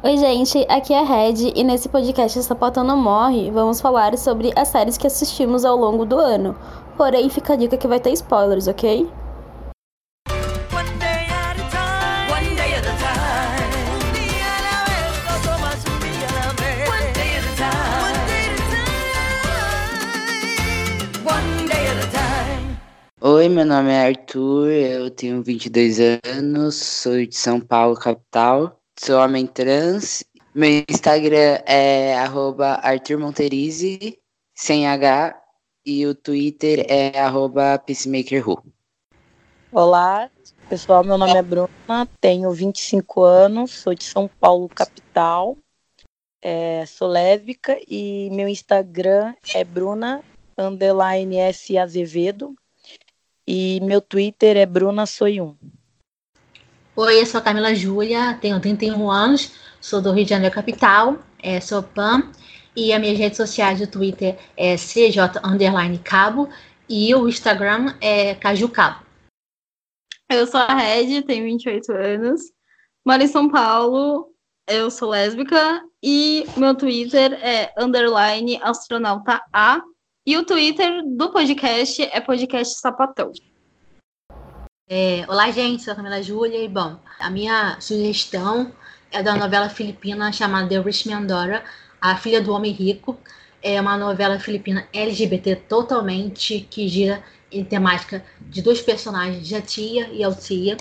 Oi, gente, aqui é a Red e nesse podcast Sapatão Não Morre vamos falar sobre as séries que assistimos ao longo do ano. Porém, fica a dica que vai ter spoilers, ok? Oi, meu nome é Arthur, eu tenho 22 anos, sou de São Paulo, capital, sou homem trans. Meu Instagram é arroba Arthur Monterize, sem H, e o Twitter é arroba PeacemakerWho. Olá, pessoal, meu nome é Bruna, tenho 25 anos, sou de São Paulo, capital, é, sou lésbica e meu Instagram é Bruna, underline S Azevedo, e meu Twitter é Bruna. Oi, eu sou a Camila Júlia, tenho 31 anos, sou do Rio de Janeiro capital, é, sou PAM, e as minhas redes sociais do Twitter é CJ Cabo e o Instagram é Caju Cabo. Eu sou a Red, tenho 28 anos, moro em São Paulo, eu sou lésbica e meu Twitter é underline astronauta A e o Twitter do podcast é podcast Sapatão. É, olá, gente, sou a Camila Júlia e, bom, a minha sugestão é da novela filipina chamada The Rich Man Dora, A Filha do Homem Rico. É uma novela filipina LGBT totalmente que gira em temática de dois personagens, Jatia e Alcia.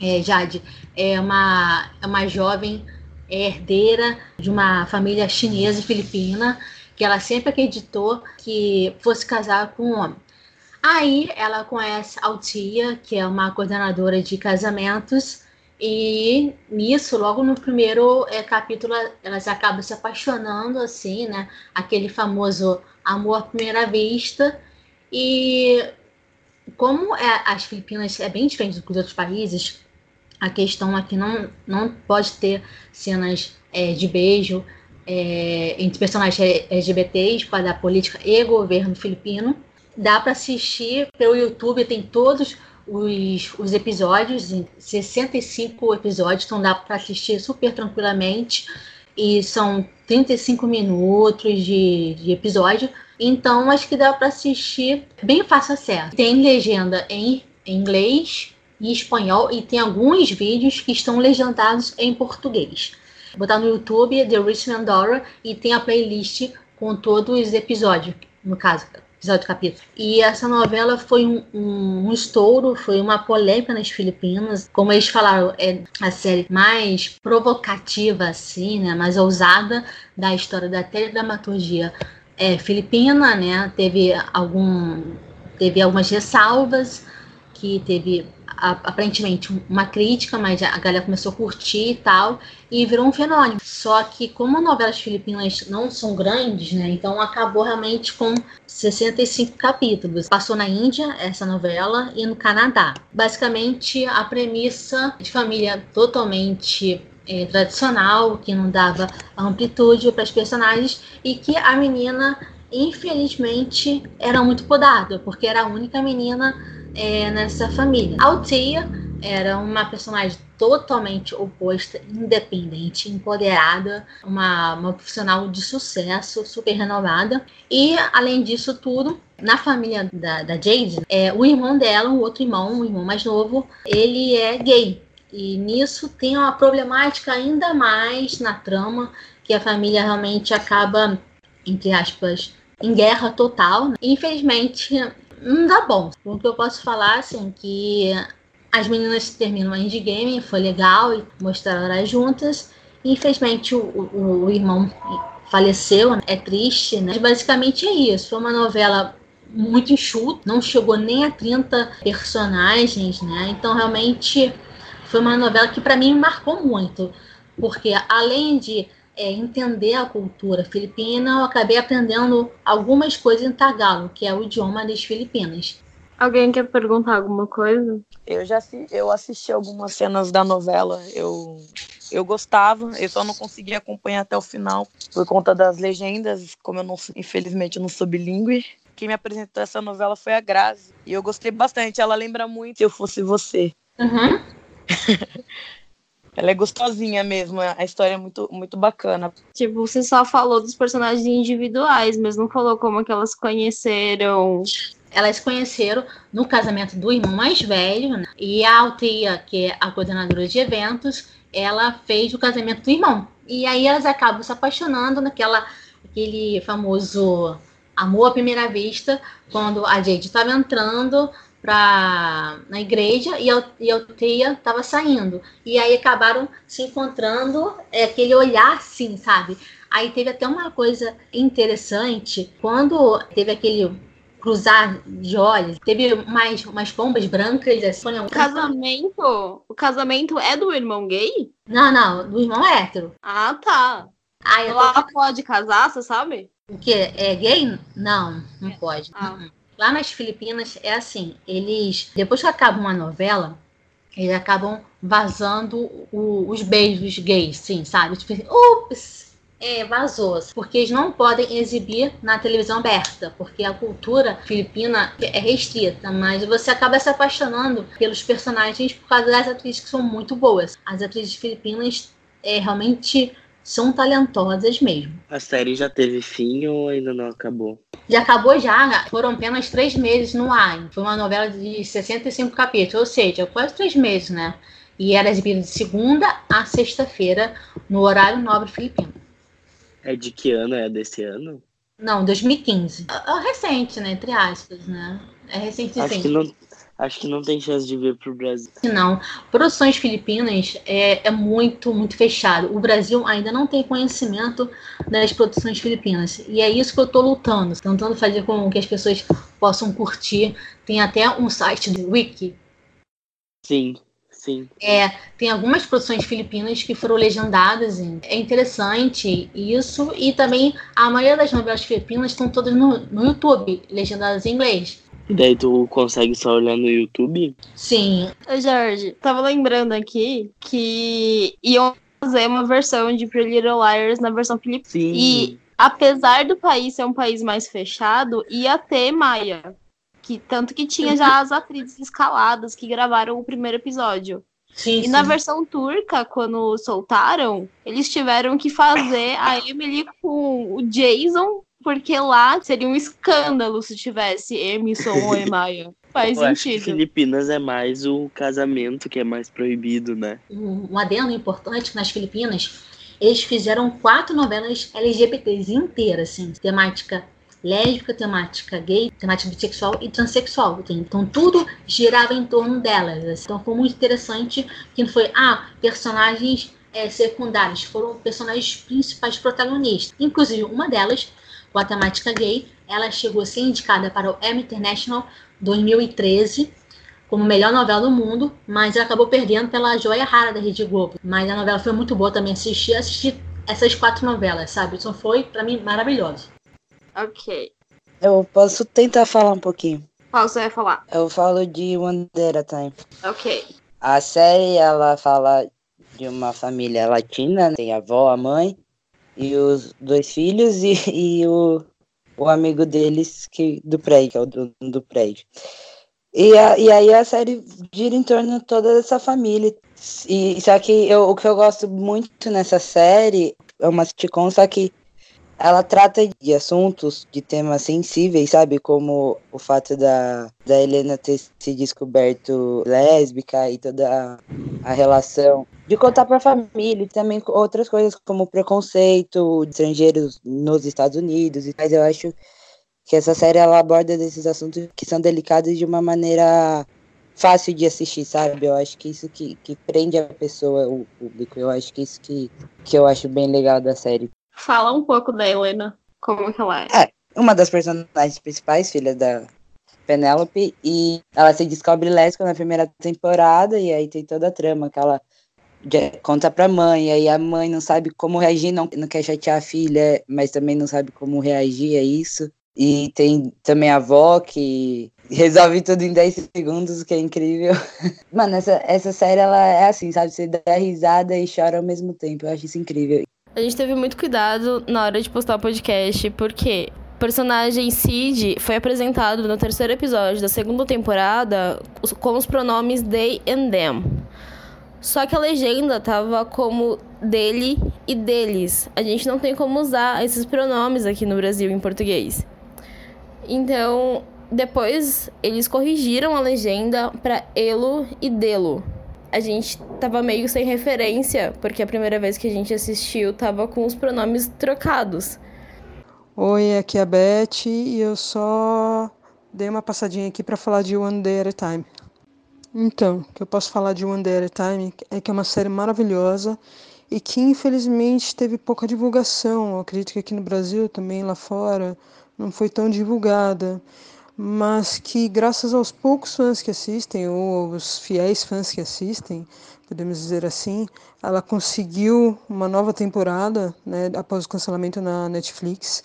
É, Jade é uma, é uma jovem herdeira de uma família chinesa e filipina que ela sempre acreditou que fosse casar com um homem. Aí ela conhece a Altia, que é uma coordenadora de casamentos, e nisso, logo no primeiro é, capítulo, elas acabam se apaixonando, assim, né? Aquele famoso amor à primeira vista. E como é, as Filipinas é bem diferente dos outros países, a questão aqui não, não pode ter cenas é, de beijo, é, entre personagens LGBTs, para a política e governo filipino. Dá para assistir pelo YouTube, tem todos os, os episódios, 65 episódios, então dá para assistir super tranquilamente. E são 35 minutos de, de episódio. Então acho que dá para assistir bem fácil acesso. Tem legenda em inglês e espanhol e tem alguns vídeos que estão legendados em português botar no YouTube The Richmond Dora e tem a playlist com todos os episódios, no caso, episódio capítulo. E essa novela foi um, um, um, estouro, foi uma polêmica nas Filipinas. Como eles falaram, é a série mais provocativa, assim, né, mais ousada da história da teledramaturgia é, filipina, né? Teve algum, teve algumas ressalvas, que teve aparentemente uma crítica, mas a galera começou a curtir e tal, e virou um fenômeno. Só que como novelas filipinas não são grandes, né, então acabou realmente com 65 capítulos. Passou na Índia essa novela e no Canadá. Basicamente a premissa de família totalmente é, tradicional, que não dava amplitude para os personagens e que a menina infelizmente era muito podada, porque era a única menina é, nessa família. Altia era uma personagem totalmente oposta, independente, empoderada, uma, uma profissional de sucesso, super renovada. E, além disso tudo, na família da, da Jade, é, o irmão dela, o outro irmão, o irmão mais novo, ele é gay. E nisso tem uma problemática ainda mais na trama, que a família realmente acaba, entre aspas, em guerra total. Infelizmente, não dá bom. O que eu posso falar, assim, que as meninas terminam a endgame, foi legal e mostraram elas juntas. Infelizmente, o, o, o irmão faleceu, é triste, né? Mas basicamente é isso. Foi uma novela muito enxuta, não chegou nem a 30 personagens, né? Então, realmente, foi uma novela que para mim marcou muito. Porque além de é, entender a cultura filipina, eu acabei aprendendo algumas coisas em Tagalog, que é o idioma das Filipinas. Alguém quer perguntar alguma coisa? Eu já eu assisti algumas cenas da novela. Eu eu gostava, eu só não conseguia acompanhar até o final por conta das legendas, como eu não, infelizmente não sou bilíngue. Quem me apresentou essa novela foi a Grazi. E eu gostei bastante. Ela lembra muito Se Eu Fosse Você. Uhum. Ela é gostosinha mesmo, a história é muito, muito bacana. Tipo, você só falou dos personagens individuais, mas não falou como que elas conheceram. Elas se conheceram no casamento do irmão mais velho, né? e a Alteia, que é a coordenadora de eventos, ela fez o casamento do irmão. E aí elas acabam se apaixonando naquela aquele famoso amor à primeira vista, quando a Jade estava entrando pra, na igreja e a, e a Teia estava saindo. E aí acabaram se encontrando, é, aquele olhar assim, sabe? Aí teve até uma coisa interessante, quando teve aquele cruzar de olhos, teve mais umas bombas brancas assim. O casamento, o casamento é do irmão gay? Não, não, do irmão hétero. Ah, tá. Aí Ela tô... pode casar, você sabe? o que é gay? Não, não pode. Ah. Não. Lá nas Filipinas é assim, eles depois que acaba uma novela, eles acabam vazando o- os beijos gays, sim, sabe? Tipo assim, ups, é, vazou. Porque eles não podem exibir na televisão aberta, porque a cultura filipina é restrita, mas você acaba se apaixonando pelos personagens por causa das atrizes que são muito boas. As atrizes filipinas é, realmente são talentosas mesmo. A série já teve fim ou ainda não acabou? Já acabou já, foram apenas três meses no ar. Foi uma novela de 65 capítulos, ou seja, quase três meses, né? E era exibida de segunda a sexta-feira, no horário nobre filipino. É de que ano? É desse ano? Não, 2015. É é recente, né? Entre aspas, né? É recente Acho sim. que não, acho que não tem chance de vir pro Brasil. Não. Produções filipinas é, é muito, muito fechado. O Brasil ainda não tem conhecimento das produções filipinas. E é isso que eu estou lutando, tentando fazer com que as pessoas possam curtir. Tem até um site do Wiki Sim, sim. É, tem algumas produções filipinas que foram legendadas. É interessante isso. E também a maioria das novelas filipinas estão todas no, no YouTube, legendadas em inglês. E daí tu consegue só olhar no YouTube? Sim, Jorge, tava lembrando aqui que iam fazer uma versão de Pretty Little Liars na versão filipina. Sim. E apesar do país ser um país mais fechado, ia ter Maia. Que, tanto que tinha já as atrizes escaladas que gravaram o primeiro episódio. sim, E na sim. versão turca, quando soltaram, eles tiveram que fazer a Emily com o Jason, porque lá seria um escândalo se tivesse Emerson ou Emaia. Faz Eu acho que sentido. Filipinas é mais o casamento que é mais proibido, né? um, adendo importante que nas Filipinas, eles fizeram quatro novelas LGBTs inteiras, assim, temática lésbica, temática gay, temática bissexual e transexual. Então tudo girava em torno delas. assim. Então foi muito interessante que não foi, ah, personagens é, secundários, foram personagens principais protagonistas. Inclusive, uma delas, com a temática gay, ela chegou a ser indicada para o Emmy International 2013 como melhor novela do mundo, mas ela acabou perdendo pela Joia Rara da Rede Globo. Mas a novela foi muito boa também assistir, assisti essas quatro novelas, sabe? Isso foi para mim maravilhoso. Ok. Eu posso tentar falar um pouquinho. Qual você vai falar? Eu falo de One Day at a Time. Ok. A série, ela fala de uma família latina, tem a avó, a mãe e os dois filhos e, e o, o amigo deles que, do prédio, que é o dono do prédio. E, a- e aí a série gira em torno de toda essa família. E, só que eu, o que eu gosto muito nessa série é uma sitcom, só que ela trata de assuntos, de temas sensíveis, sabe? Como o fato da, da Helena ter se descoberto lésbica e toda a, a relação. De contar pra família e também outras coisas como preconceito de estrangeiros nos Estados Unidos. Mas eu acho que essa série ela aborda desses assuntos que são delicados de uma maneira fácil de assistir, sabe? Eu acho que isso que, que prende a pessoa, o público. Eu acho que isso que, que eu acho bem legal da série. Fala um pouco da Helena. Como que ela é? uma das personagens principais, filha da Penélope, e ela se descobre lésbica na primeira temporada, e aí tem toda a trama que ela conta pra mãe, e aí a mãe não sabe como reagir, não, não quer chatear a filha, mas também não sabe como reagir a isso. E tem também a avó que resolve tudo em 10 segundos, o que é incrível. Mano, essa, essa série, ela é assim, sabe? Você dá risada e chora ao mesmo tempo. Eu acho isso incrível. A gente teve muito cuidado na hora de postar o podcast, porque o personagem Sid foi apresentado no terceiro episódio da segunda temporada com os pronomes they and them. Só que a legenda tava como dele e deles. A gente não tem como usar esses pronomes aqui no Brasil em português. Então, depois eles corrigiram a legenda para elo e delo. A gente tava meio sem referência, porque a primeira vez que a gente assistiu tava com os pronomes trocados. Oi, aqui é a Beth e eu só dei uma passadinha aqui para falar de One Day at a Time. Então, o que eu posso falar de One Day at a Time é que é uma série maravilhosa e que infelizmente teve pouca divulgação. Eu acredito que aqui no Brasil, também lá fora, não foi tão divulgada. Mas que graças aos poucos fãs que assistem, ou aos fiéis fãs que assistem, podemos dizer assim, ela conseguiu uma nova temporada, né, após o cancelamento na Netflix,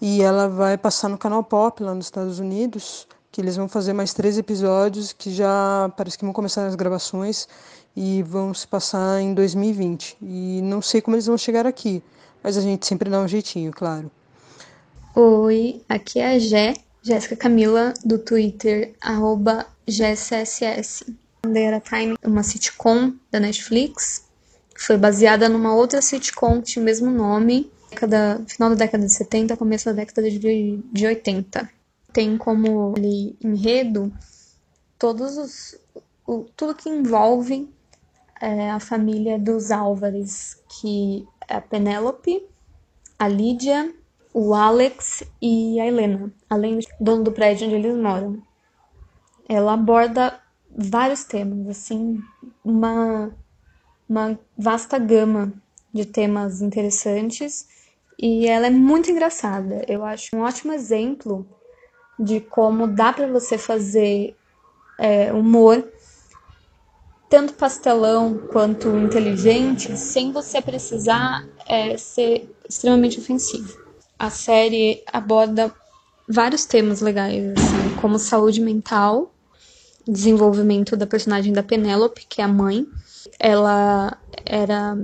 e ela vai passar no canal Pop lá nos Estados Unidos que eles vão fazer mais três episódios que já parece que vão começar as gravações e vão se passar em 2020. E não sei como eles vão chegar aqui, mas a gente sempre dá um jeitinho, claro. Oi, aqui é a Gé, Jéssica Camila, do Twitter, arroba GSSS. Era Time, uma sitcom da Netflix, foi baseada numa outra sitcom que tinha o mesmo nome, década, final da década de 70, começo da década de, de 80 tem como ali, enredo todos os, o, tudo que envolve é, a família dos Álvares, que é a Penélope, a Lídia, o Alex e a Helena, além do dono do prédio onde eles moram. Ela aborda vários temas, assim, uma, uma vasta gama de temas interessantes e ela é muito engraçada. Eu acho um ótimo exemplo de como dá para você fazer é, humor tanto pastelão quanto inteligente sem você precisar é, ser extremamente ofensivo. A série aborda vários temas legais, assim, como saúde mental, desenvolvimento da personagem da Penélope, que é a mãe. Ela era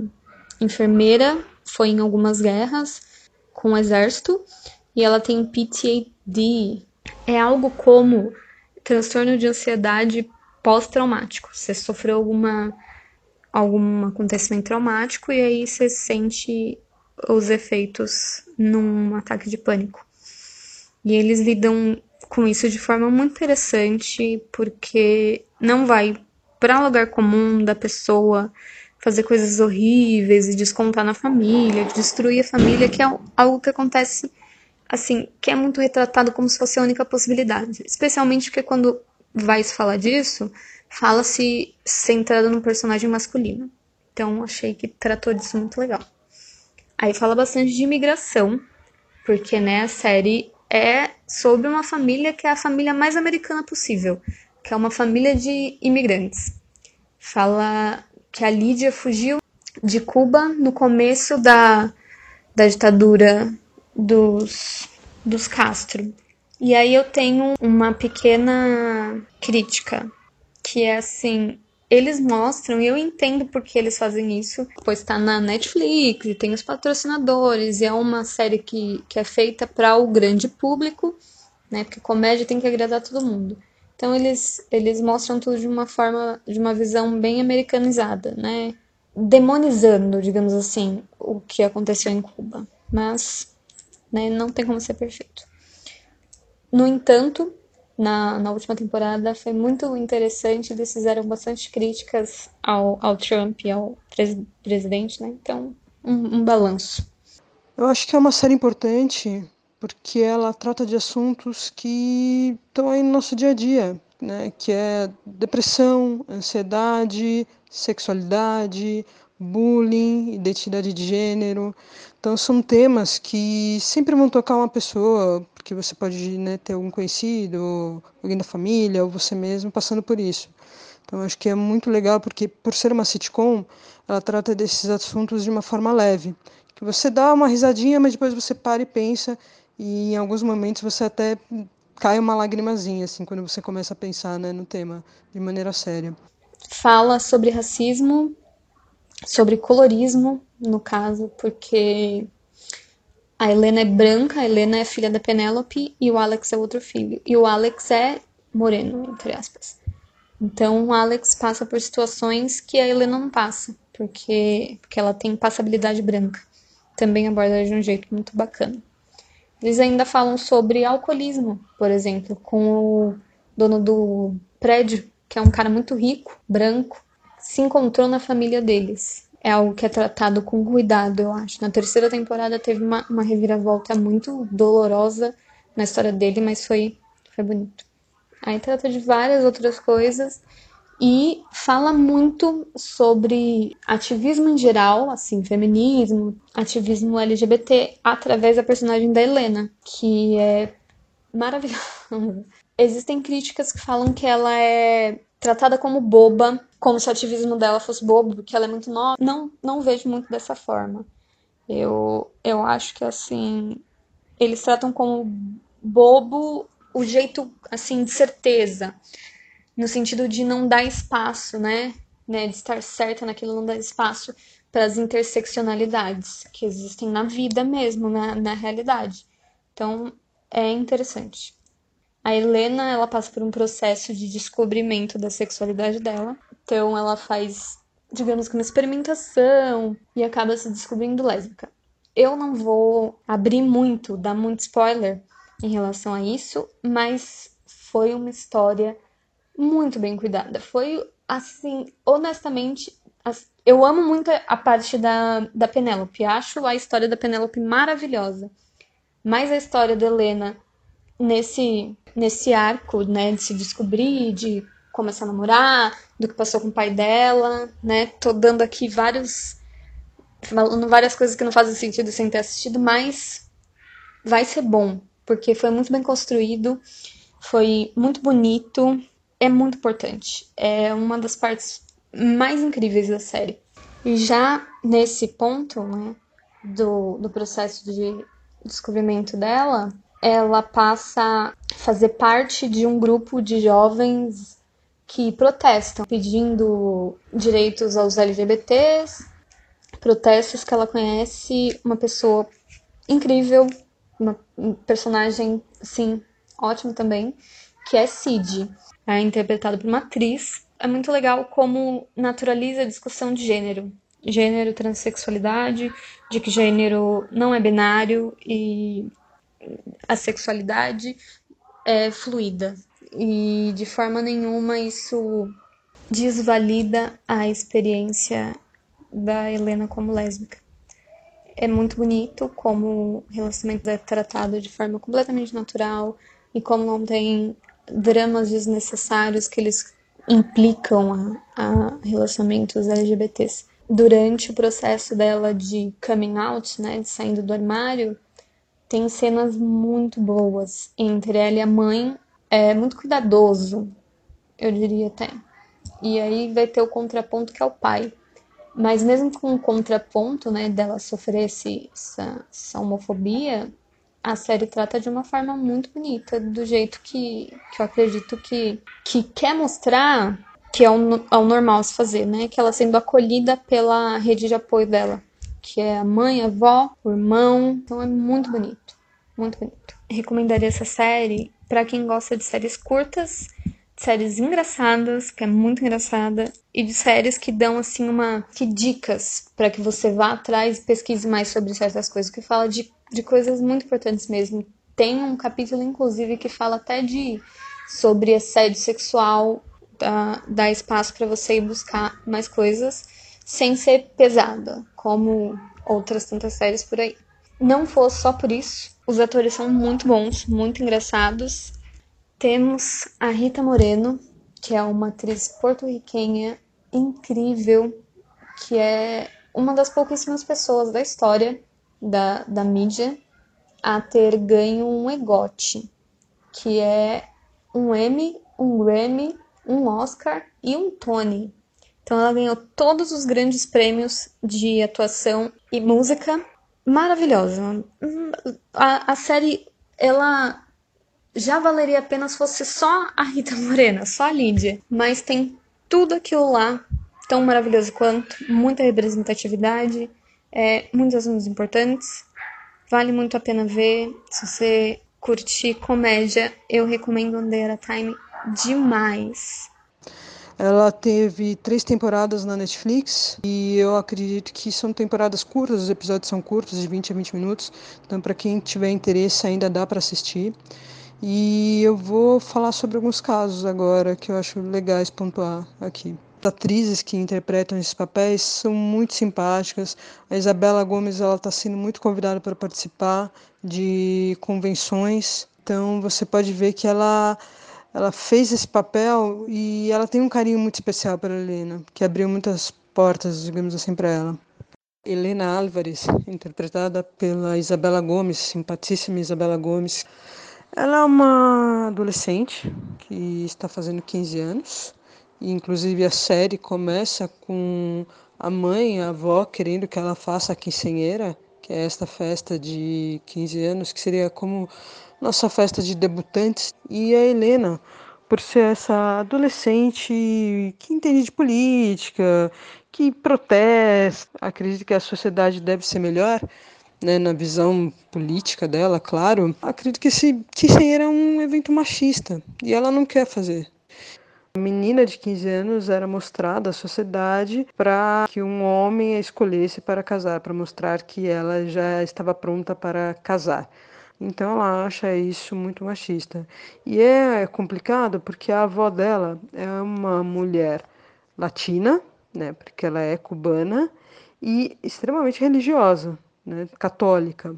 enfermeira, foi em algumas guerras com o exército e ela tem PTSD, é algo como transtorno de ansiedade pós-traumático. Você sofreu alguma algum acontecimento traumático e aí você sente os efeitos num ataque de pânico. E eles lidam com isso de forma muito interessante, porque não vai para lugar comum da pessoa fazer coisas horríveis e descontar na família, destruir a família, que é algo que acontece assim, que é muito retratado como se fosse a única possibilidade. Especialmente porque quando vai se falar disso, fala-se centrado no personagem masculino. Então achei que tratou disso muito legal. Aí fala bastante de imigração, porque né, a série é sobre uma família que é a família mais americana possível, que é uma família de imigrantes. Fala que a Lídia fugiu de Cuba no começo da, da ditadura dos, dos Castro. E aí eu tenho uma pequena crítica, que é assim, eles mostram, e eu entendo porque eles fazem isso, pois está na Netflix e tem os patrocinadores, e é uma série que, que é feita para o grande público, né? Porque comédia tem que agradar todo mundo. Então eles, eles mostram tudo de uma forma, de uma visão bem americanizada, né? Demonizando, digamos assim, o que aconteceu em Cuba. Mas né? Não tem como ser perfeito. No entanto, na, na última temporada foi muito interessante, eles fizeram bastante críticas ao, ao Trump e ao pres, presidente, né? Então, um, um balanço. Eu acho que é uma série importante porque ela trata de assuntos que estão aí no nosso dia a dia, né? Que é depressão, ansiedade, sexualidade, bullying, identidade de gênero. Então são temas que sempre vão tocar uma pessoa, porque você pode né, ter algum conhecido, alguém da família, ou você mesmo passando por isso. Então acho que é muito legal porque por ser uma sitcom, ela trata desses assuntos de uma forma leve, que você dá uma risadinha, mas depois você para e pensa e em alguns momentos você até cai uma lagrimazinha assim quando você começa a pensar né, no tema de maneira séria. Fala sobre racismo, sobre colorismo, no caso, porque a Helena é branca, a Helena é filha da Penélope e o Alex é outro filho. E o Alex é moreno, entre aspas. Então, o Alex passa por situações que a Helena não passa, porque, porque ela tem passabilidade branca. Também aborda de um jeito muito bacana. Eles ainda falam sobre alcoolismo, por exemplo, com o dono do prédio, que é um cara muito rico, branco, se encontrou na família deles. É algo que é tratado com cuidado, eu acho. Na terceira temporada teve uma, uma reviravolta muito dolorosa na história dele, mas foi, foi bonito. Aí trata de várias outras coisas e fala muito sobre ativismo em geral, assim, feminismo, ativismo LGBT, através da personagem da Helena, que é maravilhosa. Existem críticas que falam que ela é tratada como boba, como se o ativismo dela fosse bobo, porque ela é muito nova. Não, não vejo muito dessa forma. Eu, eu acho que, assim, eles tratam como bobo o jeito, assim, de certeza no sentido de não dar espaço, né? né de estar certa naquilo, não dar espaço para as interseccionalidades que existem na vida mesmo, na, na realidade. Então, é interessante. A Helena, ela passa por um processo de descobrimento da sexualidade dela. Então, ela faz, digamos que uma experimentação e acaba se descobrindo lésbica. Eu não vou abrir muito, dar muito spoiler em relação a isso, mas foi uma história muito bem cuidada. Foi, assim, honestamente, eu amo muito a parte da, da Penélope. Acho a história da Penélope maravilhosa. Mas a história da Helena nesse, nesse arco, né, de se descobrir, de começar a namorar, do que passou com o pai dela, né? Tô dando aqui vários. falando várias coisas que não fazem sentido sem ter assistido, mas vai ser bom, porque foi muito bem construído, foi muito bonito, é muito importante. É uma das partes mais incríveis da série. E já nesse ponto, né, do, do processo de descobrimento dela, ela passa a fazer parte de um grupo de jovens que protestam, pedindo direitos aos LGBTs, protestos que ela conhece uma pessoa incrível, uma personagem, sim, ótimo também, que é Cid é interpretado por uma atriz. É muito legal como naturaliza a discussão de gênero. Gênero, transexualidade, de que gênero não é binário e a sexualidade é fluida. E de forma nenhuma isso desvalida a experiência da Helena como lésbica. É muito bonito como o relacionamento é tratado de forma completamente natural e como não tem dramas desnecessários que eles implicam a, a relacionamentos LGBTs. Durante o processo dela de coming out, né, de saindo do armário, tem cenas muito boas entre ela e a mãe. É muito cuidadoso, eu diria até. E aí vai ter o contraponto que é o pai. Mas mesmo com o contraponto, né, dela sofrer esse, essa, essa homofobia, a série trata de uma forma muito bonita, do jeito que, que eu acredito que, que quer mostrar que é o, é o normal se fazer, né? Que ela sendo acolhida pela rede de apoio dela, que é a mãe, a avó, o irmão. Então é muito bonito, muito bonito. recomendaria essa série para quem gosta de séries curtas, de séries engraçadas, que é muito engraçada, e de séries que dão assim uma que dicas para que você vá atrás e pesquise mais sobre certas coisas, que fala de de coisas muito importantes mesmo. Tem um capítulo, inclusive, que fala até de sobre assédio sexual, dá, dá espaço para você ir buscar mais coisas sem ser pesada, como outras tantas séries por aí. Não fosse só por isso, os atores são muito bons, muito engraçados. Temos a Rita Moreno, que é uma atriz porto-riquenha incrível, que é uma das pouquíssimas pessoas da história da, da mídia a ter ganho um EGOT, que é um Emmy, um Grammy, um Oscar e um Tony. Então ela ganhou todos os grandes prêmios de atuação e música. Maravilhosa. A, a série, ela já valeria a pena se fosse só a Rita Morena, só a Lídia. Mas tem tudo aquilo lá, tão maravilhoso quanto, muita representatividade, é, muitos assuntos importantes. Vale muito a pena ver. Se você curtir comédia, eu recomendo Under a Time demais. Ela teve três temporadas na Netflix e eu acredito que são temporadas curtas, os episódios são curtos, de 20 a 20 minutos. Então, para quem tiver interesse, ainda dá para assistir. E eu vou falar sobre alguns casos agora que eu acho legais pontuar aqui. As atrizes que interpretam esses papéis são muito simpáticas. A Isabela Gomes ela está sendo muito convidada para participar de convenções. Então você pode ver que ela ela fez esse papel e ela tem um carinho muito especial para Helena, que abriu muitas portas, digamos assim, para ela. Helena Álvares, interpretada pela Isabela Gomes, simpaticíssima Isabela Gomes. Ela é uma adolescente que está fazendo 15 anos, e inclusive a série começa com a mãe, a avó, querendo que ela faça a quinceanheira, que é esta festa de 15 anos, que seria como nossa festa de debutantes, e a Helena, por ser essa adolescente que entende de política, que protesta, acredita que a sociedade deve ser melhor, né, na visão política dela, claro, acredito que esse que era um evento machista e ela não quer fazer. A menina de 15 anos era mostrada à sociedade para que um homem a escolhesse para casar, para mostrar que ela já estava pronta para casar. Então ela acha isso muito machista. E é complicado porque a avó dela é uma mulher latina, né, porque ela é cubana e extremamente religiosa, né, católica.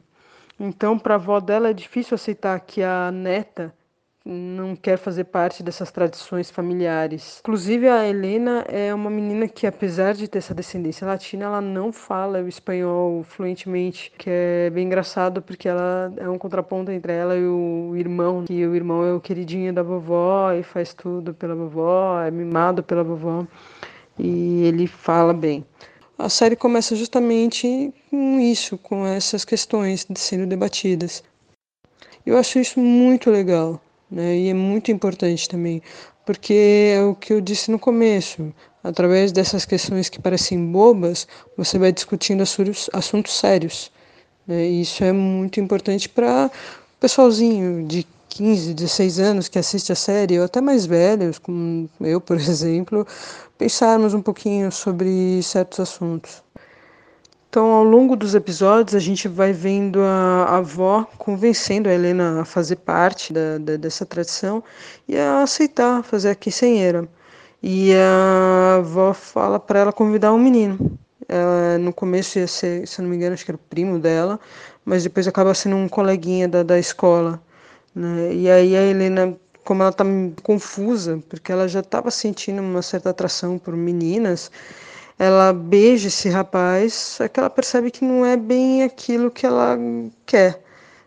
Então, para a avó dela é difícil aceitar que a neta não quer fazer parte dessas tradições familiares. Inclusive a Helena é uma menina que apesar de ter essa descendência latina, ela não fala o espanhol fluentemente, que é bem engraçado porque ela é um contraponto entre ela e o irmão, que o irmão é o queridinho da vovó e faz tudo pela vovó, é mimado pela vovó e ele fala bem. A série começa justamente com isso, com essas questões sendo debatidas. Eu acho isso muito legal né? E é muito importante também, porque é o que eu disse no começo, através dessas questões que parecem bobas, você vai discutindo assuntos sérios. Né? E isso é muito importante para o pessoalzinho de 15, 16 anos que assiste a série, ou até mais velhos, como eu, por exemplo, pensarmos um pouquinho sobre certos assuntos. Então, ao longo dos episódios, a gente vai vendo a, avó convencendo a Helena a fazer parte da, da, dessa tradição e a aceitar fazer a quinceanheira. E a avó fala para ela convidar um menino. Ela, no começo ia ser, se não me engano, acho que era o primo dela, mas depois acaba sendo um coleguinha da, da escola. Né? E aí a Helena, como ela está confusa, porque ela já estava sentindo uma certa atração por meninas, ela beija esse rapaz, só que ela percebe que não é bem aquilo que ela quer.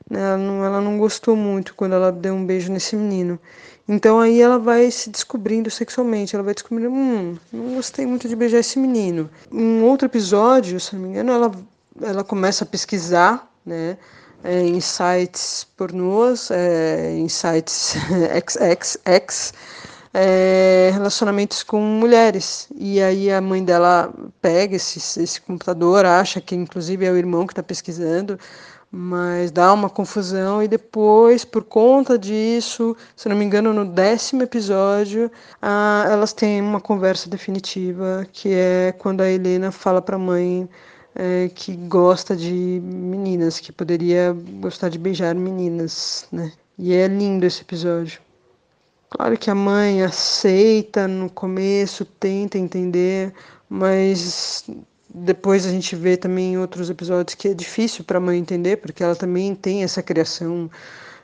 Né? Ela, não, ela não gostou muito quando ela deu um beijo nesse menino. Então aí ela vai se descobrindo sexualmente, ela vai descobrindo, hum, não gostei muito de beijar esse menino. Em outro episódio, se não me engano, ela, ela começa a pesquisar, né, é, em sites pornôs, é, em sites XXX, é, relacionamentos com mulheres. E aí a mãe dela pega esse, esse computador, acha que inclusive é o irmão que está pesquisando, mas dá uma confusão e depois, por conta disso, se não me engano, no décimo episódio, a, elas têm uma conversa definitiva, que é quando a Helena fala para a mãe é, que gosta de meninas, que poderia gostar de beijar meninas, né? E é lindo esse episódio. Claro que a mãe aceita no começo, tenta entender, mas depois a gente vê também em outros episódios que é difícil para a mãe entender, porque ela também tem essa criação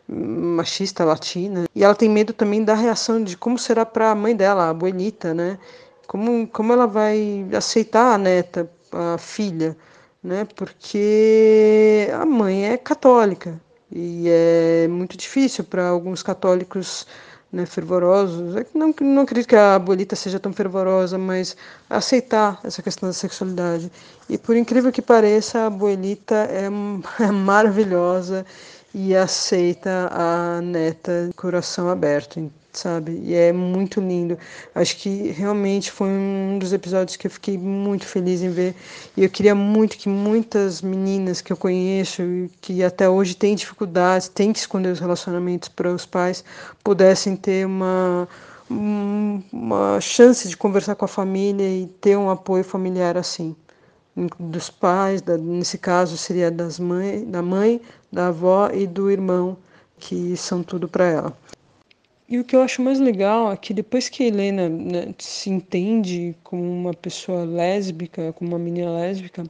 machista latina. E ela tem medo também da reação de como será para a mãe dela, a abuelita, né? Como, como ela vai aceitar a neta, a filha, né? Porque a mãe é católica e é muito difícil para alguns católicos né, fervorosos. É não, não acredito que a abuelita seja tão fervorosa, mas aceitar essa questão da sexualidade. E por incrível que pareça, a abuelita é, é maravilhosa e aceita a neta coração aberto sabe? E é muito lindo. Acho que realmente foi um dos episódios que eu fiquei muito feliz em ver. E eu queria muito que muitas meninas que eu conheço, que até hoje têm dificuldades, têm que esconder os relacionamentos para os pais, pudessem ter uma uma chance de conversar com a família e ter um apoio familiar assim dos pais, da, nesse caso seria das mãe, da mãe, da avó e do irmão, que são tudo para ela. E o que eu acho mais legal é que depois que a Helena né, se entende como uma pessoa lésbica, como uma menina lésbica,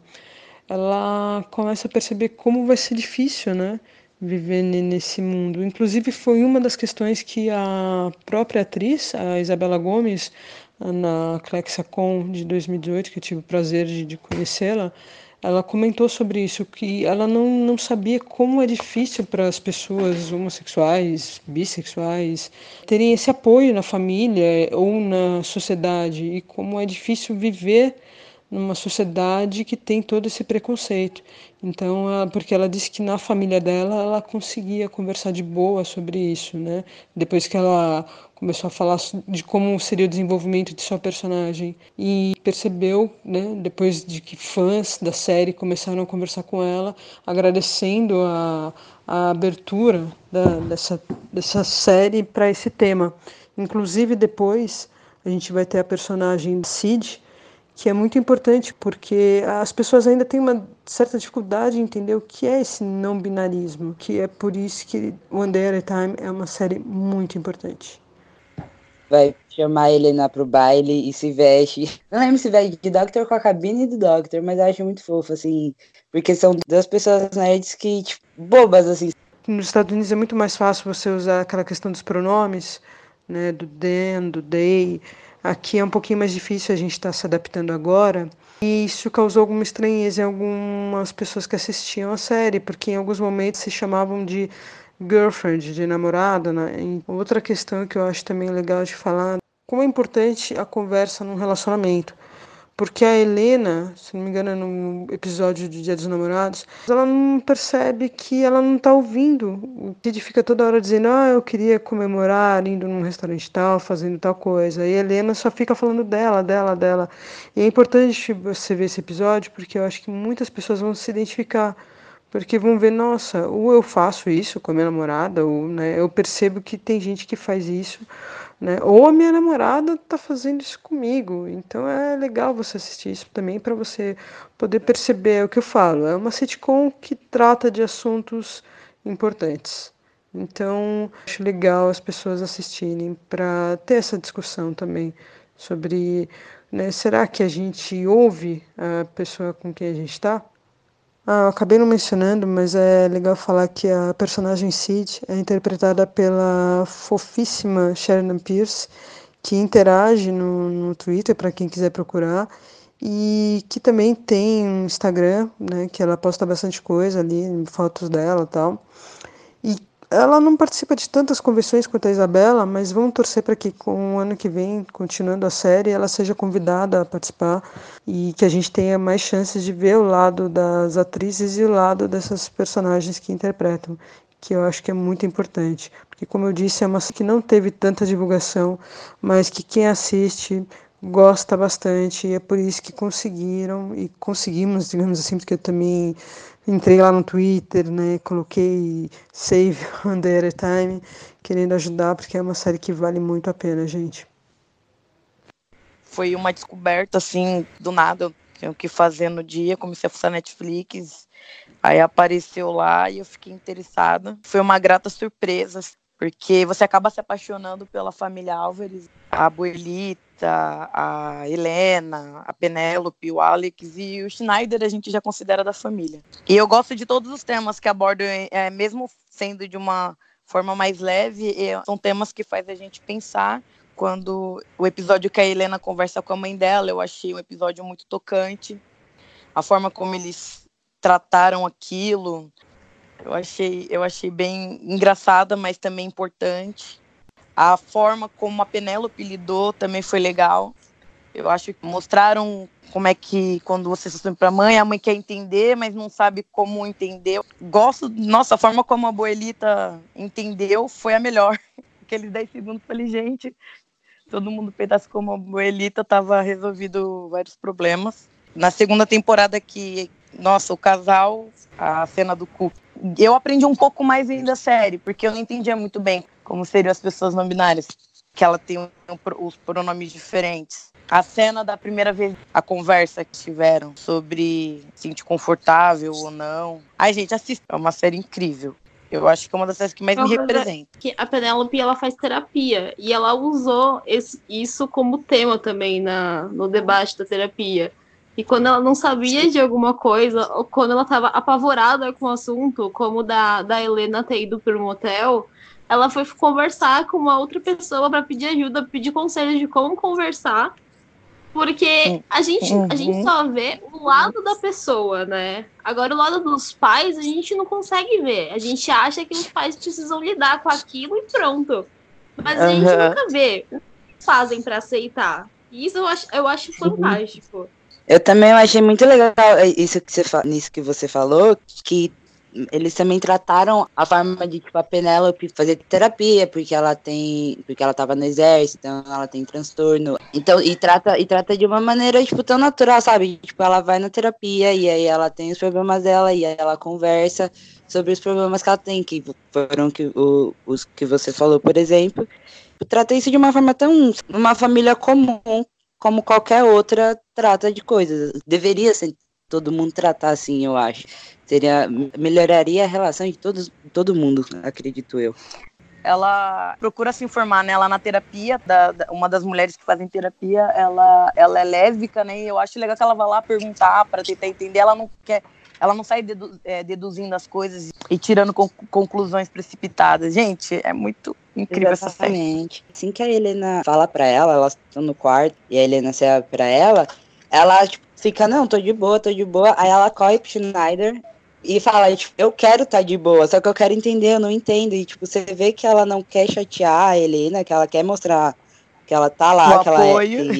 ela começa a perceber como vai ser difícil, né? Viver nesse mundo. Inclusive, foi uma das questões que a própria atriz, a Isabela Gomes, na ClexaCon de 2018, que eu tive o prazer de, de conhecê-la, ela comentou sobre isso, que ela não, não sabia como é difícil para as pessoas homossexuais, bissexuais, terem esse apoio na família ou na sociedade, e como é difícil viver numa sociedade que tem todo esse preconceito. Então, porque ela disse que na família dela ela conseguia conversar de boa sobre isso, né? Depois que ela começou a falar de como seria o desenvolvimento de sua personagem e percebeu, né, depois de que fãs da série começaram a conversar com ela, agradecendo a, a abertura da, dessa, dessa série para esse tema. Inclusive depois a gente vai ter a personagem Sid, que é muito importante porque as pessoas ainda têm uma certa dificuldade em entender o que é esse não binarismo, que é por isso que One Day at a Time é uma série muito importante vai chamar a Helena pro baile e se veste. Não lembro se veste de Doctor com a cabine do Doctor, mas acho muito fofo, assim. Porque são duas pessoas nerds que, tipo, bobas, assim. Nos Estados Unidos é muito mais fácil você usar aquela questão dos pronomes, né? Do them, do they. Aqui é um pouquinho mais difícil, a gente está se adaptando agora. E isso causou alguma estranheza em algumas pessoas que assistiam a série, porque em alguns momentos se chamavam de girlfriend, de namorada, né? E outra questão que eu acho também legal de falar, como é importante a conversa num relacionamento. Porque a Helena, se não me engano, no episódio de Dia dos Namorados, ela não percebe que ela não está ouvindo. O Kid fica toda hora dizendo, ah, eu queria comemorar, indo num restaurante tal, fazendo tal coisa. E a Helena só fica falando dela, dela, dela. E é importante você ver esse episódio, porque eu acho que muitas pessoas vão se identificar porque vão ver, nossa, ou eu faço isso com a minha namorada, ou né, eu percebo que tem gente que faz isso, né, ou a minha namorada está fazendo isso comigo. Então é legal você assistir isso também para você poder perceber é o que eu falo. É uma sitcom que trata de assuntos importantes. Então, acho legal as pessoas assistirem para ter essa discussão também sobre, né, será que a gente ouve a pessoa com quem a gente está? Ah, acabei não mencionando, mas é legal falar que a personagem Sid é interpretada pela fofíssima Sharon Pierce, que interage no, no Twitter, para quem quiser procurar, e que também tem um Instagram, né, que ela posta bastante coisa ali, fotos dela tal. E ela não participa de tantas convenções quanto a Isabela, mas vamos torcer para que com o ano que vem, continuando a série, ela seja convidada a participar e que a gente tenha mais chances de ver o lado das atrizes e o lado dessas personagens que interpretam, que eu acho que é muito importante, porque como eu disse, é uma série que não teve tanta divulgação, mas que quem assiste gosta bastante e é por isso que conseguiram e conseguimos, digamos assim, porque eu também entrei lá no Twitter, né, coloquei Save on the querendo ajudar, porque é uma série que vale muito a pena, gente. Foi uma descoberta, assim, do nada, tinha o que fazer no dia, comecei a fuçar Netflix, aí apareceu lá e eu fiquei interessada. Foi uma grata surpresa, porque você acaba se apaixonando pela família Álvares, a abuelita, a Helena, a Penélope, o Alex e o Schneider a gente já considera da família. E eu gosto de todos os temas que abordam, é, mesmo sendo de uma forma mais leve, são temas que faz a gente pensar. Quando o episódio que a Helena conversa com a mãe dela, eu achei um episódio muito tocante. A forma como eles trataram aquilo, eu achei, eu achei bem engraçada, mas também importante. A forma como a Penélope lidou também foi legal. Eu acho que mostraram como é que quando você se para a mãe, a mãe quer entender, mas não sabe como entender. Gosto, nossa, a forma como a Boelita entendeu foi a melhor. Aqueles 10 segundos, falei, gente, todo mundo pedaço como a Boelita tava resolvido vários problemas. Na segunda temporada que, nossa, o casal, a cena do cu eu aprendi um pouco mais ainda da série, porque eu não entendia muito bem como seriam as pessoas não binárias. que ela tem um, os pronomes diferentes. A cena da primeira vez, a conversa que tiveram sobre se sentir confortável ou não. Ai, gente, assista. É uma série incrível. Eu acho que é uma das séries que mais Não, me é- representa. que a Penélope ela faz terapia e ela usou esse- isso como tema também na, no debate da terapia. E quando ela não sabia de alguma coisa, ou quando ela estava apavorada com o assunto, como da, da Helena ter ido para um motel, ela foi conversar com uma outra pessoa para pedir ajuda, pedir conselhos de como conversar. Porque a gente, a gente Uhum. só vê o lado da pessoa, né? Agora, o lado dos pais, a gente não consegue ver. A gente acha que os pais precisam lidar com aquilo e pronto. Mas a gente Aham. nunca vê o que fazem pra aceitar. E isso eu acho, eu acho fantástico. Eu também achei muito legal isso que você, nisso que você falou, que eles também trataram a forma de tipo, a Penélope fazer terapia, porque ela tem. Porque ela tava no exército, então ela tem transtorno. Então, e trata, e trata de uma maneira, tipo, tão natural, sabe? Tipo, ela vai na terapia e aí ela tem os problemas dela e aí ela conversa sobre os problemas que ela tem, que foram que, o, os que você falou, por exemplo. Trata isso de uma forma tão. uma família comum, como qualquer outra trata de coisas. Deveria ser todo mundo tratar assim, eu acho. Seria melhoraria a relação de todos, todo mundo, acredito eu. ela procura se informar, né? Ela na terapia, da, da- uma das mulheres que fazem terapia, ela, ela é lésbica, né? E eu acho legal que ela vá lá perguntar para tentar entender. Ela não quer, ela não sai dedu- é, deduzindo as coisas e tirando con- conclusões precipitadas. Gente, é muito incrível essa série. Exatamente. Assim que a Helena fala pra ela, elas estão no quarto e a Helena abre pra ela, ela tipo, fica, não, tô de boa, tô de boa. Aí ela corre pro Schneider e fala, tipo, eu quero estar de boa, só que eu quero entender, eu não entendo. E tipo, você vê que ela não quer chatear a Helena, que ela quer mostrar que ela tá lá, O que ela, é, apoio.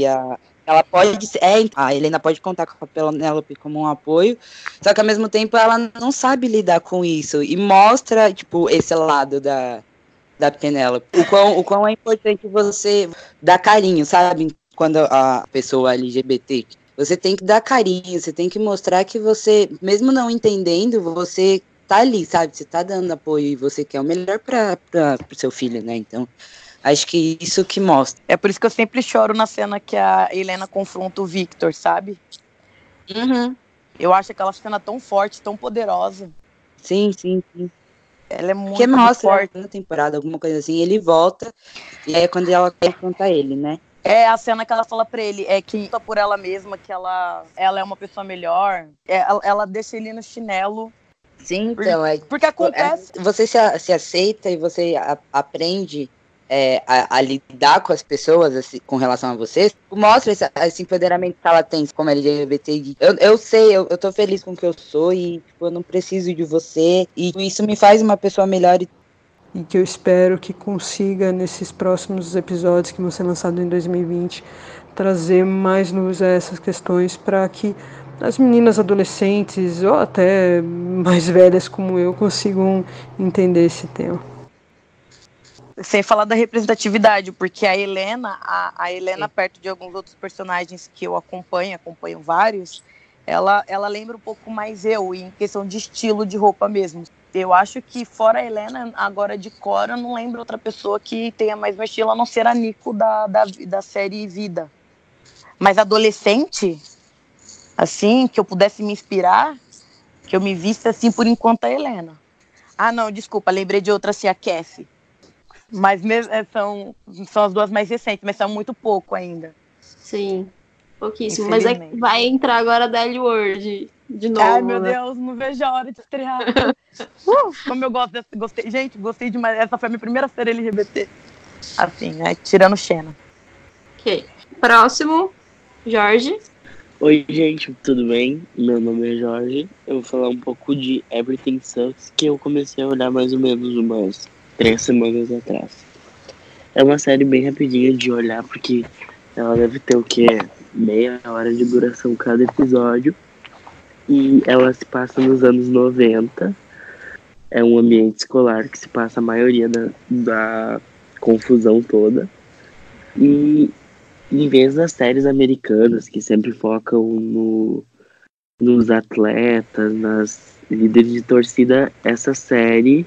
Ela pode ser, é, a Helena pode contar com a Penélope como um apoio, só que ao mesmo tempo ela não sabe lidar com isso e mostra, tipo, esse lado da, da Penélope. O quão, o quão é importante você dar carinho, sabe? Quando a pessoa LGBT. Você tem que dar carinho, você tem que mostrar que você, mesmo não entendendo, você tá ali, sabe? Você tá dando apoio e você quer o melhor para pro seu filho, né? Então, acho que isso que mostra. É por isso que eu sempre choro na cena que a Helena confronta o Victor, sabe? Uhum. Eu acho aquela cena tão forte, tão poderosa. Sim, sim, sim. Ela é muito Porque mostra forte. na temporada, alguma coisa assim, ele volta, e aí é quando ela confronta ele, né? É a cena que ela fala pra ele, é que luta por ela mesma, que ela, ela é uma pessoa melhor. É, ela, ela deixa ele no chinelo. Sim, então, é Porque acontece. É, você se, se aceita e você a- aprende é, a, a lidar com as pessoas assim, com relação a você, mostra esse, esse empoderamento que ela tem como LGBT. Eu, eu sei, eu, eu tô feliz com o que eu sou e tipo, eu não preciso de você. E isso me faz uma pessoa melhor. E e que eu espero que consiga, nesses próximos episódios que vão ser lançados em 2020, trazer mais luz a essas questões para que as meninas adolescentes ou até mais velhas como eu consigam entender esse tema. Sem falar da representatividade, porque a Helena, a, a Helena, Sim. perto de alguns outros personagens que eu acompanho, acompanho vários, ela, ela lembra um pouco mais eu, em questão de estilo de roupa mesmo. Eu acho que, fora a Helena, agora de Cora, eu não lembro outra pessoa que tenha mais meu estilo, a não ser a Nico da, da, da série Vida. Mas adolescente, assim, que eu pudesse me inspirar, que eu me visse assim, por enquanto, a Helena. Ah, não, desculpa, lembrei de outra, assim, a Cassie. Mas mesmo, é, são, são as duas mais recentes, mas são muito pouco ainda. Sim, pouquíssimo. Mas é, vai entrar agora a Daily World de novo. Ai, meu né? Deus, não vejo a hora de estrear. Uh, como eu gosto dessa. Gostei, gente, gostei demais. Essa foi a minha primeira série LGBT. Assim, né? Tirando Xena. Ok. Próximo, Jorge. Oi, gente, tudo bem? Meu nome é Jorge. Eu vou falar um pouco de Everything Sucks, que eu comecei a olhar mais ou menos umas três semanas atrás. É uma série bem rapidinha de olhar, porque ela deve ter o quê? Meia hora de duração cada episódio. E ela se passa nos anos 90. É um ambiente escolar que se passa a maioria da, da confusão toda. E em vez das séries americanas que sempre focam no, nos atletas, nas líderes de torcida, essa série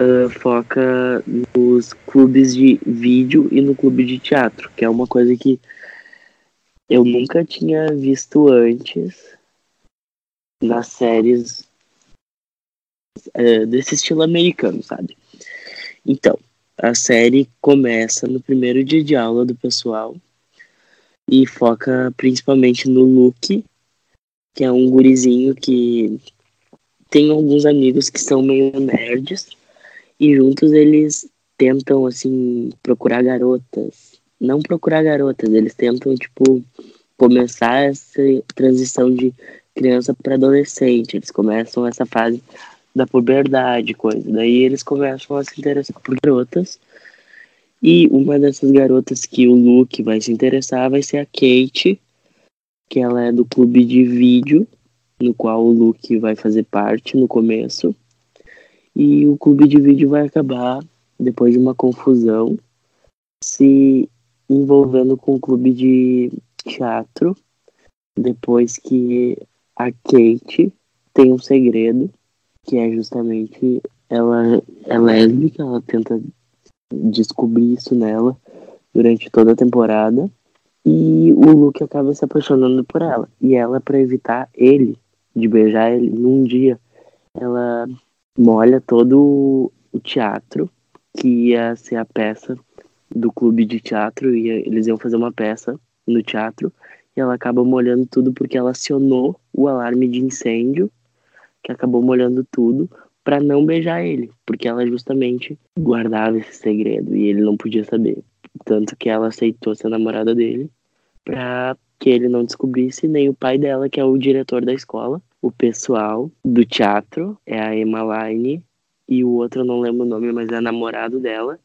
uh, foca nos clubes de vídeo e no clube de teatro, que é uma coisa que eu nunca tinha visto antes nas séries uh, desse estilo americano, sabe? Então, a série começa no primeiro dia de aula do pessoal e foca principalmente no Luke, que é um gurizinho que tem alguns amigos que são meio nerds e juntos eles tentam assim procurar garotas, não procurar garotas, eles tentam tipo começar essa transição de criança para adolescente, eles começam essa fase da puberdade, coisa. Daí eles começam a se interessar por garotas. E uma dessas garotas que o Luke vai se interessar vai ser a Kate, que ela é do clube de vídeo, no qual o Luke vai fazer parte no começo. E o clube de vídeo vai acabar, depois de uma confusão, se envolvendo com o clube de teatro, depois que a Kate tem um segredo, que é justamente ela é lésbica, ela tenta descobrir isso nela durante toda a temporada. E o Luke acaba se apaixonando por ela. E ela, para evitar ele, de beijar ele, num dia, ela molha todo o teatro, que ia ser a peça do clube de teatro, e eles iam fazer uma peça no teatro, e ela acaba molhando tudo porque ela acionou o alarme de incêndio, que acabou molhando tudo, para não beijar ele, porque ela justamente guardava esse segredo e ele não podia saber. Tanto que ela aceitou ser namorada dele para que ele não descobrisse, nem o pai dela, que é o diretor da escola. O pessoal do teatro é a Emma Line e o outro eu não lembro o nome, mas é namorado dela.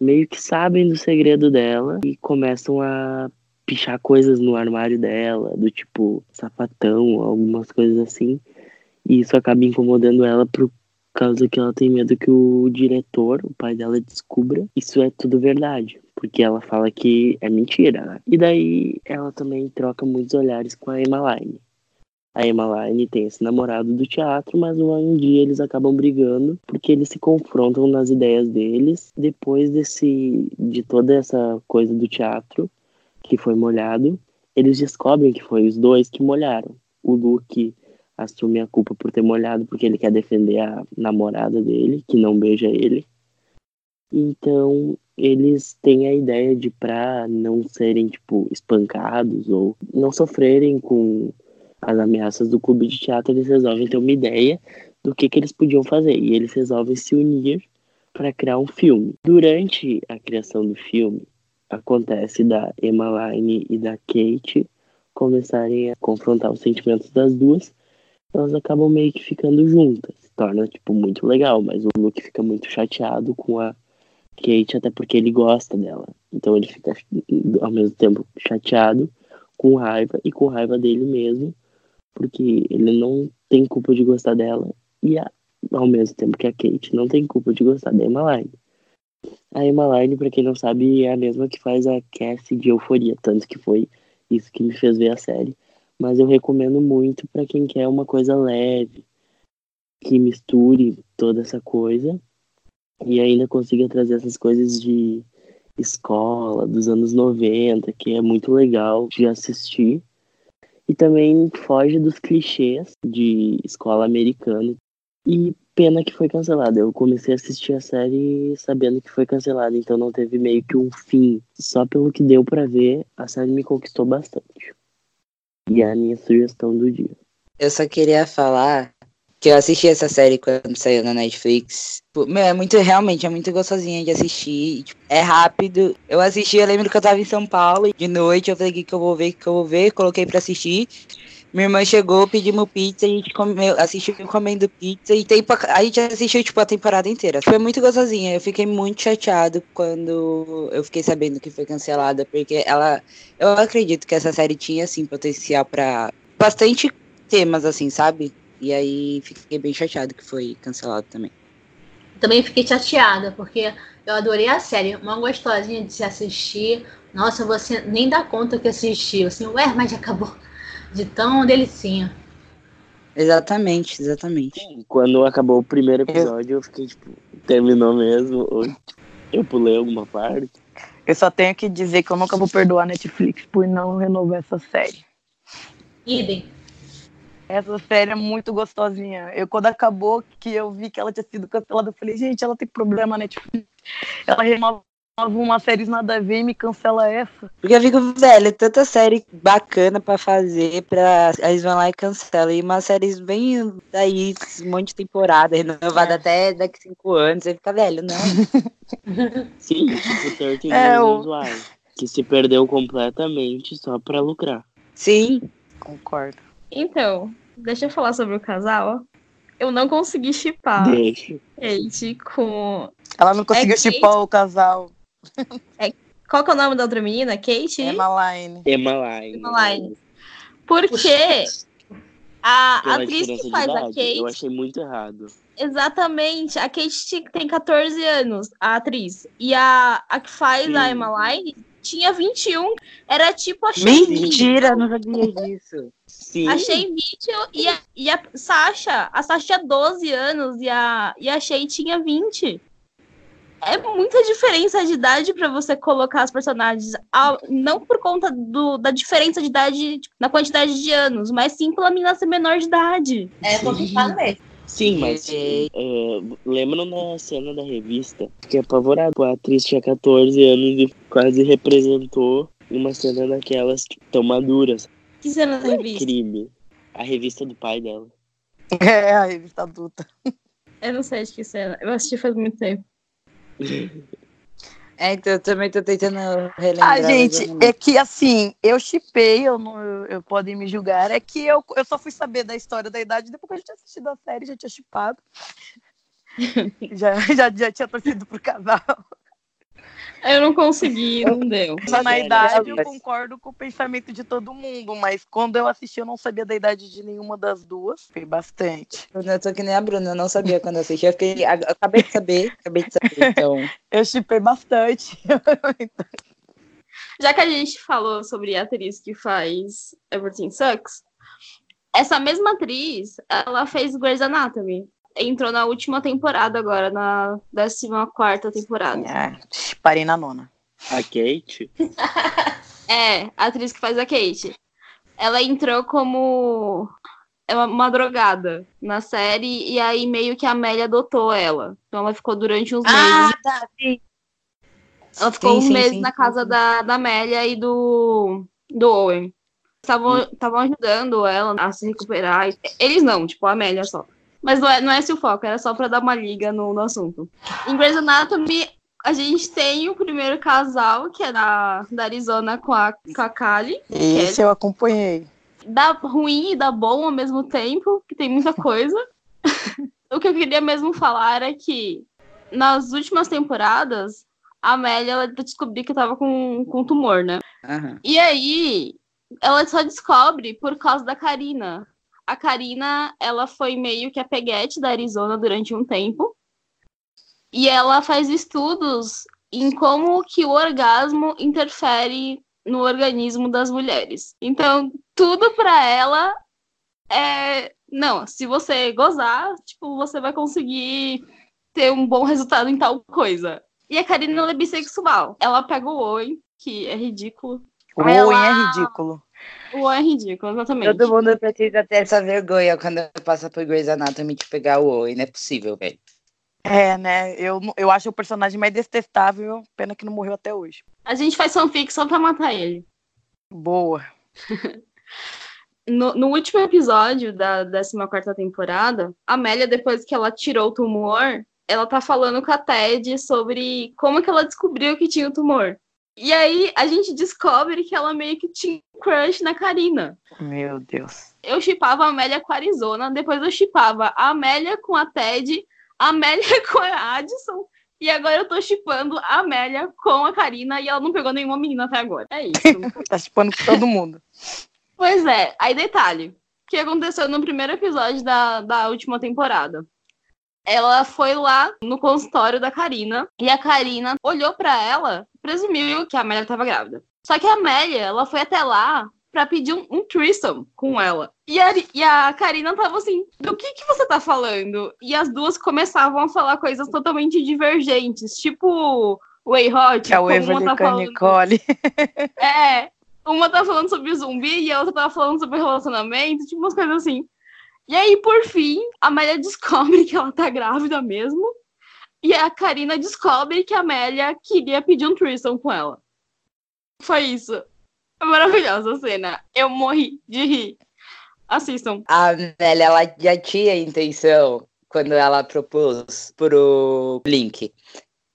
Meio que sabem do segredo dela e começam a pichar coisas no armário dela, do tipo sapatão, algumas coisas assim. E isso acaba incomodando ela por causa que ela tem medo que o diretor, o pai dela, descubra isso é tudo verdade. Porque ela fala que é mentira, né? E daí ela também troca muitos olhares com a Emmaline. A Emmaline tem esse namorado do teatro, mas um dia eles acabam brigando porque eles se confrontam nas ideias deles. Depois desse, de toda essa coisa do teatro que foi molhado, eles descobrem que foi os dois que molharam. O Luke assume a culpa por ter molhado porque ele quer defender a namorada dele, que não beija ele. Então, eles têm a ideia de para não serem tipo espancados ou não sofrerem com as ameaças do clube de teatro, eles resolvem ter uma ideia do que que eles podiam fazer e eles resolvem se unir para criar um filme. Durante a criação do filme, acontece da Emmaline e da Kate começarem a confrontar os sentimentos das duas elas acabam meio que ficando juntas. Se torna, tipo, muito legal, mas o Luke fica muito chateado com a Kate, até porque ele gosta dela. Então ele fica ao mesmo tempo chateado, com raiva e com raiva dele mesmo, porque ele não tem culpa de gostar dela e a, ao mesmo tempo que a Kate não tem culpa de gostar da Emmaline. A Emmaline, pra quem não sabe, é a mesma que faz a Cassie de Euforia, tanto que foi isso que me fez ver a série mas eu recomendo muito para quem quer uma coisa leve, que misture toda essa coisa e ainda consiga trazer essas coisas de escola dos anos 90, que é muito legal de assistir. E também foge dos clichês de escola americana. E pena que foi cancelada. Eu comecei a assistir a série sabendo que foi cancelada, então não teve meio que um fim. Só pelo que deu para ver, a série me conquistou bastante. E é a minha sugestão do dia. Eu só queria falar que eu assisti essa série quando saiu na Netflix. Meu, é muito, realmente, é muito gostosinha de assistir. Tipo, é rápido. Eu assisti, eu lembro que eu tava em São Paulo de noite. Eu falei, que, eu vou ver, que eu vou ver. Coloquei pra assistir. Minha irmã chegou, pedimos pizza, a gente comeu, assistiu comendo pizza e tem, a gente assistiu tipo a temporada inteira. Foi muito gostosinha. Eu fiquei muito chateado quando eu fiquei sabendo que foi cancelada, porque ela eu acredito que essa série tinha assim potencial para bastante temas assim, sabe? E aí fiquei bem chateado que foi cancelado também. Também fiquei chateada, porque eu adorei a série, uma gostosinha de se assistir. Nossa, você nem dá conta que assistiu, assim, ué, mas já acabou de tão delicinha. Exatamente, exatamente. Quando acabou o primeiro episódio, eu fiquei tipo, terminou mesmo? Ou eu pulei alguma parte? Eu só tenho que dizer que eu nunca vou perdoar a Netflix por não renovar essa série. Idem. Essa série é muito gostosinha. Eu, quando acabou, que eu vi que ela tinha sido cancelada, eu falei, gente, ela tem problema na Netflix. Ela renova uma série nada a ver e me cancela essa. Porque eu fico, velho, tanta série bacana pra fazer, pra. Eles vão lá e cancelam. E umas séries bem daí, um monte de temporada, renovada É. até daqui cinco anos. Você fica velho, não. Sim, tipo 13 É, Reasons o- Why, Que se perdeu completamente só pra lucrar. Sim. Concordo. Então, deixa eu falar sobre o casal. Eu não consegui chipar. Kate com. Ela não conseguiu Kate- chipar o casal. Qual que é o nome da outra menina? Kate? Emma Line. Emma Line. Emma Line. Porque a Pela atriz que faz a idade, Kate. Eu achei muito errado. Exatamente. A Kate tem 14 anos, a atriz. E a, a que faz a Sim. Emma Line tinha 21. Era tipo a Mentira, não sabia disso. Sim. A Shea Mitchell e a, e a Sasha. A Sasha tinha 12 anos e a, e a Shea tinha 20. É muita diferença de idade pra você colocar os personagens. ao- não por conta do, da diferença de idade tipo, na quantidade de anos, mas sim pela menina ser menor de idade. É complicado mesmo. Sim, mas E- é, lembram da cena da revista? Fiquei apavorado. A atriz tinha 14 anos e quase representou uma cena daquelas tipo, tão maduras. Que cena da revista? Crime. A revista do pai dela. É, a revista adulta. Eu não sei de que cena. Eu assisti faz muito tempo. É, então eu também tô tentando relembrar. Ah, gente, eu é que assim, eu chipei, eu não, eu, eu- podem me julgar, é que eu, eu só fui saber da história da idade depois que a gente tinha assistido a série, já tinha chipado. já, já, já tinha torcido pro casal. Eu não consegui, não deu. Mas na idade eu concordo com o pensamento de todo mundo, mas quando eu assisti eu não sabia da idade de nenhuma das duas. Foi bastante. Eu tô que nem a Bruna, eu não sabia quando eu assisti. Eu fiquei. eu Acabei de saber, acabei de saber, então. Eu chipei bastante. Já que a gente falou sobre a atriz que faz Everything Sucks, essa mesma atriz, ela fez Grey's Anatomy. Entrou na última temporada agora, na 14 temporada. É, parei na nona. A Kate? É, a atriz que faz a Kate. Ela entrou como é uma, drogada na série, e aí meio que a Amélia adotou ela. Então ela ficou durante uns meses. tá, sim. Ela ficou Sim, uns sim, meses sim, na sim, casa sim. Da, da Amélia e do, do Owen. Estavam estavam ajudando ela a se recuperar. Eles não, tipo, a Amélia só. Mas não é, não é esse o foco, era só pra dar uma liga no, no assunto. Em Grey's Anatomy, a gente tem o primeiro casal, que é da, da Arizona com a, com a Kali. Esse eu acompanhei. Dá ruim e dá bom ao mesmo tempo, que tem muita coisa. o que eu queria mesmo falar é que nas últimas temporadas, a Amélia ela descobriu que tava com, com tumor, né? Aham. E aí, ela só descobre por causa da Karina. A Karina, ela foi meio que a peguete da Arizona durante um tempo. E ela faz estudos em como que o orgasmo interfere no organismo das mulheres. Então, tudo pra ela é, não, se você gozar, tipo, você vai conseguir ter um bom resultado em tal coisa. E a Karina ela é bissexual. Ela pega o Owen, que é ridículo. O Ela- Owen é ridículo. O é ridículo, exatamente. Todo mundo precisa ter essa vergonha quando passa por Grey's Anatomy de pegar o Owen. Não é possível, velho. É, né? Eu, eu acho o personagem mais detestável, pena que não morreu até hoje. A gente faz fanfic só pra matar ele. Boa. No, no último episódio da 14 temporada, a Amélia, depois que ela tirou o tumor, ela tá falando com a Ted sobre como que ela descobriu que tinha o tumor. E aí a gente descobre que ela meio que tinha crush na Karina. Meu Deus. Eu chipava a Amélia com a Arizona, depois eu chipava a Amélia com a Ted, a Amélia com a Addison, e agora eu tô chipando a Amélia com a Karina e ela não pegou nenhuma menina até agora. É isso. Tá chipando com todo mundo. Pois é, aí detalhe. O que aconteceu no primeiro episódio da, da última temporada? Ela foi lá no consultório da Karina e a Karina olhou pra ela, presumiu que a Amélia tava grávida. Só que a Amélia, ela foi até lá pra pedir um, um threesome com ela. E a, e a Karina tava assim, do que que você tá falando? E as duas começavam a falar coisas totalmente divergentes, tipo Way Hot. Que é o uma Evelyn tá falando- Nicole. É, uma tá falando sobre zumbi e a outra tava falando sobre relacionamento, tipo umas coisas assim. E aí, por fim, a Amélia descobre que ela tá grávida mesmo. E a Karina descobre que a Amélia queria pedir um threesome com ela. Foi isso. Maravilhosa cena. Eu morri de rir. Assistam. A Amélia, ela já tinha intenção quando ela propôs pro Blink.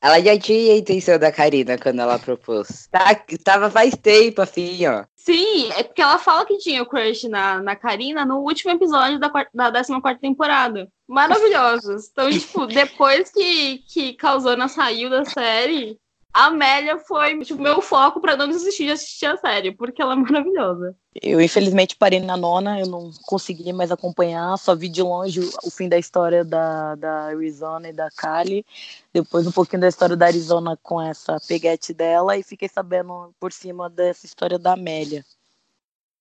Ela já tinha a intenção da Karina quando ela propôs. Tá, tava faz tempo, assim, ó. Sim, é porque ela fala que tinha o crush na, na Karina no último episódio da, da 14 temporada. Maravilhosos. Então, tipo, depois que, que Causana saiu da série, a Amélia foi, tipo, meu foco pra não desistir de assistir a série, porque ela é maravilhosa. Eu, infelizmente, parei na nona, eu não consegui mais acompanhar, só vi de longe o, o fim da história da, da Arizona e da Kali, depois um pouquinho da história da Arizona com essa peguete dela, e fiquei sabendo por cima dessa história da Amélia.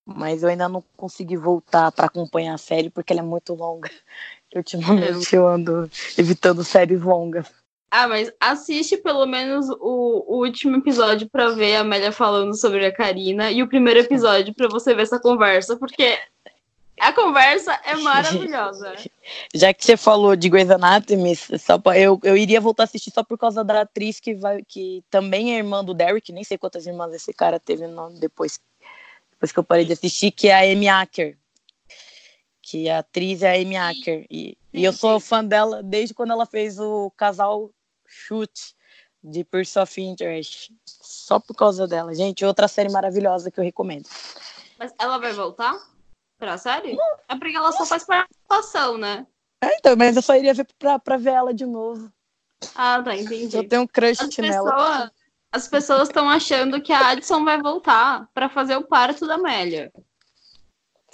Mas eu ainda não consegui voltar para acompanhar a série, porque ela é muito longa. Ultimamente eu ando evitando séries longas. Ah, mas assiste pelo menos o, o último episódio pra ver a Amélia falando sobre a Karina e o primeiro episódio pra você ver essa conversa, porque a conversa é maravilhosa. Já que você falou de Grey's Anatomy, só pra, eu, eu iria voltar a assistir só por causa da atriz que, vai, que também é irmã do Derek, nem sei quantas irmãs esse cara teve no- depois, depois que eu parei de assistir, que é a Amy Acker. Que a atriz é a Amy Acker. E, e eu sou fã dela desde quando ela fez o casal chute de Pursuit of Interest. Só por causa dela. Gente, outra série maravilhosa que eu recomendo. Mas ela vai voltar pra série? É porque ela só faz participação, né? É, então, mas eu só iria ver pra, pra ver ela de novo. Ah, tá, entendi. Eu tenho um crush As nela. as pessoas estão achando que a Addison vai voltar pra fazer o parto da Amélia.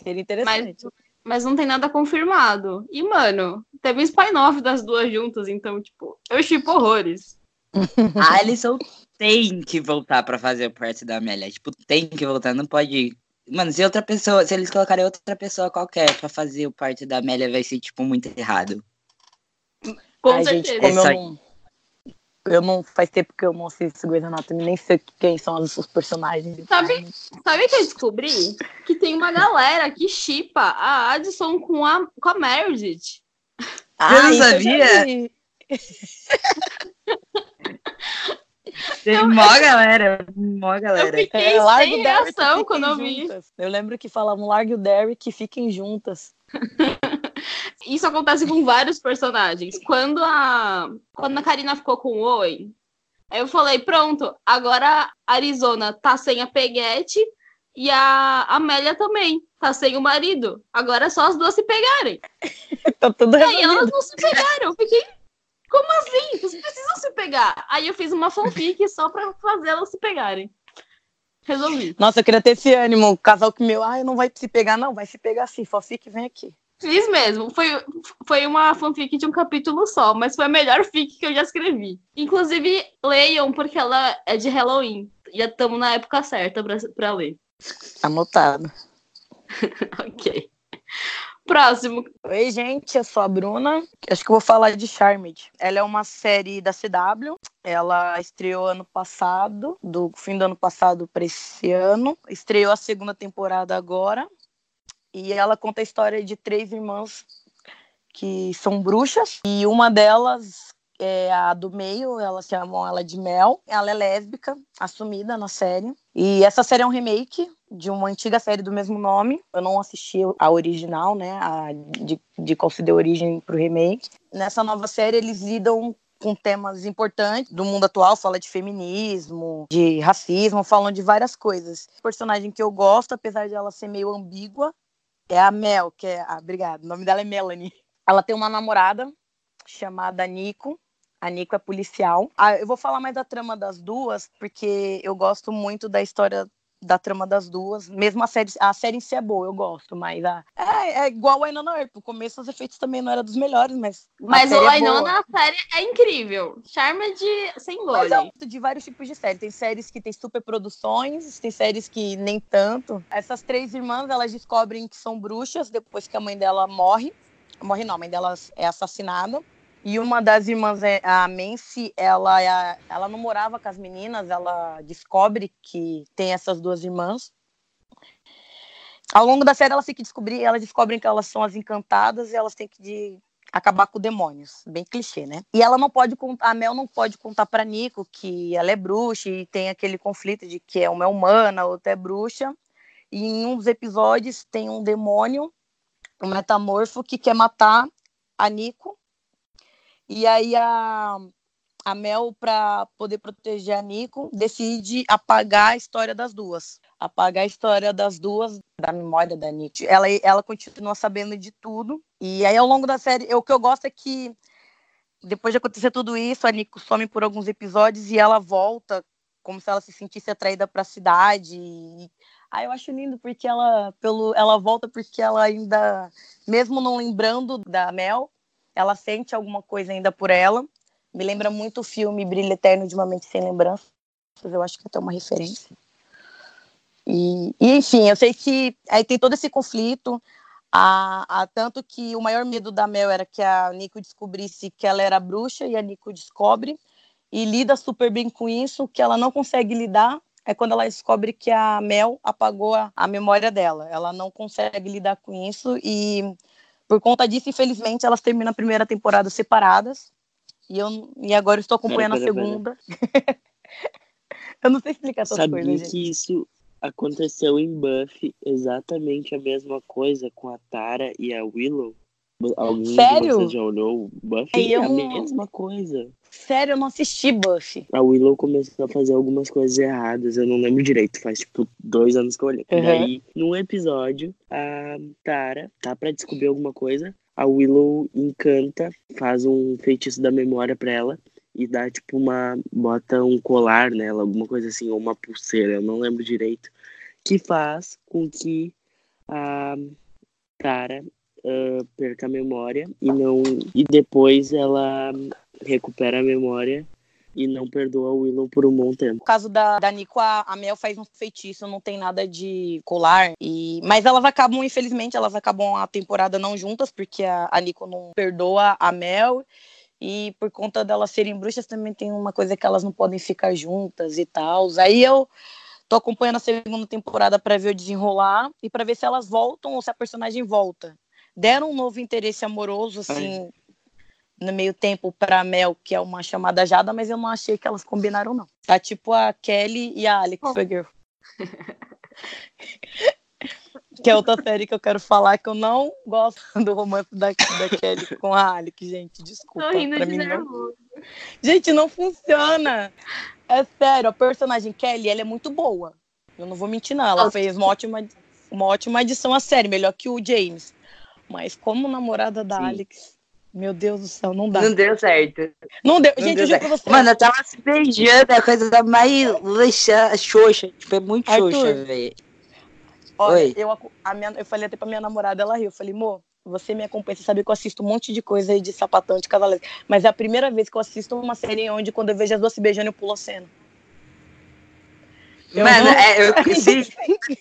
Seria Mas, interessante. mas não tem nada confirmado. E, mano, teve um spin-off das duas juntas, então, tipo, eu chipo horrores. A Alison tem que voltar pra fazer o parte da Amélia. Tipo, tem que voltar, não pode ir. Mano, se outra pessoa, se eles colocarem outra pessoa qualquer pra fazer o parte da Amélia, vai ser, tipo, muito errado. Com Ai, gente, certeza. como É só- eu não. Eu não. Faz tempo que eu não assisto Grey's Anatomy, nem sei quem são os, os personagens. Sabe- Sabe o que eu descobri? Que tem uma galera que chipa a Addison com a, com a Meredith. Eu não sabia. Tem mó galera, mó Eu galera. fiquei É, sem Derek, reação quando eu vi. Eu lembro que falavam largue o Derek e fiquem juntas. Isso acontece com vários personagens. Quando a, quando a Karina ficou com o Owen, aí eu falei, pronto, agora a Arizona tá sem a Peguete e a Amélia também tá sem o marido. Agora é só as duas se pegarem. tá tudo E aí elas não se pegaram. Eu fiquei, como assim? Vocês precisam se pegar. Aí eu fiz uma fanfic só pra fazer elas se pegarem. Resolvi. Nossa, eu queria ter esse ânimo. O casal que meu, ai, não vai se pegar, não, vai se pegar sim. Fofique, vem aqui. Fiz mesmo. Foi, foi uma fanfic de um capítulo só, mas foi a melhor fic que eu já escrevi. Inclusive, leiam, porque ela é de Halloween. Já estamos na época certa pra, pra ler. Anotado. Ok. Próximo. Oi, gente, eu sou a Bruna. Acho que vou falar de Charmed. Ela é uma série da CW. Ela estreou ano passado, do fim do ano passado para esse ano. Estreou a segunda temporada agora. E ela conta a história de três irmãs que são bruxas. E uma delas é a do meio, elas chamam ela de Mel. Ela é lésbica, assumida na série. E essa série é um remake de uma antiga série do mesmo nome. Eu não assisti a original, né? A, de, de qual se deu origem pro remake. Nessa nova série, eles lidam com temas importantes do mundo atual, fala de feminismo, de racismo, falam de várias coisas. O personagem que eu gosto, apesar de ela ser meio ambígua, é a Mel, que é. Ah, obrigada. O nome dela é Melanie. Ela tem uma namorada chamada Nico. A Nico é policial. Ah, eu vou falar mais da trama das duas, porque eu gosto muito da história da trama das duas. Mesmo a série, a série em si é boa, eu gosto, mas a, é, é igual a Ainona Earp. No começo os efeitos também não eram dos melhores, mas. Mas a o é Ainona, boa. a série é incrível. Charme de sem Mas gole. eu gosto de vários tipos de série. Tem séries que tem super produções, tem séries que nem tanto. Essas três irmãs, elas descobrem que são bruxas depois que a mãe dela morre. Morre não, a mãe dela é assassinada. E uma das irmãs, é a Mancy, ela, é ela não morava com as meninas, ela descobre que tem essas duas irmãs. Ao longo da série, elas têm que descobrir, elas descobrem que elas são as encantadas e elas têm que de- acabar com demônios. Bem clichê, né? E ela não pode contar, a Mel não pode contar pra Nico que ela é bruxa e tem aquele conflito de que é uma é humana, outra é bruxa. E em um dos episódios tem um demônio, um metamorfo, que quer matar a Nico. E aí a, a Mel, para poder proteger a Nico, decide apagar a história das duas. Apagar a história das duas da memória da Nico. Ela, ela continua sabendo de tudo. E aí, ao longo da série, eu- o que eu gosto é que depois de acontecer tudo isso, a Nico some por alguns episódios e ela volta como se ela se sentisse atraída para a cidade. E... Ah, eu acho lindo porque ela, pelo, ela volta porque ela ainda, mesmo não lembrando da Mel, ela sente alguma coisa ainda por ela. Me lembra muito o filme Brilho Eterno de uma Mente Sem Lembranças. Eu acho que é até uma referência. E, e, enfim, eu sei que aí tem todo esse conflito. A, a, tanto que o maior medo da Mel era que a Nico descobrisse que ela era bruxa e a Nico descobre e lida super bem com isso. O que ela não consegue lidar é quando ela descobre que a Mel apagou a, a memória dela. Ela não consegue lidar com isso e por conta disso, infelizmente, elas terminam a primeira temporada separadas. E, eu, e agora eu estou acompanhando Pera, pera, a segunda. eu não sei explicar essas Sabia coisas, gente. que isso aconteceu em Buffy exatamente a mesma coisa com a Tara e a Willow? Algum Sério? de vocês já olhou Buffy? É eu a mesma coisa. Sério, eu não assisti Buffy. A Willow começou a fazer algumas coisas erradas, eu não lembro direito, faz tipo dois anos que eu olhei. Uhum. Daí, num episódio, a Tara tá pra descobrir alguma coisa, a Willow encanta, faz um feitiço da memória pra ela e dá tipo uma. bota um colar nela, alguma coisa assim, ou uma pulseira, eu não lembro direito, que faz com que a Tara ah, perca a memória e não. e depois ela recupera a memória e não perdoa a Willow por um bom tempo. No caso da, da Nico, a, a Mel faz um feitiço, não tem nada de colar. E, mas elas acabam, infelizmente, elas acabam a temporada não juntas, porque a, a Nico não perdoa a Mel. E por conta delas serem bruxas, também tem uma coisa que elas não podem ficar juntas e tal. Aí eu tô acompanhando a segunda temporada para ver o desenrolar e para ver se elas voltam ou se a personagem volta. Deram um novo interesse amoroso, assim, no meio tempo pra Mel, que é uma chamada Jada, mas eu não achei que elas combinaram, não. Tá tipo a Kelly e a Alex Supergirl. que é outra série que eu quero falar, que eu não gosto do romance da, da Kelly com a Alex, gente. Desculpa. Tô rindo pra de mim não. nervoso. Gente, não funciona. É sério, a personagem Kelly, ela é muito boa. Eu não vou mentir, não. Ela Nossa. fez uma ótima, uma ótima edição à série, melhor que o James. Mas como namorada da Sim. Alex, meu Deus do céu, não dá. Não deu certo. Não deu. Não Gente, deu eu juro pra você. Mano, eu tava se beijando, é a coisa da mais lixa, xoxa. Tipo, é muito Arthur. xoxa, velho. Olha, Oi. eu, a minha, eu falei até pra minha namorada, ela riu. Eu falei, amor, você me acompanha, você sabe que eu assisto um monte de coisa aí de sapatão, de casal lésbico. Mas é a primeira vez que eu assisto uma série onde, quando eu vejo as duas se beijando, eu pulo a cena. Eu Mano, não- é, eu, sim,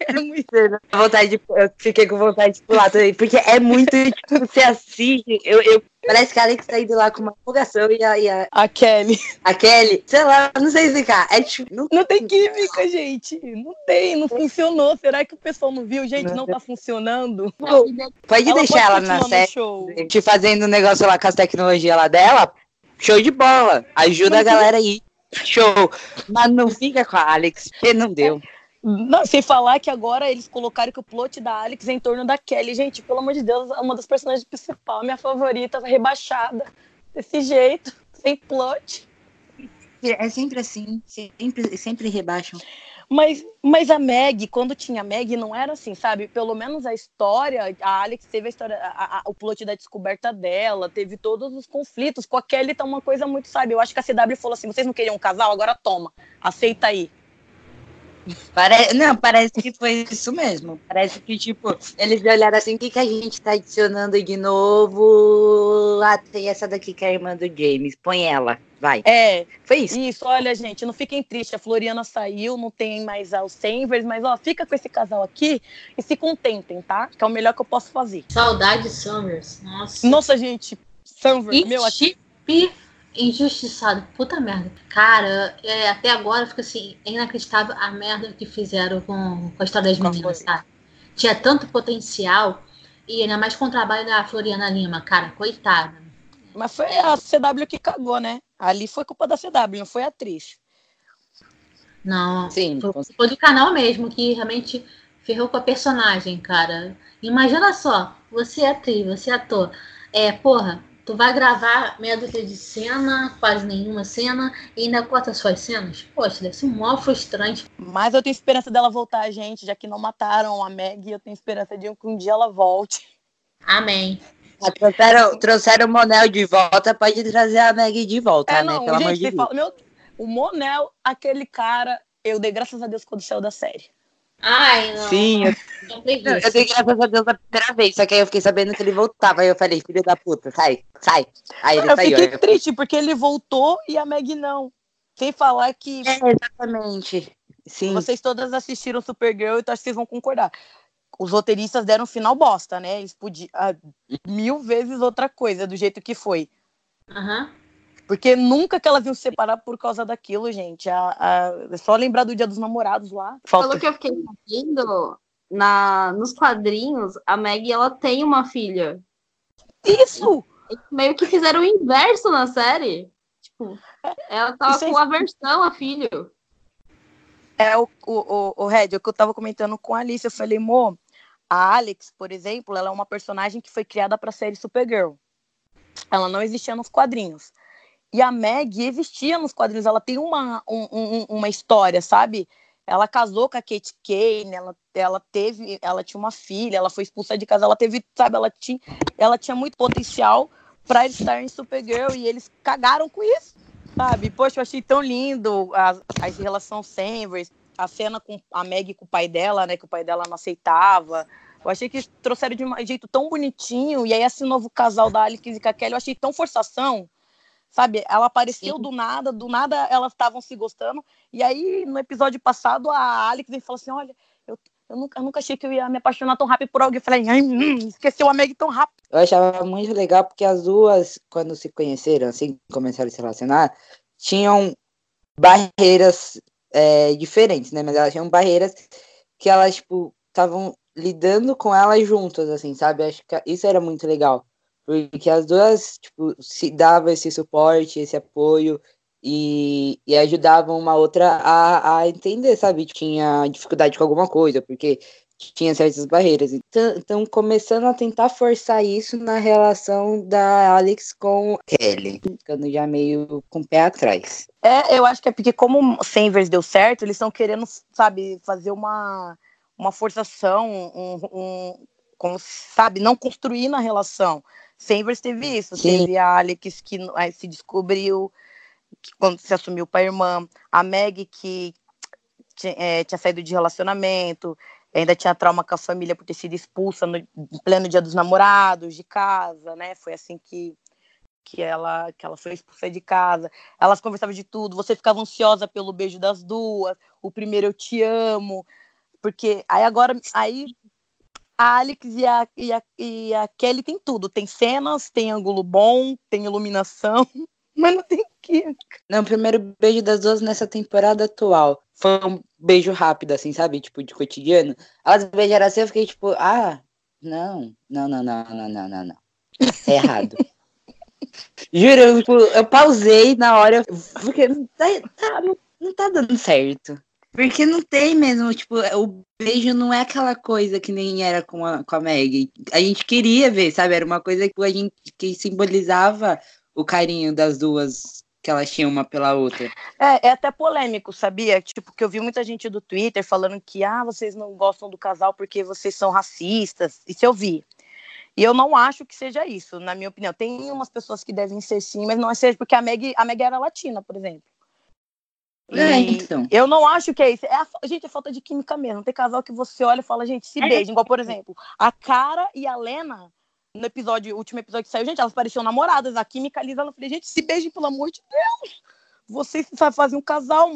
é muito... vontade de, eu fiquei com vontade de pular também, porque é muito, tipo, você assiste, eu, eu, parece que a Alex tá indo lá com uma empolgação e a, e a, A Kelly. a Kelly, sei lá, não sei explicar, é tipo, não, Não tem química, gente. Não tem, não funcionou. Será que o pessoal não viu? Gente, não tá funcionando. pode Ela deixar ela pode na continuar no série, show. te fazendo um negócio lá com as tecnologias lá dela, show de bola, ajuda a galera aí, show, mas não fica com a Alex, porque não deu. Não, sem falar que agora eles colocaram que o plot da Alex é em torno da Kelly. Gente, pelo amor de Deus, é uma das personagens principais, minha favorita, rebaixada. Desse jeito, sem plot. É sempre assim, sempre, sempre rebaixam. Mas, mas a Meg, quando tinha a Meg, não era assim, sabe? Pelo menos a história, a Alex teve a história, a- a- o plot da descoberta dela, teve todos os conflitos. Com a Kelly tá uma coisa muito, sabe? Eu acho que a CW falou assim: vocês não queriam um casal? Agora toma, aceita aí. Pare... Não, parece que foi isso mesmo. Parece que, tipo, eles olharam assim, o que, que a gente tá adicionando de novo? Ah, tem essa daqui que é a irmã do James. Põe ela, vai. É, Foi isso. isso, olha, gente, não fiquem tristes. A Floriana saiu, não tem mais os Senvers, mas ó, fica com esse casal aqui e se contentem, tá? Que é o melhor que eu posso fazer. Saudade Summers. Nossa. Nossa, gente, E meu, aqui. chip injustiçado. Puta merda. Cara, é, até agora fica assim, é inacreditável a merda que fizeram com, com a história das meninas, foi? sabe? Tinha tanto potencial. E ainda mais com o trabalho da Floriana Lima, cara, coitada. Mas foi a CW que cagou, né? Ali foi culpa da CW, não foi a atriz. Não, Sim, foi, foi do canal mesmo, que realmente ferrou com a personagem, cara. Imagina só, você é atriz, você é ator. É, porra, tu vai gravar meia dúzia de cena, quase nenhuma cena, e ainda corta suas cenas? Poxa, deve ser mó frustrante. Mas eu tenho esperança dela voltar, gente, já que não mataram a Meg, eu tenho esperança de que um dia ela volte. Amém. Ah, trouxeram, trouxeram o Monel de volta, pode trazer a Maggie de volta, é, né? não, Pelo amor gente, de você Deus. fala, meu, o Monel, aquele cara, eu dei graças a Deus quando saiu da série. Ai, não. Sim, eu, Não eu dei graças a Deus a primeira vez, só que aí eu fiquei sabendo que ele voltava. Aí eu falei, filho da puta, sai, sai. Aí ele eu saiu. fiquei aí eu- triste, porque ele voltou e a Meg não. Sem falar que É, exatamente. Sim. vocês todas assistiram Supergirl, então acho que vocês vão concordar. Os roteiristas deram um final bosta, né? Eles podiam. ah, mil vezes outra coisa, do jeito que foi. Aham. Porque nunca que elas iam se separar por causa daquilo, gente. A, a- é só lembrar do dia dos namorados lá. Falta. Pelo que eu fiquei sabendo, na, nos quadrinhos, a Maggie ela tem uma filha. Isso! Eles meio que fizeram o inverso na série. Tipo, ela tava Isso é- com aversão a filho. É o, o, o, o Red, é o que eu tava comentando com a Alice. Eu falei, Mo, a Alex, por exemplo, ela é uma personagem que foi criada pra série Supergirl. Ela não existia nos quadrinhos. E a Meg existia nos quadrinhos. Ela tem uma, um- um- uma história, sabe? Ela casou com a Kate Kane, ela, ela teve, ela tinha uma filha, ela foi expulsa de casa, ela teve, sabe, ela tinha, ela tinha muito potencial para estar em Supergirl e eles cagaram com isso, sabe? Poxa, eu achei tão lindo a, a relação a cena com a Meg com o pai dela, né, que o pai dela não aceitava. Eu achei que trouxeram de um jeito tão bonitinho e aí esse novo casal da Alex e Kelly, eu achei tão forçação. Sabe, ela apareceu Sim. do nada, do nada elas estavam se gostando. E aí, no episódio passado, a Alex falou assim: Olha, eu, eu, nunca, eu nunca achei que eu ia me apaixonar tão rápido por alguém. Eu falei: Ai, hum, esqueceu a Meg tão rápido. Eu achava muito legal porque as duas, quando se conheceram, assim, começaram a se relacionar, tinham barreiras é, diferentes, né? Mas elas tinham barreiras que elas, tipo, estavam lidando com elas juntas, assim, sabe? Acho que isso era muito legal. Porque as duas, tipo, se davam esse suporte, esse apoio e, e ajudavam uma outra a, a entender, sabe? Tinha dificuldade com alguma coisa, porque tinha certas barreiras. Então, então, começando a tentar forçar isso na relação da Alex com Kelly, ficando já meio com o pé atrás. É, eu acho que é porque, como o Sanvers deu certo, eles estão querendo, sabe, fazer uma, uma forçação, um, um, como, sabe, não construir na relação. Sanvers teve isso, Sim. teve a Alex que se descobriu que quando se assumiu para a irmã, a Meg que ti- é, tinha saído de relacionamento, ainda tinha trauma com a família por ter sido expulsa no pleno dia dos namorados, de casa, né? Foi assim que, que, ela, que ela foi expulsa de casa. Elas conversavam de tudo, você ficava ansiosa pelo beijo das duas, o primeiro eu te amo, porque aí agora, aí a Alex e a, e, a, e a Kelly tem tudo, tem cenas, tem ângulo bom, tem iluminação, mas não tem química. Não, o primeiro beijo das duas nessa temporada atual foi um beijo rápido, assim, sabe? Tipo, de cotidiano. Elas beijaram assim, eu fiquei tipo, ah, não, não, não, não, não, não, não, não. É errado. Juro, eu, tipo, eu pausei na hora, porque não tá, tá- não tá dando certo. Porque não tem mesmo, tipo, o beijo não é aquela coisa que nem era com a, com a Meg. A gente queria ver, sabe? Era uma coisa que a gente que simbolizava o carinho das duas que elas tinham uma pela outra. É, é até polêmico, sabia? Tipo, que eu vi muita gente do Twitter falando que, ah, vocês não gostam do casal porque vocês são racistas. Isso eu vi. E eu não acho que seja isso, na minha opinião. Tem umas pessoas que devem ser sim, mas não é seja porque a Meg, a Meg era latina, por exemplo. É, então. Eu não acho que é isso. É a, gente, é falta de química mesmo. Tem casal que você olha e fala, gente, se É. beijam. Igual, por exemplo, a Cara e a Lena, no episódio, último episódio que saiu, gente, elas pareciam namoradas. A química ali, ela falei, gente, se beijem, pelo amor de Deus. Vocês sabem fazer um casal.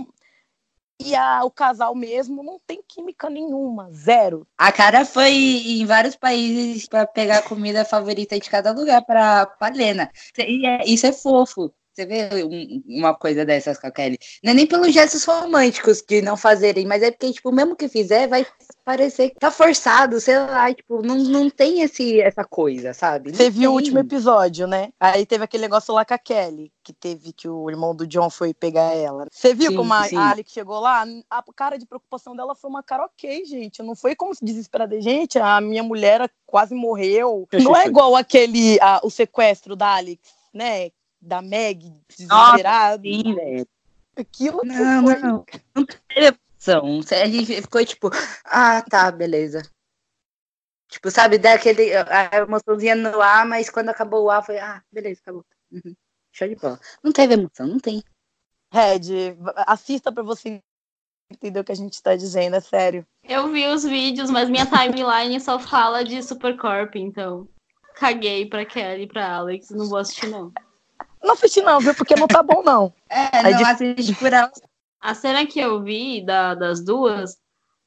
E a, o casal mesmo não tem química nenhuma, zero. A cara foi em vários países pra pegar a comida favorita de cada lugar pra, pra Lena. E é- isso é fofo. Você vê um- uma coisa dessas com a Kelly. Não é nem pelos gestos românticos de não fazerem, mas é porque, tipo, mesmo que fizer, vai parecer que tá forçado, sei lá, tipo, não, não tem esse, essa coisa, sabe? Não Você viu o tem. último episódio, né? Aí teve aquele negócio lá com a Kelly, que teve que o irmão do John foi pegar ela. Você viu Sim, como a, sim. Alex chegou lá? A cara de preocupação dela foi uma cara ok, gente. Não foi como se desesperada. Gente, a minha mulher quase morreu. Não é igual aquele, a- o sequestro da Alex, né? Da Meg, desesperada. Sim, velho. Aquilo que Não, foi. não. Não teve emoção. A gente ficou tipo, ah, tá, beleza. Tipo, sabe, daquele, a emoçãozinha no ar, mas quando acabou o ar, foi, ah, beleza, acabou. Uhum. Show de bola. Não teve emoção, não tem. Red, assista pra você entender o que a gente tá dizendo, é sério. Eu vi os vídeos, mas minha timeline só fala de Supercorp, então. Caguei pra Kelly e pra Alex. Não vou assistir, não. Não assisti não, viu? Porque não tá bom, não. É, Aí não de- assiste por ela. A cena que eu vi da- das duas,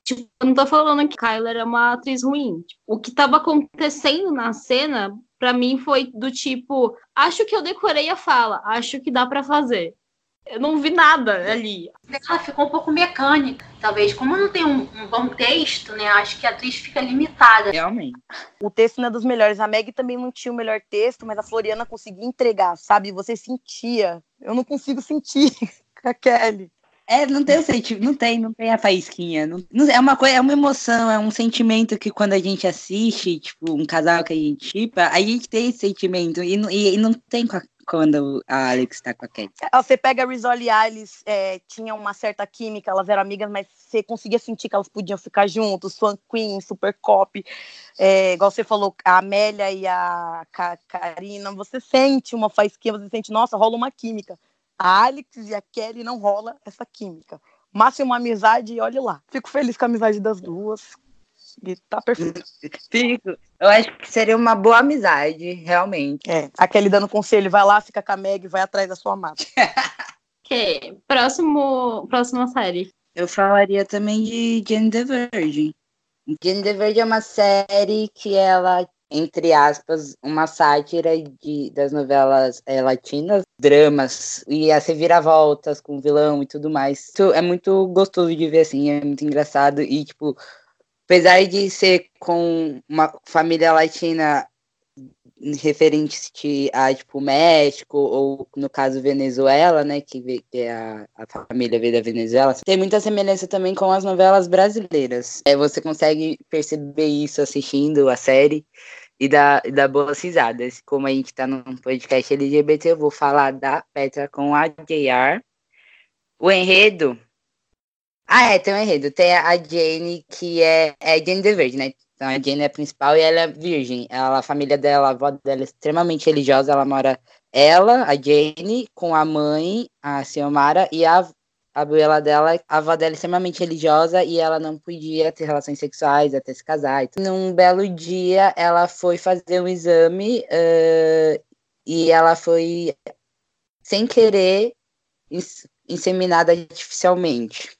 tipo, eu não tô falando que Kyler é uma atriz ruim. Tipo, o que tava acontecendo na cena, pra mim, foi do tipo, acho que eu decorei a fala, acho que dá pra fazer. Eu não vi nada ali. Ela ficou um pouco mecânica. Talvez, como não tem um, um bom texto, né? Acho que a atriz fica limitada. Realmente. O texto não é dos melhores. A Meg também não tinha o melhor texto, mas a Floriana conseguia entregar, sabe? Você sentia. Eu não consigo sentir com a Kelly. É, não tem o sentimento, não tem, não tem a faísquinha. Não, não- é uma coisa, é uma emoção, é um sentimento que quando a gente assiste, tipo, um casal que a gente chipa, a gente tem esse sentimento. E, não- e, e não tem com a- quando a Alex tá com a. Ah, Você pega a Rizoli e Alice, é, tinha uma certa química, elas eram amigas, mas você conseguia sentir que elas podiam ficar juntos. Swan Queen, Super Cop, é, igual você falou, a Amélia e a Ka- Karina, você sente uma faísquinha, você sente, nossa, rola uma química. A Alex e a Kelly não rola essa química. Máximo amizade e olhe lá. Fico feliz com a amizade das duas. E tá perfeito. Fico. Eu acho que seria uma boa amizade, realmente. É, a Kelly dando conselho, vai lá, fica com a Meg, vai atrás da sua amada. Ok, próximo, próxima série. Eu falaria também de Jane the Virgin. Jane the Virgin é uma série que ela, entre aspas, uma sátira de, das novelas eh, latinas, dramas e as reviravoltas com vilão e tudo mais. Isso é muito gostoso de ver, assim, é muito engraçado e, tipo, apesar de ser com uma família latina referente a, tipo, México, ou no caso Venezuela, né, que, que é a, a família veio da Venezuela, tem muita semelhança também com as novelas brasileiras. É, você consegue perceber isso assistindo a série e dar, e dar boas risadas. Como a gente tá num podcast LGBT, eu vou falar da Petra com a JR. O enredo... Ah, é, tem um enredo. Tem a Jane, que é, é Jane the Virgin, né? Então a Jane é a principal e ela é virgem. Ela, a família dela, a avó dela é extremamente religiosa. Ela mora, ela, a Jane, com a mãe, a Ciomara, e a, a abuela dela, a avó dela é extremamente religiosa e ela não podia ter relações sexuais até se casar. Então, num belo dia, ela foi fazer um exame ãh, e ela foi, sem querer, ins- inseminada artificialmente.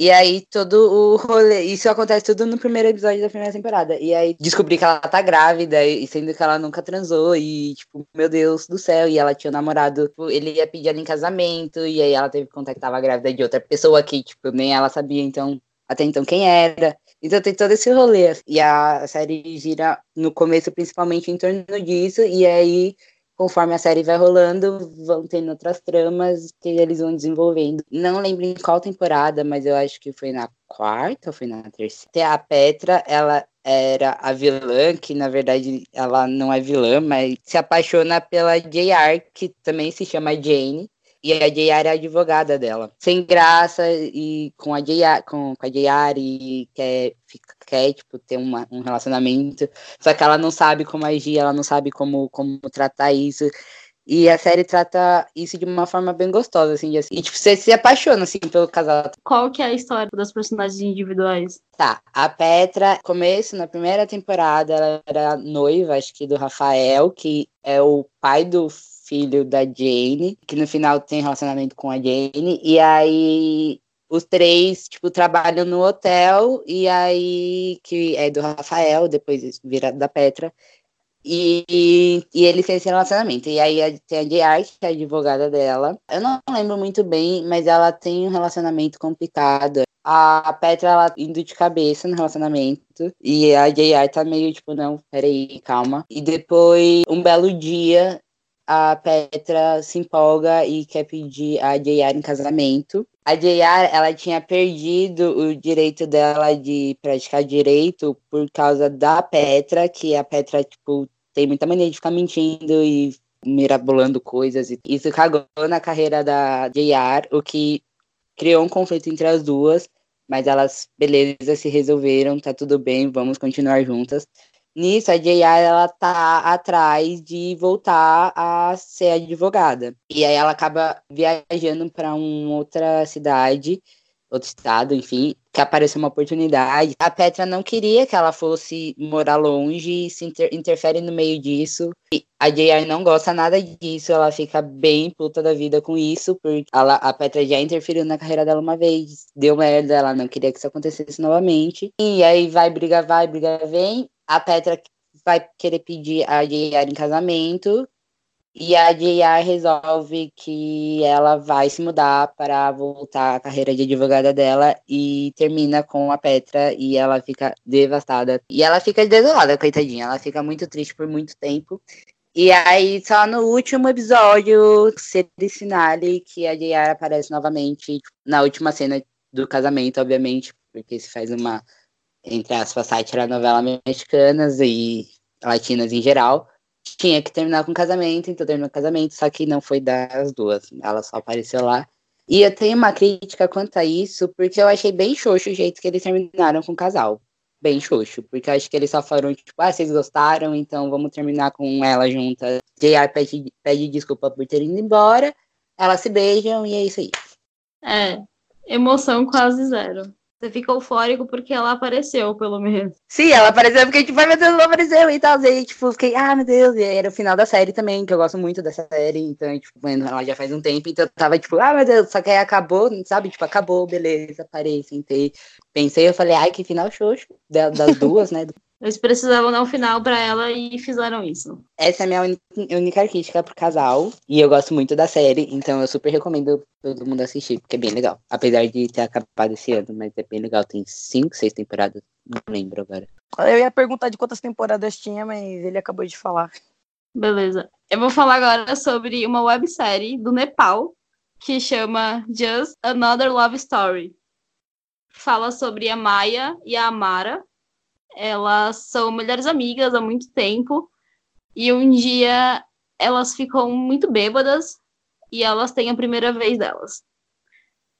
E aí todo o rolê, isso acontece tudo no primeiro episódio da primeira temporada. E aí descobri que ela tá grávida, e sendo que ela nunca transou, e tipo, meu Deus do céu, e ela tinha um namorado, tipo, ele ia pedir ela em casamento, e aí ela teve que contar que tava grávida de outra pessoa que, tipo, nem ela sabia, então, até então quem era. Então tem todo esse rolê. E a série gira no começo principalmente em torno disso, e aí conforme a série vai rolando, vão tendo outras tramas que eles vão desenvolvendo. Não lembro em qual temporada, mas eu acho que foi na quarta ou foi na terceira. Tem a Petra, ela era a vilã, que na verdade ela não é vilã, mas se apaixona pela JR, que também se chama Jane. E a JR é a advogada dela. Sem graça e com a JR, com, com a JR e quer, fica- quer tipo, ter uma, um relacionamento. Só que ela não sabe como agir, ela não sabe como, como tratar isso. E a série trata isso de uma forma bem gostosa, assim, assim. E, tipo, você se apaixona, assim, pelo casal. Qual que é a história das personagens individuais? Tá, a Petra, começo, na primeira temporada, ela era noiva, acho que do Rafael, que é o pai do filho da Jane, que no final tem relacionamento com a Jane, e aí os três, tipo, trabalham no hotel, e aí, que é do Rafael, depois vira da Petra, e, e ele tem esse relacionamento. E aí tem a JR, que é a advogada dela. Eu não lembro muito bem, mas ela tem um relacionamento complicado. A Petra, ela indo de cabeça no relacionamento. E a JR tá meio tipo, não, peraí, calma. E depois, um belo dia, a Petra se empolga e quer pedir a JR em casamento. A JR, ela tinha perdido o direito dela de praticar direito por causa da Petra, que a Petra, tipo, tem muita mania de ficar mentindo e mirabolando coisas. Isso cagou na carreira da JR, o que criou um conflito entre as duas, mas elas, beleza, se resolveram, tá tudo bem, vamos continuar juntas. Nisso, a JR, ela tá atrás de voltar a ser advogada. E aí ela acaba viajando para uma outra cidade, outro estado, enfim, que apareceu uma oportunidade. A Petra não queria que ela fosse morar longe e se inter interfere no meio disso. E a JR não gosta nada disso, ela fica bem puta da vida com isso, porque ela, a Petra já interferiu na carreira dela uma vez, deu merda, ela não queria que isso acontecesse novamente. E aí vai, briga, vai, briga, vem a Petra vai querer pedir a JR em casamento e a JR resolve que ela vai se mudar para voltar à carreira de advogada dela e termina com a Petra e ela fica devastada. E ela fica desolada, coitadinha. Ela fica muito triste por muito tempo. E aí, só no último episódio, series finale, que a JR aparece novamente na última cena do casamento, obviamente, porque se faz uma entre aspas, sátira novela mexicanas e latinas em geral. Tinha que terminar com casamento, então terminou com casamento, só que não foi das duas. Ela só apareceu lá. E eu tenho uma crítica quanto a isso, porque eu achei bem xoxo o jeito que eles terminaram com o casal. Bem xoxo, porque eu acho que eles só falaram, tipo, ah, vocês gostaram, então vamos terminar com ela junta. JR pede, pede desculpa por ter ido embora, elas se beijam e é isso aí. É, emoção quase zero. Você fica eufórico porque ela apareceu, pelo menos. Sim, ela apareceu porque, tipo, ai meu Deus, ela apareceu e tal. E aí, tipo, fiquei, ah, meu Deus. E era o final da série também, que eu gosto muito dessa série. Então, tipo, vendo ela já faz um tempo. Então eu tava, tipo, ah, meu Deus. Só que aí acabou, sabe? Tipo, acabou, beleza. Parei, sentei. Pensei, eu falei, ai, que final xoxo. Das duas, né? Eles precisavam dar um final para ela e fizeram isso. Essa é a minha única, crítica pro casal. E eu gosto muito da série, então eu super recomendo todo mundo assistir, porque é bem legal. Apesar de ter acabado esse ano, mas é bem legal. Tem cinco, seis temporadas, não lembro agora. Eu ia perguntar de quantas temporadas tinha, mas ele acabou de falar. Beleza. Eu vou falar agora sobre uma websérie do Nepal que chama Just Another Love Story. Fala sobre a Maya e a Amara, elas são melhores amigas há muito tempo. E um dia elas ficam muito bêbadas e elas têm a primeira vez delas.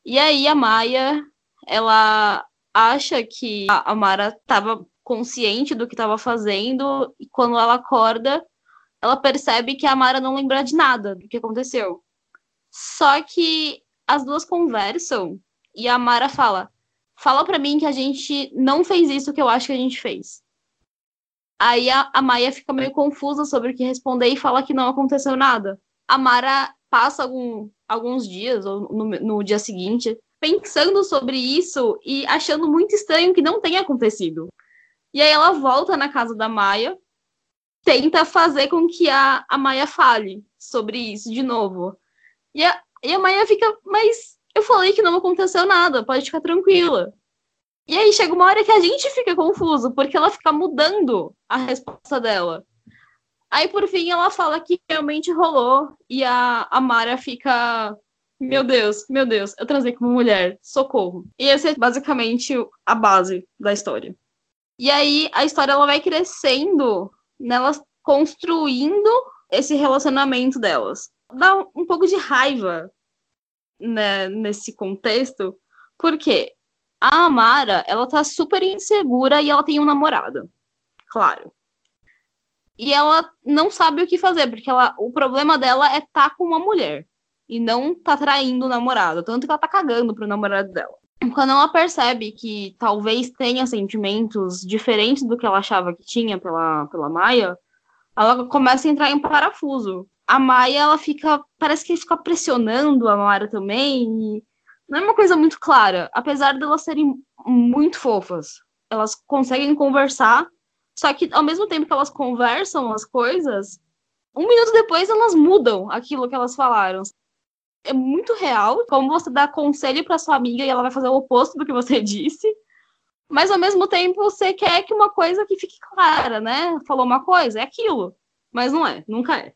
E aí a Maia, ela acha que a Mara estava consciente do que estava fazendo e quando ela acorda, ela percebe que a Mara não lembra de nada do que aconteceu. Só que as duas conversam e a Mara fala: fala para mim que a gente não fez isso que eu acho que a gente fez. Aí a, a Maia fica meio confusa sobre o que responder e fala que não aconteceu nada. A Mara passa algum, alguns dias, ou no, no dia seguinte, pensando sobre isso e achando muito estranho que não tenha acontecido. E aí ela volta na casa da Maia, tenta fazer com que a, a Maia fale sobre isso de novo. E a, e a Maia fica, mas eu falei que não aconteceu nada, pode ficar tranquila. E aí chega uma hora que a gente fica confuso, porque ela fica mudando a resposta dela. Aí por fim ela fala que realmente rolou e a, a Mara fica. Meu Deus, meu Deus, eu transei com uma mulher, socorro. E essa é basicamente a base da história. E aí a história ela vai crescendo, nelas construindo esse relacionamento delas. Dá um pouco de raiva né, nesse contexto, porque a Amara, ela tá super insegura e ela tem um namorado, claro. e ela não sabe o que fazer, porque ela, o problema dela é estar tá com uma mulher e não tá traindo o namorado, tanto que ela tá cagando pro namorado dela. Quando ela percebe que talvez tenha sentimentos diferentes do que ela achava que tinha pela, pela Maia, ela começa a entrar em parafuso. A Maia, ela fica, parece que fica pressionando a Mara também, e não é uma coisa muito clara, apesar de elas serem muito fofas. Elas conseguem conversar só que ao mesmo tempo que elas conversam as coisas, um minuto depois elas mudam aquilo que elas falaram. É muito real como você dá conselho para sua amiga e ela vai fazer o oposto do que você disse. Mas ao mesmo tempo você quer que uma coisa que fique clara, né? Falou uma coisa, é aquilo. Mas não é, nunca é.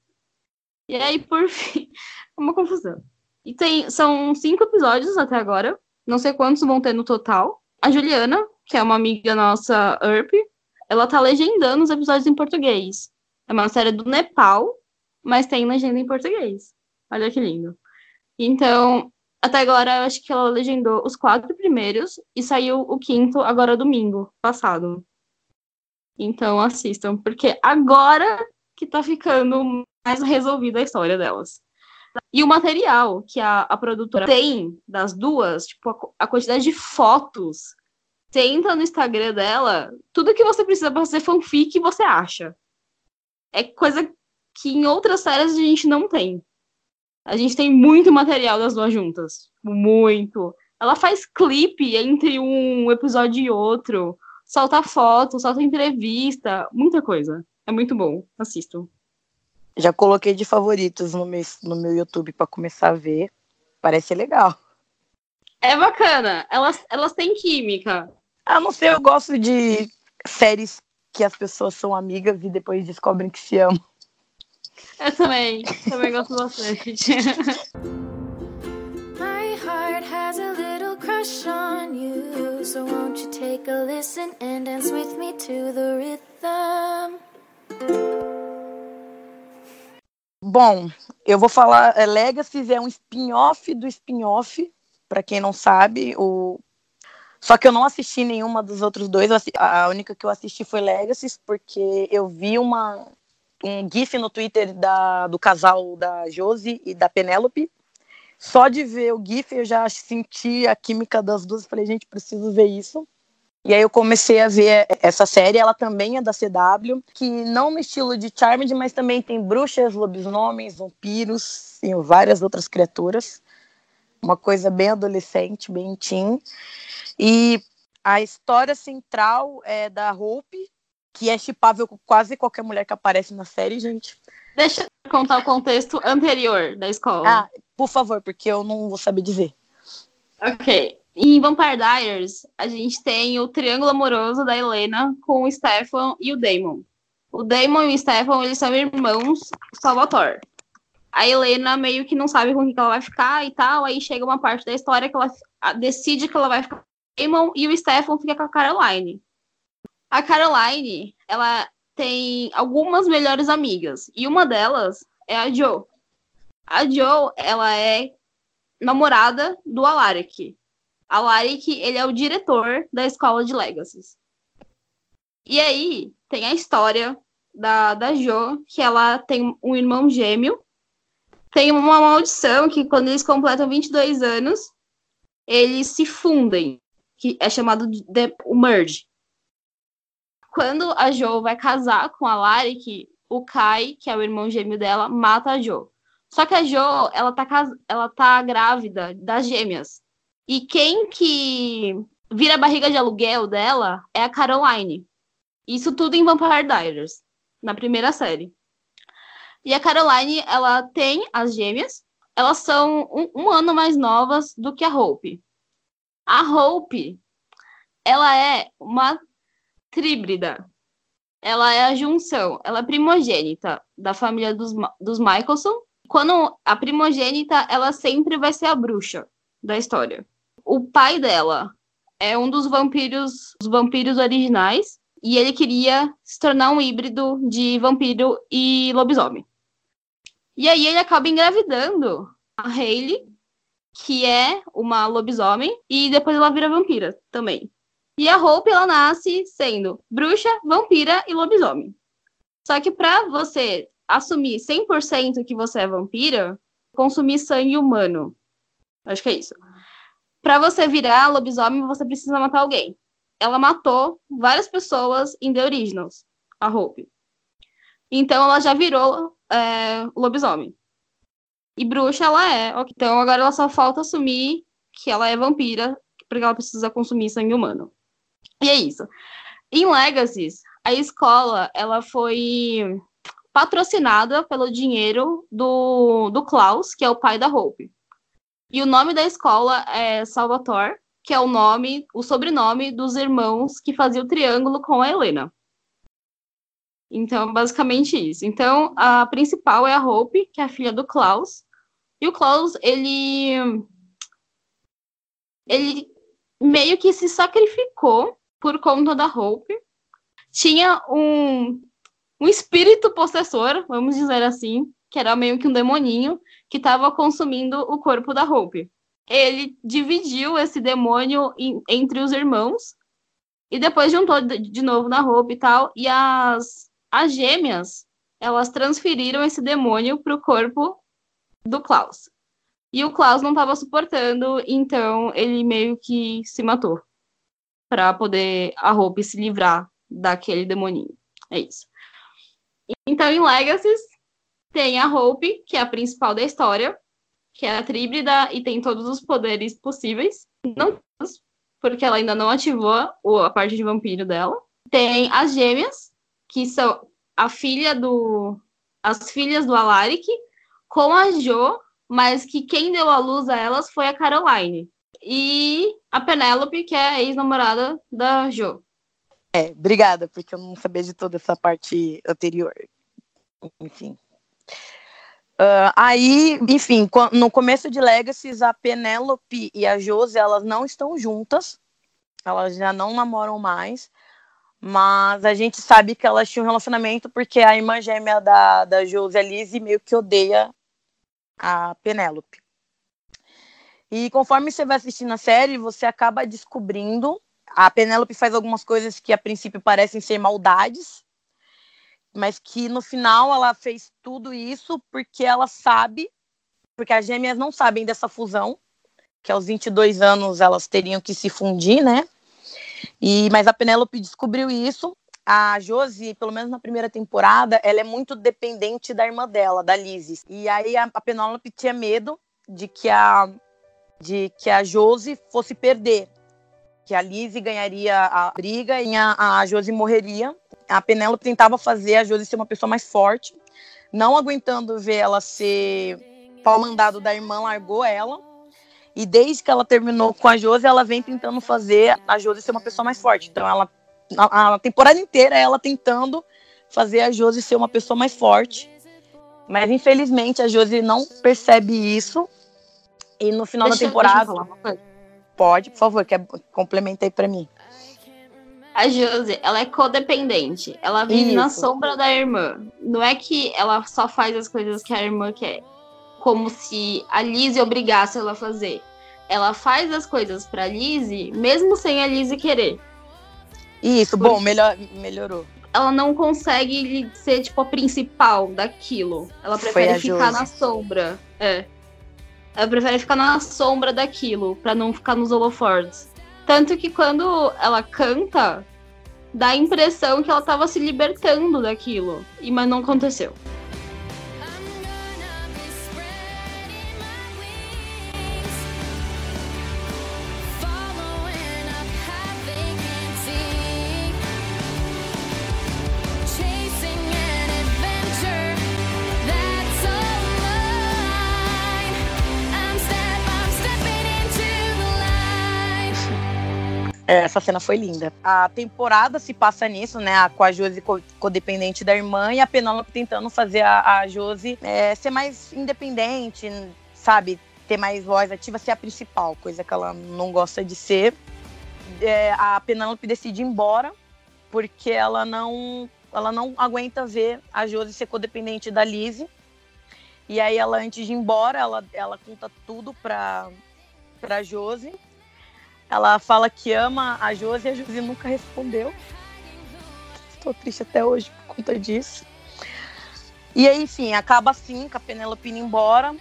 E aí, por fim, é uma confusão. E tem, são cinco episódios até agora. Não sei quantos vão ter no total. A Juliana, que é uma amiga nossa, Earp, ela tá legendando os episódios em português. É uma série do Nepal, mas tem legenda em português. Olha que lindo. Então, até agora, eu acho que ela legendou os quatro primeiros e saiu o quinto agora domingo passado. Então, assistam, porque agora que tá ficando mais resolvida a história delas. E o material que a, a produtora tem das duas, tipo, a, a quantidade de fotos você entra no Instagram dela, tudo que você precisa para fazer fanfic você acha. É coisa que em outras séries a gente não tem. A gente tem muito material das duas juntas. Muito. Ela faz clipe entre um episódio e outro. Solta foto, solta entrevista. Muita coisa. É muito bom. Assistam. Já coloquei de favoritos no meu, no meu YouTube para começar a ver. Parece legal. É bacana. Elas, elas têm química. Ah, não sei, eu gosto de séries que as pessoas são amigas e depois descobrem que se amam. Eu também, também gosto bastante. My heart has a little crush on you, so won't you take a listen and dance with me to the rhythm. Bom, eu vou falar, é, Legacy é um spin-off do spin-off, para quem não sabe, o só que eu não assisti nenhuma dos outros dois. A única que eu assisti foi Legacy, porque eu vi uma, um GIF no Twitter da, do casal da Josie e da Penélope. Só de ver o GIF eu já senti a química das duas. Falei, gente, preciso ver isso. E aí eu comecei a ver essa série, ela também é da CW, que não no estilo de Charmed, mas também tem bruxas, lobisomens, vampiros e várias outras criaturas. Uma coisa bem adolescente, bem teen. E a história central é da Hope, que é chipável com quase qualquer mulher que aparece na série, gente. Deixa eu contar o contexto anterior da escola. Ah, por favor, porque eu não vou saber dizer. Ok. Em Vampire Diaries, a gente tem o triângulo amoroso da Helena com o Stefan e o Damon. O Damon e o Stefan, eles são irmãos Salvatore. A Helena meio que não sabe com quem ela vai ficar e tal, aí chega uma parte da história que ela decide que ela vai ficar Damon e o Stefan fica com a Caroline. A Caroline, ela tem algumas melhores amigas e uma delas é a Jo. A Jo, ela é namorada do Alaric. Alaric, ele é o diretor da escola de Legacies. E aí, tem a história da, da Jo, que ela tem um irmão gêmeo. Tem uma maldição que quando eles completam 22 anos, eles se fundem que é chamado de o merge. Quando a Jo vai casar com a Lari, o Kai, que é o irmão gêmeo dela, mata a Jo. Só que a Jo, ela tá, ela tá grávida das gêmeas. E quem que vira a barriga de aluguel dela é a Caroline. Isso tudo em Vampire Diaries, na primeira série. E a Caroline, ela tem as gêmeas. Elas são um, um ano mais novas do que a Hope. A Hope, ela é uma tríbrida. Ela é a junção, ela é primogênita da família dos, dos Michelson. Quando a primogênita, ela sempre vai ser a bruxa da história. O pai dela é um dos vampiros, os vampiros originais, e ele queria se tornar um híbrido de vampiro e lobisomem. E aí ele acaba engravidando a Hayley, que é uma lobisomem, e depois ela vira vampira também. E a Hope, ela nasce sendo bruxa, vampira e lobisomem. Só que para você assumir 100% que você é vampira, consumir sangue humano. Acho que é isso. Para você virar lobisomem, você precisa matar alguém. Ela matou várias pessoas em The Originals, a Hope. Então ela já virou é, lobisomem. E bruxa ela é. Então agora ela só falta assumir que ela é vampira, porque ela precisa consumir sangue humano. E é isso. Em Legacies, a escola ela foi patrocinada pelo dinheiro do, do Klaus, que é o pai da Hope. E o nome da escola é Salvatore, que é o nome, o sobrenome dos irmãos que faziam o triângulo com a Helena. Então, basicamente isso. Então, a principal é a Hope, que é a filha do Klaus. E o Klaus, ele ele meio que se sacrificou por conta da Hope. Tinha um um espírito possessor, vamos dizer assim, que era meio que um demoninho, que estava consumindo o corpo da Hope. Ele dividiu esse demônio em, entre os irmãos e depois juntou de novo na Hope e tal. E as, as gêmeas, elas transferiram esse demônio para o corpo do Klaus. E o Klaus não estava suportando, então ele meio que se matou para poder a Hope se livrar daquele demoninho. É isso. Então, em Legacies, tem a Hope, que é a principal da história, que é a tríbrida e tem todos os poderes possíveis. Não todos, porque ela ainda não ativou a parte de vampiro dela. Tem as gêmeas, que são a filha do. as filhas do Alaric, com a Jo, mas que quem deu a luz a elas foi a Caroline. E a Penélope, que é a ex-namorada da Jo. É, obrigada, porque eu não sabia de toda essa parte anterior. Enfim. Uh, aí, enfim, no começo de Legacies, a Penélope e a Josi, elas não estão juntas. Elas já não namoram mais. Mas a gente sabe que elas tinham um relacionamento porque a irmã gêmea da, da Josi, a Lizzie, meio que odeia a Penélope. E conforme você vai assistindo a série, você acaba descobrindo a Penélope faz algumas coisas que a princípio parecem ser maldades, mas que no final ela fez tudo isso porque ela sabe, porque as gêmeas não sabem dessa fusão, que aos 22 anos elas teriam que se fundir, né? E mas a Penélope descobriu isso. A Josie, pelo menos na primeira temporada, ela é muito dependente da irmã dela, da Lizzie. E aí a, a Penélope tinha medo de que a de que a Josie fosse perder que a Lizzie ganharia a briga e a, a Josie morreria. A Penélope tentava fazer a Josie ser uma pessoa mais forte, não aguentando ver ela ser pau mandado da irmã, largou ela. E desde que ela terminou com a Josie, ela vem tentando fazer a Josie ser uma pessoa mais forte. Então, ela, a, a temporada inteira, ela tentando fazer a Josie ser uma pessoa mais forte. Mas, infelizmente, a Josie não percebe isso. E no final deixa, da temporada. Pode, por favor, quer complementei para mim. A Josie, ela é codependente. Ela vive Isso. na sombra da irmã. Não é que ela só faz as coisas que a irmã quer, como se a Lizzie obrigasse ela a fazer. Ela faz as coisas pra Lizzie, mesmo sem a Lizzie querer. Isso, Por... bom, melhor, melhorou. Ela não consegue ser, tipo, a principal daquilo. Ela prefere ficar na sombra. É. Ela prefere ficar na sombra daquilo, para não ficar nos holofortes. Tanto que quando ela canta, dá a impressão que ela tava se libertando daquilo. E mas não aconteceu. Essa cena foi linda. A temporada se passa nisso, né? Com a Josie codependente da irmã e a Penélope tentando fazer a, a Josie é, ser mais independente, sabe? Ter mais voz ativa, ser a principal, coisa que ela não gosta de ser. É, a Penélope decide ir embora porque ela não, ela não aguenta ver a Josie ser codependente da Lizzie. E aí ela, antes de ir embora, ela, ela conta tudo pra, pra Josie. Ela fala que ama a Josi e a Josi nunca respondeu. Estou triste até hoje por conta disso. E aí, enfim, acaba assim, com a Penélope indo embora.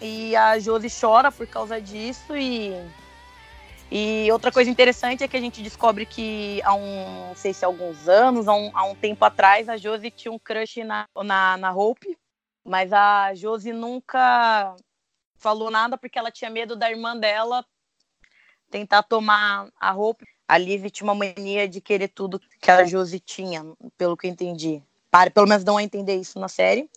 E a Josi chora por causa disso. E, e outra coisa interessante é que a gente descobre que há um, não sei se há alguns anos, há um, há um tempo atrás, a Josi tinha um crush na, na, na Hope. Mas a Josi nunca falou nada porque ela tinha medo da irmã dela tentar tomar a Hope. A Liv tinha uma mania de querer tudo que a Josi tinha, pelo que eu entendi. Para, pelo menos dão a entender isso na série.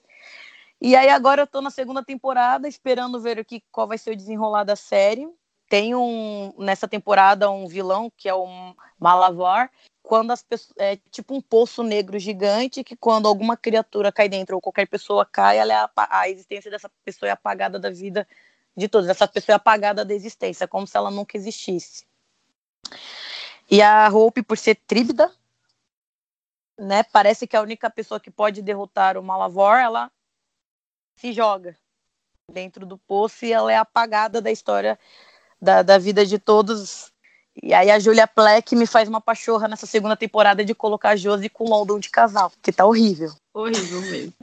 E aí agora eu tô na segunda temporada, esperando ver aqui qual vai ser o desenrolar da série. Tem um nessa temporada um vilão que é o Malavar, quando as pessoas é tipo um poço negro gigante que quando alguma criatura cai dentro ou qualquer pessoa cai, ela é a, a existência dessa pessoa é apagada da vida de todos. Essa pessoa é apagada da existência, como se ela nunca existisse. E a Hope, por ser tríbida, né, parece que a única pessoa que pode derrotar o Malavor, ela se joga dentro do poço e ela é apagada da história da, da vida de todos. E aí a Julia Pleck me faz uma pachorra nessa segunda temporada de colocar a Josie com o London de casal, que tá horrível. Horrível mesmo.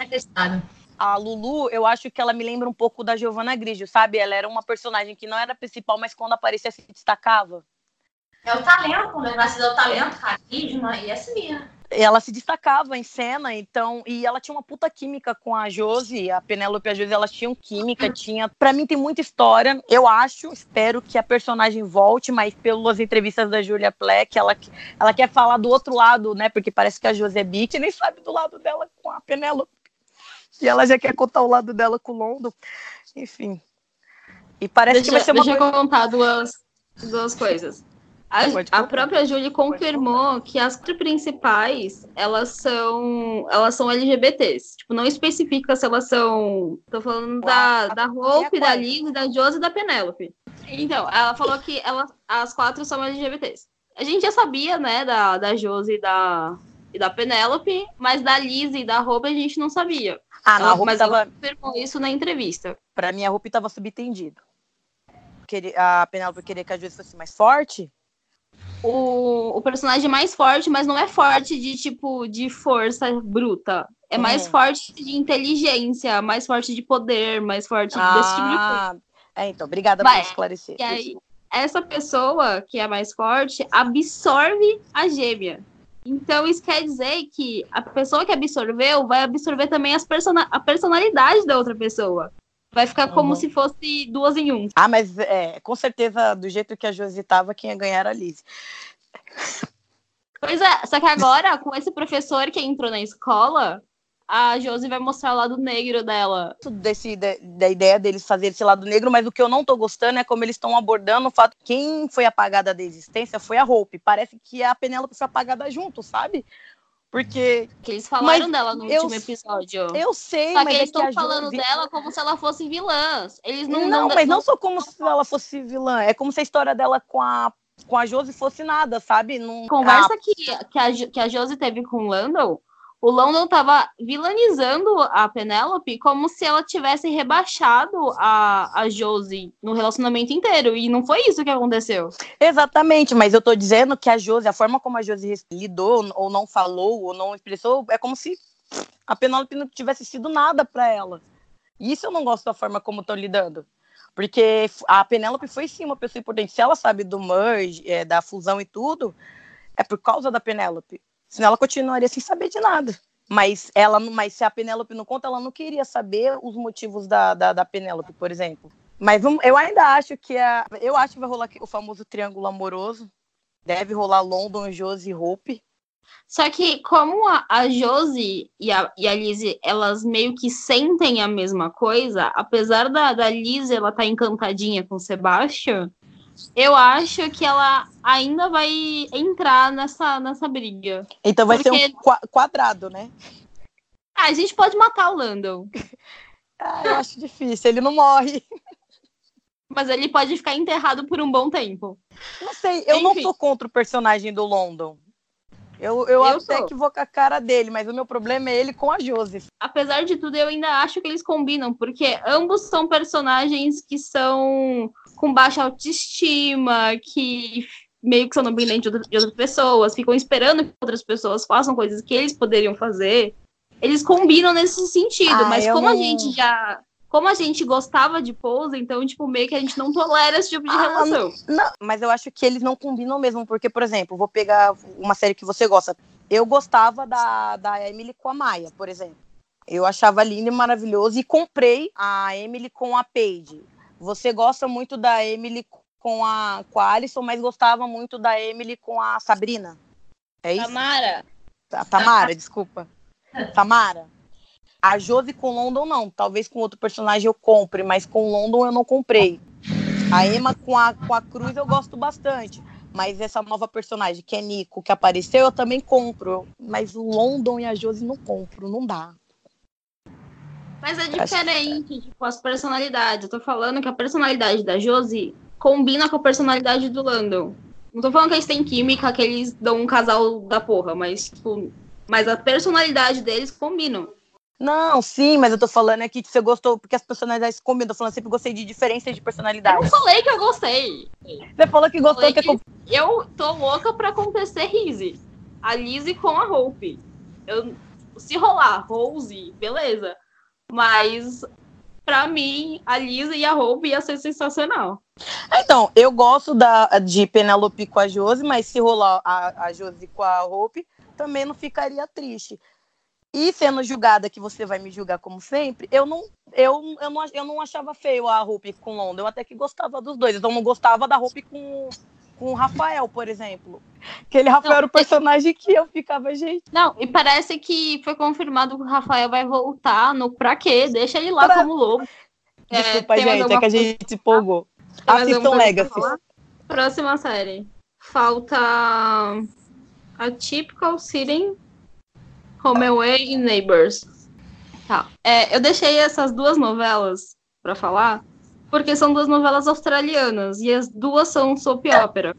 A Lulu, eu acho que ela me lembra um pouco da Giovanna Grigio, sabe? Ela era uma personagem que não era principal, mas quando aparecia se destacava. É o talento, né? Vai ser o talento, carisma e assim. Ela se destacava em cena, então, e ela tinha uma puta química com a Josi, a Penélope e a Josi, elas tinham química, tinha. Pra mim tem muita história. Eu acho, espero que a personagem volte, mas pelas entrevistas da Julia Pleck, ela, ela quer falar do outro lado, né? Porque parece que a Josi é beat e nem sabe do lado dela com a Penélope. E ela já quer contar o lado dela com o Londo. Enfim. E parece deixa, que vai ser uma Deixa coisa... eu contar duas, duas coisas. A, a, própria Julie confirmou que as principais, elas são, elas são LGBTs. Tipo, não especifica se elas são. Tô falando da, da Hope, da Liz, da Josie e da Penélope. Então, ela falou que ela, as quatro são LGBTs. A gente já sabia, né, da, da Josie e da, e da Penélope, mas da Liz e da Hope a gente não sabia. Ah, não, ela, mas tava... confirmou isso na entrevista. Pra mim, a Hope tava subentendido. A Penélope queria que a Josie fosse mais forte, o, o personagem mais forte, mas não é forte de tipo de força bruta. É mais hum. forte de inteligência, mais forte de poder, mais forte ah, desse tipo de coisa. É, então, obrigada por esclarecer. E aí, essa pessoa que é mais forte absorve a gêmea. Então, isso quer dizer que a pessoa que absorveu vai absorver também as person a personalidade da outra pessoa. Vai ficar como uhum. se fosse duas em um. Ah, mas é, com certeza, do jeito que a Josi tava, quem ia ganhar era a Liz. Pois é, só que agora, com esse professor que entrou na escola, a Josi vai mostrar o lado negro dela. Desse, da, da ideia deles fazer esse lado negro, mas o que eu não tô gostando é como eles estão abordando o fato que quem foi apagada da existência foi a Hope. Parece que a Penélope foi apagada junto, sabe? Porque. Que eles falaram dela no eu, último episódio. Eu sei, Só mas. que eles estão é falando dela como se ela fosse vilã. Eles não. Não, não mas não, não só como se ela fosse vilã. É como se a história dela com a com a Josi fosse nada, sabe? Num... Conversa ah. que, que, a, que a Josi teve com o Landon, o Landon tava vilanizando a Penélope como se ela tivesse rebaixado a, a Josie no relacionamento inteiro. E não foi isso que aconteceu. Exatamente, mas eu tô dizendo que a Josie, a forma como a Josie lidou, ou não falou, ou não expressou, é como se a Penélope não tivesse sido nada para ela. Isso eu não gosto da forma como estão lidando. Porque a Penélope foi sim uma pessoa importante. Se ela sabe do merge, é, da fusão e tudo, é por causa da Penélope. Senão ela continuaria sem saber de nada. Mas ela, mas se a Penélope não conta, ela não queria saber os motivos da, da, da Penélope, por exemplo. Mas eu ainda acho que a, eu acho que vai rolar o famoso triângulo amoroso. Deve rolar London, Josie e Hope. Só que como a, a Josie e a, e a Lizzie, elas meio que sentem a mesma coisa, apesar da, da Lizzie ela tá encantadinha com o Sebastian, eu acho que ela ainda vai entrar nessa, nessa briga. Então vai Porque... ser um quadrado, né? Ah, a gente pode matar o Landon. ah, eu acho difícil, ele não morre. Mas ele pode ficar enterrado por um bom tempo. Não sei, eu Enfim. não sou contra o personagem do London. Eu, eu, eu até sou. que vou com a cara dele, mas o meu problema é ele com a Josie. Apesar de tudo, eu ainda acho que eles combinam, porque ambos são personagens que são com baixa autoestima, que meio que são dependentes de, de outras pessoas, ficam esperando que outras pessoas façam coisas que eles poderiam fazer. eles combinam nesse sentido, Ah, mas como a não- gente já. Como a gente gostava de pose, então, tipo, meio que a gente não tolera esse tipo de Ah, relação. Não, mas eu acho que eles não combinam mesmo, porque, por exemplo, vou pegar uma série que você gosta. Eu gostava da, da Emily com a Maia, por exemplo. Eu achava lindo e maravilhoso e comprei a Emily com a Paige. Você gosta muito da Emily com a, com a Alison, mas gostava muito da Emily com a Sabrina. É isso? Tamara, Ta- Tamara, desculpa. Tamara. A Josie com London não. Talvez com outro personagem eu compre, mas com London eu não comprei. A Emma com a, com a Cruz eu gosto bastante. Mas essa nova personagem, que é Nico, que apareceu, eu também compro. Mas o London e a Josie não compro, não dá. Mas é Acho diferente, tipo, as personalidades. Eu tô falando que a personalidade da Josie combina com a personalidade do Landon. Não tô falando que eles têm química, que eles dão um casal da porra, mas, tipo, mas a personalidade deles combinam. Não, sim, mas eu tô falando é que você gostou, porque as personalidades combinam. Eu tô falando, eu sempre gostei de diferença de Eu personalidade. não falei que eu gostei. Você falou que gostou, que, que eu tô louca pra acontecer Rizzy. A Lizzie com a Hope. Eu, se rolar Rose, beleza. Mas, pra mim, a Lizzie e a Hope ia ser sensacional. Então, eu gosto da, de Penelope com a Josi, mas se rolar a, a Josi com a Hope, também não ficaria triste. E sendo julgada, que você vai me julgar como sempre, eu não, eu, eu não, eu não achava feio a Hope com London. Eu até que gostava dos dois. Eu não gostava da Hope com, com o Rafael, por exemplo. Aquele Rafael Não, era o personagem que eu ficava, gente. Não, e parece que foi confirmado que o Rafael vai voltar no pra quê? Deixa ele lá Pra- como lobo. É, Desculpa, mais gente, é que a coisa- gente se empolgou. Assistam Legacy. Próxima série. Falta a Typical Sitting, Home Away e Neighbors. Tá. É, eu deixei essas duas novelas pra falar porque são duas novelas australianas e as duas são soap opera.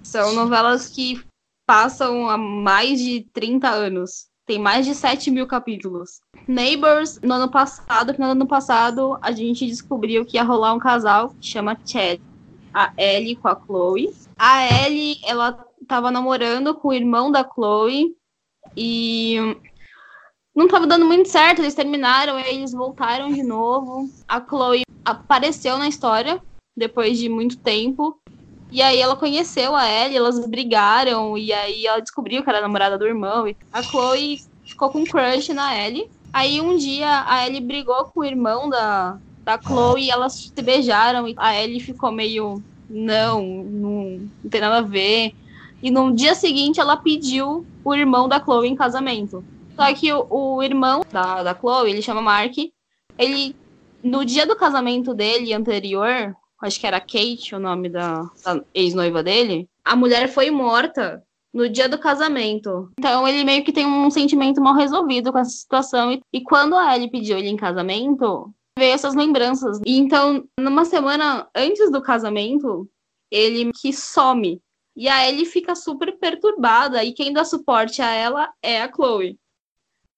São novelas que passam há mais de 30 anos. Tem mais de 7 mil capítulos. Neighbors, no ano passado, do ano passado, a gente descobriu que ia rolar um casal que chama Chad. A Ellie com a Chloe. A Ellie, ela tava namorando com o irmão da Chloe e não tava dando muito certo, eles terminaram, eles voltaram de novo. A Chloe apareceu na história depois de muito tempo. E aí ela conheceu a Ellie, elas brigaram, e aí ela descobriu que era a namorada do irmão. E a Chloe ficou com um crush na Ellie. Aí um dia a Ellie brigou com o irmão da, da Chloe e elas se beijaram. E a Ellie ficou meio, não, não, não tem nada a ver. E no dia seguinte ela pediu o irmão da Chloe em casamento. Só que o, o irmão da, da Chloe, ele chama Mark, ele, no dia do casamento dele anterior, acho que era Kate o nome da, da ex-noiva dele, a mulher foi morta no dia do casamento. Então ele meio que tem um sentimento mal resolvido com essa situação. E, e quando a Ellie pediu ele em casamento, veio essas lembranças. E então, numa semana antes do casamento, ele que some. E a Ellie fica super perturbada. E quem dá suporte a ela é a Chloe.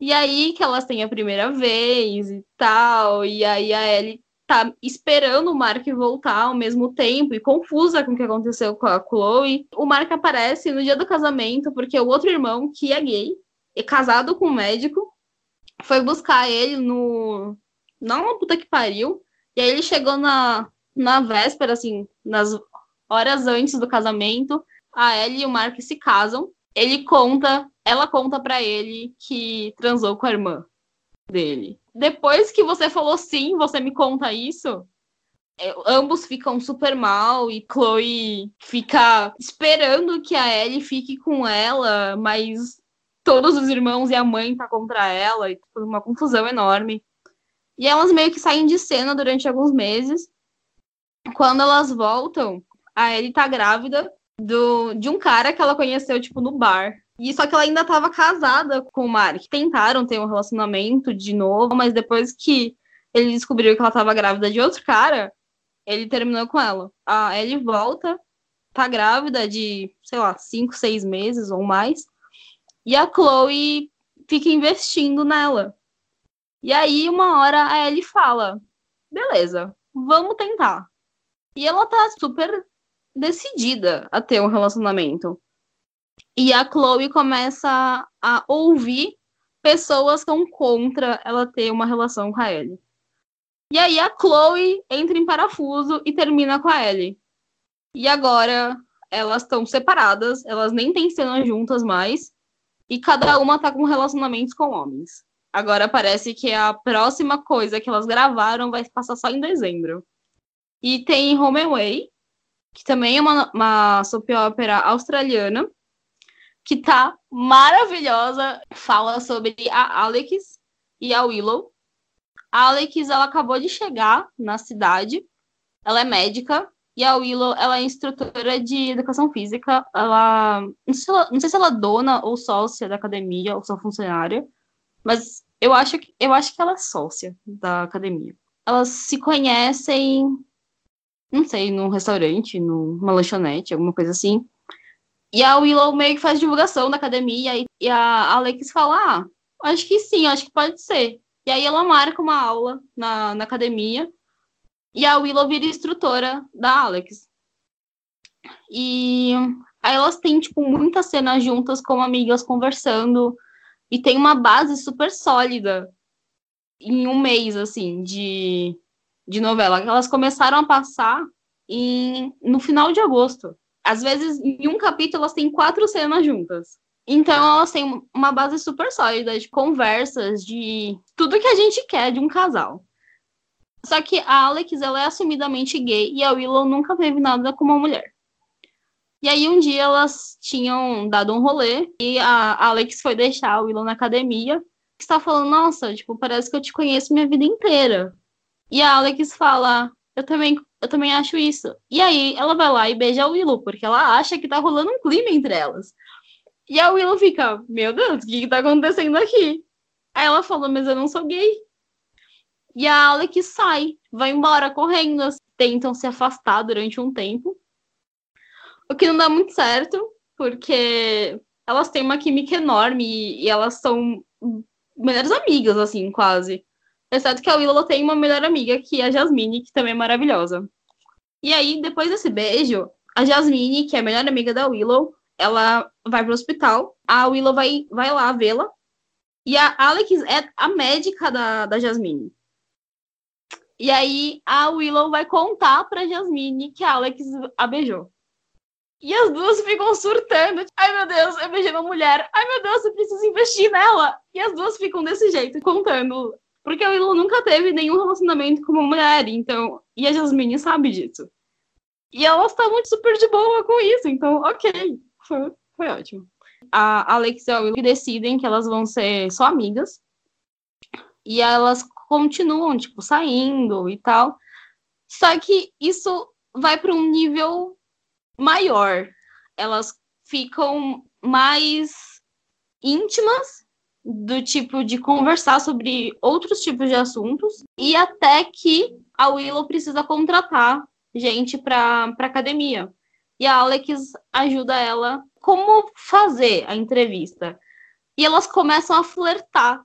E aí que elas têm a primeira vez e tal. E aí a Ellie tá esperando o Mark voltar ao mesmo tempo e confusa com o que aconteceu com a Chloe. O Mark aparece no dia do casamento porque o outro irmão, que é gay, é casado com um médico, foi buscar ele no. Não na puta que pariu. E aí ele chegou na, na véspera, assim, nas horas antes do casamento. A Ellie e o Mark se casam. Ele conta, ela conta para ele que transou com a irmã dele. Depois que você falou sim, você me conta isso. é, ambos ficam super mal e Chloe fica esperando que a Ellie fique com ela, mas todos os irmãos e a mãe tá contra ela e tipo, uma confusão enorme. E elas meio que saem de cena durante alguns meses. Quando elas voltam, a Ellie tá grávida do, de um cara que ela conheceu, tipo, no bar. E só que ela ainda estava casada com o Mark. Tentaram ter um relacionamento de novo, mas depois que ele descobriu que ela estava grávida de outro cara, ele terminou com ela. A Ellie volta, tá grávida de, sei lá, cinco, seis meses ou mais. E a Chloe fica investindo nela. E aí, uma hora, a Ellie fala: beleza, vamos tentar. E ela tá super decidida a ter um relacionamento. E a Chloe começa a ouvir pessoas são contra ela ter uma relação com a Ellie. E aí a Chloe entra em parafuso e termina com a Ellie. E agora elas estão separadas, elas nem têm cenas juntas mais, e cada uma tá com relacionamentos com homens. Agora parece que a próxima coisa que elas gravaram vai passar só em dezembro. E tem Home Away, que também é uma, uma soap opera australiana, que tá maravilhosa. Fala sobre a Alex e a Willow. A Alex, ela acabou de chegar na cidade. Ela é médica. E a Willow, ela é instrutora de educação física. Ela não, sei se ela, não sei se ela é dona ou sócia da academia, ou só funcionária. Mas eu acho que, eu acho que ela é sócia da academia. Elas se conhecem, não sei, num restaurante, numa lanchonete, alguma coisa assim. E a Willow meio que faz divulgação da academia e, e a Alex fala: Ah, acho que sim, acho que pode ser. E aí ela marca uma aula na, na academia e a Willow vira instrutora da Alex. E aí elas têm, tipo, muitas cenas juntas como amigas conversando e tem uma base super sólida em um mês, assim, de, de novela. Elas começaram a passar em, no final de agosto. Às vezes, em um capítulo, elas têm quatro cenas juntas. Então, elas têm uma base super sólida de conversas, de tudo que a gente quer de um casal. Só que a Alex, ela é assumidamente gay e a Willow nunca teve nada com uma mulher. E aí, um dia, elas tinham dado um rolê e a Alex foi deixar a Willow na academia. Está falando, nossa, tipo, parece que eu te conheço minha vida inteira. E a Alex fala, eu também eu também acho isso. E aí ela vai lá e beija a Willow, porque ela acha que tá rolando um clima entre elas. E a Willow fica, meu Deus, o que, que tá acontecendo aqui? Aí ela fala, mas eu não sou gay. E a Alex sai, vai embora correndo, tentam se afastar durante um tempo. O que não dá muito certo, porque elas têm uma química enorme e, e elas são melhores amigas, assim, quase. Exceto que a Willow tem uma melhor amiga, que é a Jasmine, que também é maravilhosa. E aí, depois desse beijo, a Jasmine, que é a melhor amiga da Willow, ela vai pro hospital. A Willow vai, vai lá vê-la. E a Alex é a médica da, da Jasmine. E aí, a Willow vai contar pra Jasmine que a Alex a beijou. E as duas ficam surtando. Ai, meu Deus, eu beijei uma mulher. Ai, meu Deus, eu preciso investir nela. E as duas ficam desse jeito, contando porque a Willow nunca teve nenhum relacionamento com uma mulher, então. E a Jasmine sabe disso. E elas estavam super de boa com isso, então, ok. Foi, foi ótimo. A Alex e a Willow decidem que elas vão ser só amigas. E elas continuam, tipo, saindo e tal. Só que isso vai para um nível maior. Elas ficam mais íntimas do tipo de conversar sobre outros tipos de assuntos e até que a Willow precisa contratar gente para academia. E a Alex ajuda ela como fazer a entrevista. E elas começam a flertar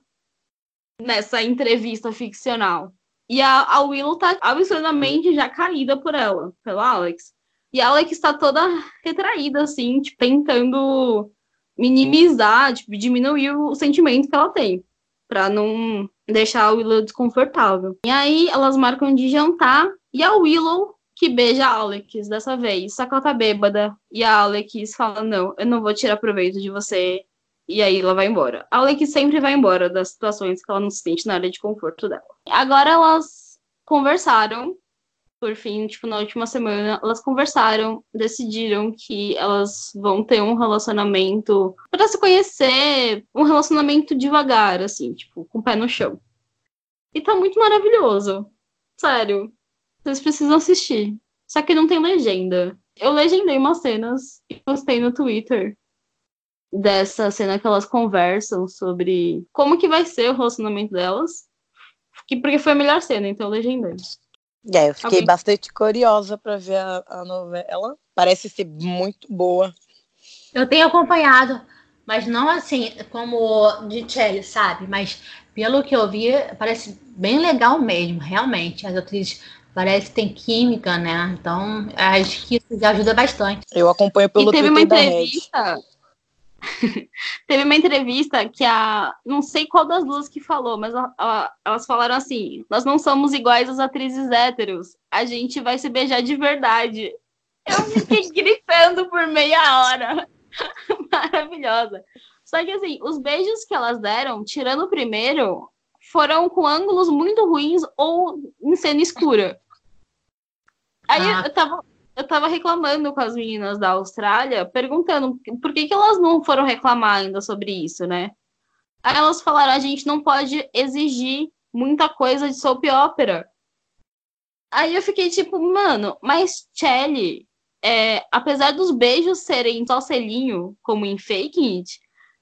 nessa entrevista ficcional. E a, a Willow tá absurdamente já caída por ela, pela Alex. E a Alex está toda retraída, assim, tipo, tentando minimizar, tipo, diminuir o sentimento que ela tem, para não deixar a Willow desconfortável. E aí elas marcam de jantar e a Willow que beija a Alex dessa vez, só que ela tá bêbada e a Alex fala: "Não, eu não vou tirar proveito de você". E aí ela vai embora. A Alex sempre vai embora das situações que ela não se sente na área de conforto dela. Agora elas conversaram por fim, tipo, na última semana, elas conversaram, decidiram que elas vão ter um relacionamento para se conhecer, um relacionamento devagar, assim, tipo, com o pé no chão. E tá muito maravilhoso. Sério. Vocês precisam assistir. Só que não tem legenda. Eu legendei umas cenas e postei no Twitter dessa cena que elas conversam sobre como que vai ser o relacionamento delas. Porque foi a melhor cena, então eu legendei. É, eu fiquei Alguém... bastante curiosa para ver a, a, novela. Parece ser muito boa. Eu tenho acompanhado, mas não assim como de Cherry, sabe? Mas pelo que eu vi, parece bem legal mesmo, realmente. As atrizes parece que tem química, né? Então, acho que isso já ajuda bastante. Eu acompanho pelo e teve uma entrevista. Teve uma entrevista que a. Não sei qual das duas que falou, mas a, a, elas falaram assim: nós não somos iguais às atrizes héteros. A gente vai se beijar de verdade. Eu fiquei gritando por meia hora. Maravilhosa. Só que assim, os beijos que elas deram, tirando o primeiro, foram com ângulos muito ruins ou em cena escura. Aí ah. eu tava, eu tava reclamando com as meninas da Austrália, perguntando por que, que elas não foram reclamar ainda sobre isso, né? Aí elas falaram: a gente não pode exigir muita coisa de soap opera. Aí eu fiquei tipo, mano, mas Chelly, é, apesar dos beijos serem só selinho, como em Fake It,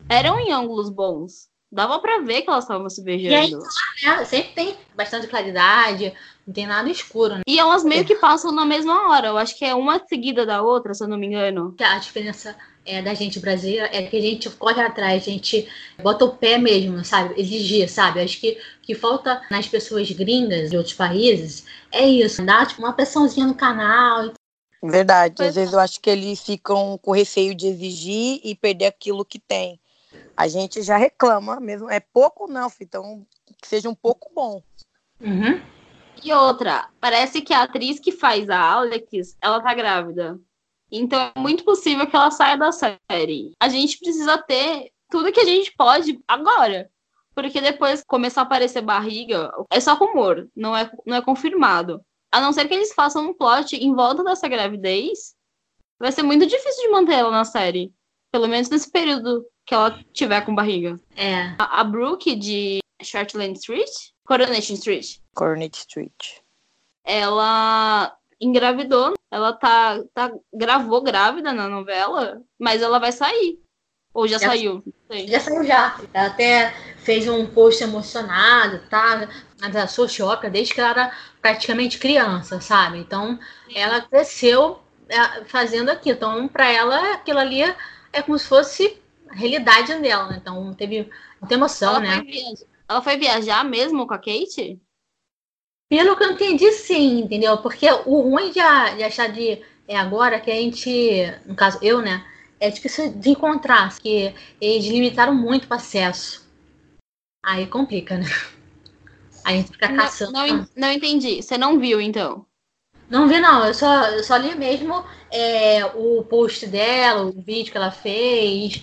eram em ângulos bons. Dava pra ver que elas estavam se beijando. E aí, né, sempre tem bastante claridade, não tem nada escuro. Né? E elas meio que passam na mesma hora. Eu acho que é uma seguida da outra, se eu não me engano. A diferença é, da gente brasileira é que a gente corre atrás, a gente bota o pé mesmo, sabe? Exigir, sabe? Acho que que falta nas pessoas gringas de outros países é isso, dar tipo, uma pressãozinha no canal. Verdade. Às vezes eu acho que eles ficam com receio de exigir e perder aquilo que tem a gente já reclama mesmo. É pouco não, então que seja um pouco bom. Uhum. E outra, parece que a atriz que faz a Alex, ela tá grávida. Então é muito possível que ela saia da série. A gente precisa ter tudo que a gente pode agora. Porque depois começar a aparecer barriga, é só rumor, não é, não é confirmado. A não ser que eles façam um plot em volta dessa gravidez, vai ser muito difícil de manter ela na série. Pelo menos nesse período que ela tiver com barriga. É. A, a Brooke de Shortland Street? Coronation Street. Coronation Street. Ela engravidou, ela tá, tá gravou grávida na novela, mas ela vai sair. Ou já, já saiu? Já saiu já. Ela até fez um post emocionado, tá? Da Sochioca, desde que ela era praticamente criança, sabe? Então, ela cresceu é, fazendo aquilo. Então, para ela, aquilo ali é como se fosse realidade dela, né? Então teve muita emoção, ela né? Foi ela foi viajar mesmo com a Kate? Pelo que eu entendi, sim, entendeu? Porque o ruim de, de achar de é agora que a gente, no caso eu, né, é difícil de encontrar, que eles limitaram muito o acesso. Aí complica, né? A gente fica não, caçando. Não, não entendi. Você não viu, então? Não vi, não. Eu só, eu só li mesmo é, o post dela, o vídeo que ela fez.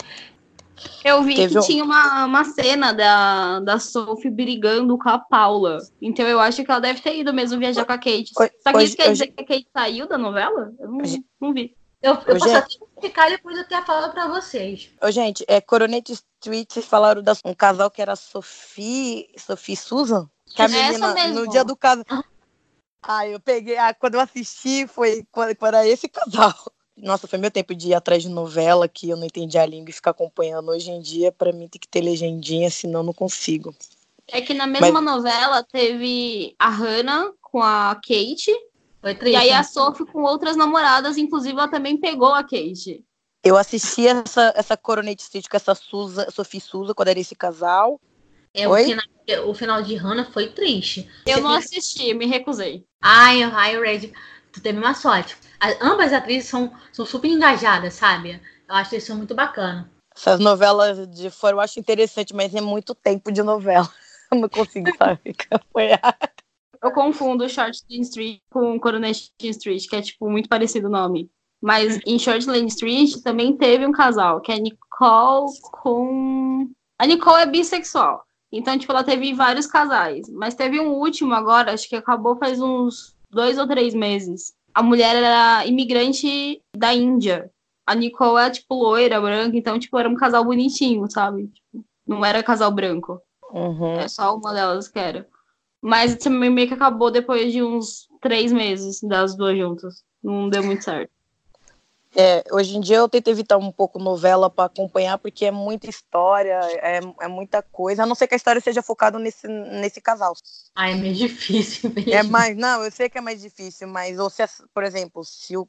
Eu vi Teve que um... tinha uma, uma cena da, da Sophie brigando com a Paula. Então eu acho que ela deve ter ido mesmo viajar com a Kate. Só que hoje, isso quer hoje... dizer que a Kate saiu da novela? Eu não, não vi. Eu, eu posso até explicar depois eu até falar pra vocês. Ô, gente, é Coronete Street, vocês falaram de um casal que era Sophie, Sophie Susan? Que a menina, no dia do caso. Ah, eu peguei. Ah, quando eu assisti, foi quando, quando era esse casal. Nossa, foi meu tempo de ir atrás de novela que eu não entendi a língua e ficar acompanhando. Hoje em dia, para mim, tem que ter legendinha, senão não consigo. É que na mesma Mas... novela teve a Hannah com a Kate. Foi triste, e aí a Sophie com outras namoradas, inclusive ela também pegou a Kate. Eu assisti essa, essa Coronate Street com essa Suza, Sophie Suza, quando era esse casal. É, o final, o final, de Hannah foi triste. Eu não assisti, me recusei. Ai, ai, Red, tu teve uma sorte. As, ambas atrizes são, são super engajadas, sabe? Eu acho isso muito bacana. Essas novelas de fora eu acho interessante, mas é muito tempo de novela. Eu não consigo, sabe, acompanhar. Eu confundo Shortland Street com Coronation Street, que é, tipo, muito parecido o nome. Mas em Shortland Street também teve um casal, que é Nicole com... A Nicole é bissexual. Então, tipo, ela teve vários casais. Mas teve um último agora, acho que acabou faz uns dois ou três meses. A mulher era imigrante da Índia. A Nicole é, tipo, loira, branca. Então, tipo, era um casal bonitinho, sabe? Tipo, não era casal branco. Uhum. É só uma delas que era. Mas também meio que acabou depois de uns três meses das duas juntas. Não deu muito certo. É, hoje em dia eu tento evitar um pouco novela para acompanhar, porque é muita história, é, é, muita coisa, a não ser que a história seja focada nesse, nesse casal. Ah, é meio difícil mesmo. É mais, não, eu sei que é mais difícil, mas ou se, por exemplo, se, o,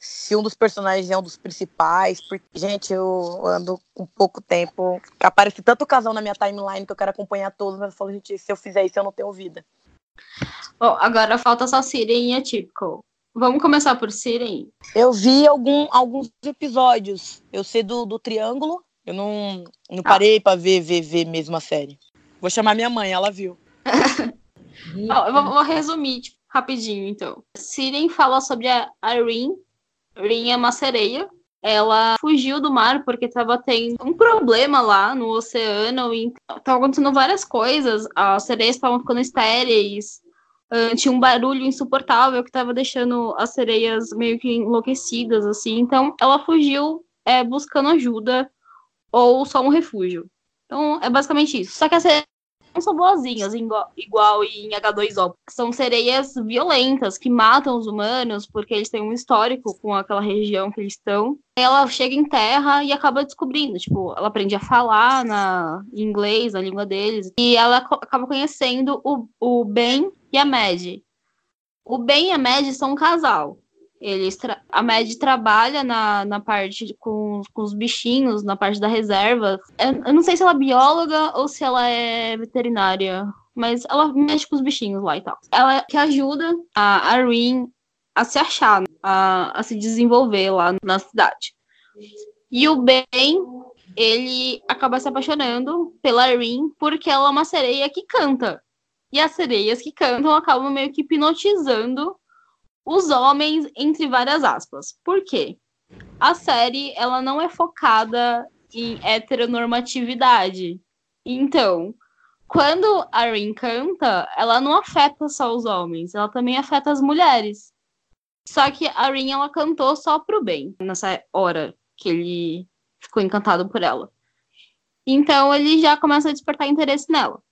se um dos personagens é um dos principais, porque, gente, eu ando com pouco tempo, aparece tanto casal na minha timeline que eu quero acompanhar todos, mas eu falo, gente, se eu fizer isso eu não tenho vida. Bom, agora falta só Siren e Atypical. Vamos começar por Siren? Eu vi algum, alguns episódios. Eu sei do, do Triângulo, Eu não, não parei pra ver, ver, ver mesmo a série. Vou chamar minha mãe, ela viu. Ó, eu vou, vou resumir tipo, rapidinho, então. Siren fala sobre a, a Rin. Rin é uma sereia. Ela fugiu do mar porque estava tendo um problema lá no oceano e estavam acontecendo várias coisas. As sereias estavam ficando estéreis. Tinha um barulho insuportável que estava deixando as sereias meio que enlouquecidas, assim. Então, ela fugiu é, buscando ajuda ou só um refúgio. Então, é basicamente isso. Só que as sereias não são boazinhas, igual, igual em H2O. São sereias violentas que matam os humanos porque eles têm um histórico com aquela região que eles estão. Ela chega em terra e acaba descobrindo, tipo, ela aprende a falar na em inglês, a língua deles, e ela acaba conhecendo o, o Ben e a Mad. O Ben e a Mad são um casal. Eles a Mad trabalha na, na parte com, com os bichinhos, na parte da reserva. Eu, eu não sei se ela é bióloga ou se ela é veterinária, mas ela mexe com os bichinhos lá e tal. Ela que ajuda a, a Rin a se achar, a, a se desenvolver lá na cidade. E o Ben, ele acaba se apaixonando pela Rin porque ela é uma sereia que canta. E as sereias que cantam acabam meio que hipnotizando os homens, entre várias aspas. Por quê? A série, ela não é focada em heteronormatividade. Então, quando a Rin canta, ela não afeta só os homens, ela também afeta as mulheres. Só que a Rin, ela cantou só pro bem, nessa hora que ele ficou encantado por ela. Então, ele já começa a despertar interesse nela.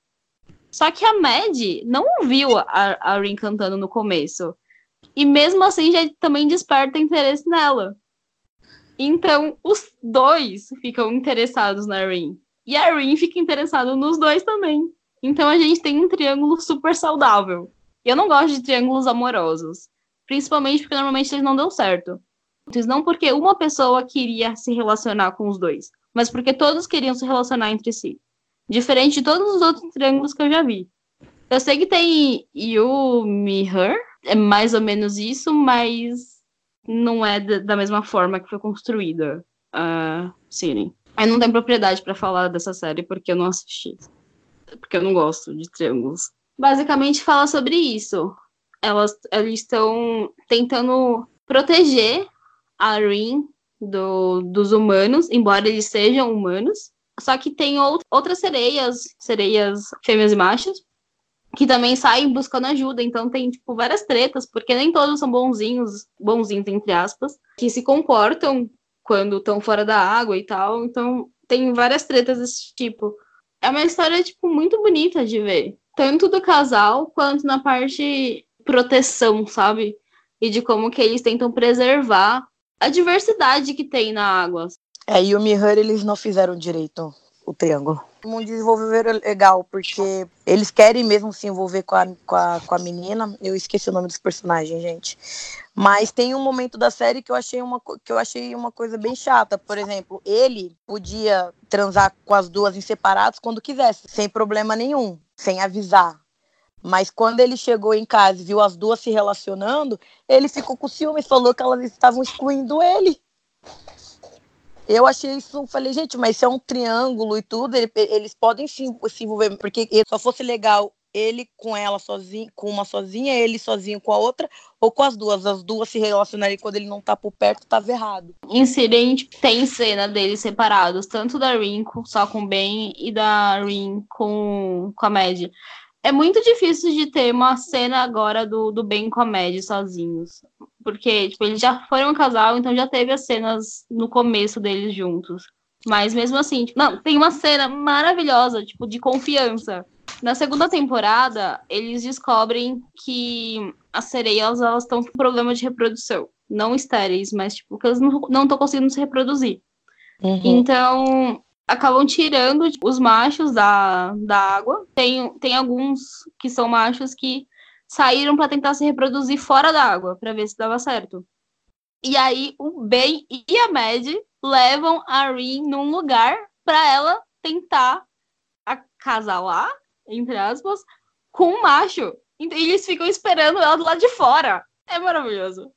Só que a Mad não viu a, a Rin cantando no começo. E mesmo assim já também desperta interesse nela. Então, os dois ficam interessados na Rin. E a Rin fica interessada nos dois também. Então a gente tem um triângulo super saudável. Eu não gosto de triângulos amorosos. Principalmente porque normalmente eles não dão certo. Não porque uma pessoa queria se relacionar com os dois, mas porque todos queriam se relacionar entre si. Diferente de todos os outros triângulos que eu já vi. Eu sei que tem You, Me, Her, é mais ou menos isso, mas não é da mesma forma que foi construída a Siren. Eu não tenho propriedade pra falar dessa série porque eu não assisti. Porque eu não gosto de triângulos. Basicamente fala sobre isso. Elas eles estão tentando proteger a Rin do, dos humanos, embora eles sejam humanos. Só que tem out- outras sereias, sereias fêmeas e machos, que também saem buscando ajuda. Então tem, tipo, várias tretas, porque nem todos são bonzinhos, bonzinhos, entre aspas, que se comportam quando estão fora da água e tal. Então tem várias tretas desse tipo. É uma história, tipo, muito bonita de ver. Tanto do casal, quanto na parte proteção, sabe? E de como que eles tentam preservar a diversidade que tem na água. É, e o Mihur, eles não fizeram direito o triângulo. Um desenvolver legal, porque eles querem mesmo se envolver com a, com, a, com a menina. Eu esqueci o nome dos personagens, gente. Mas tem um momento da série que eu achei uma, que eu achei uma coisa bem chata. Por exemplo, ele podia transar com as duas em separados quando quisesse, sem problema nenhum, sem avisar. Mas quando ele chegou em casa e viu as duas se relacionando, ele ficou com ciúme e falou que elas estavam excluindo ele. Eu achei isso, falei, gente, mas isso é um triângulo e tudo, ele- eles podem se, se envolver, porque se só fosse legal ele com ela sozinho, com uma sozinha, ele sozinho com a outra, ou com as duas, as duas se relacionarem quando ele não tá por perto, tava errado. Tipo, tem cena deles separados, tanto da Rin só com o Ben e da Rin com, com a Mad. É muito difícil de ter uma cena agora do, do Ben com a Mad sozinhos. Porque, tipo, eles já foram um casal, então já teve as cenas no começo deles juntos. Mas mesmo assim, tipo, não, tem uma cena maravilhosa, tipo, de confiança. Na segunda temporada, eles descobrem que as sereias, elas estão com problema de reprodução. Não estéreis, mas, tipo, que elas não estão conseguindo se reproduzir. Então, acabam tirando os machos da, da água. Tem, tem alguns que são machos que saíram para tentar se reproduzir fora da água, para ver se dava certo. E aí, o Ben e a Mad levam a Rin num lugar para ela tentar acasalar, entre aspas, com um macho. E eles ficam esperando ela do lado de fora. É maravilhoso.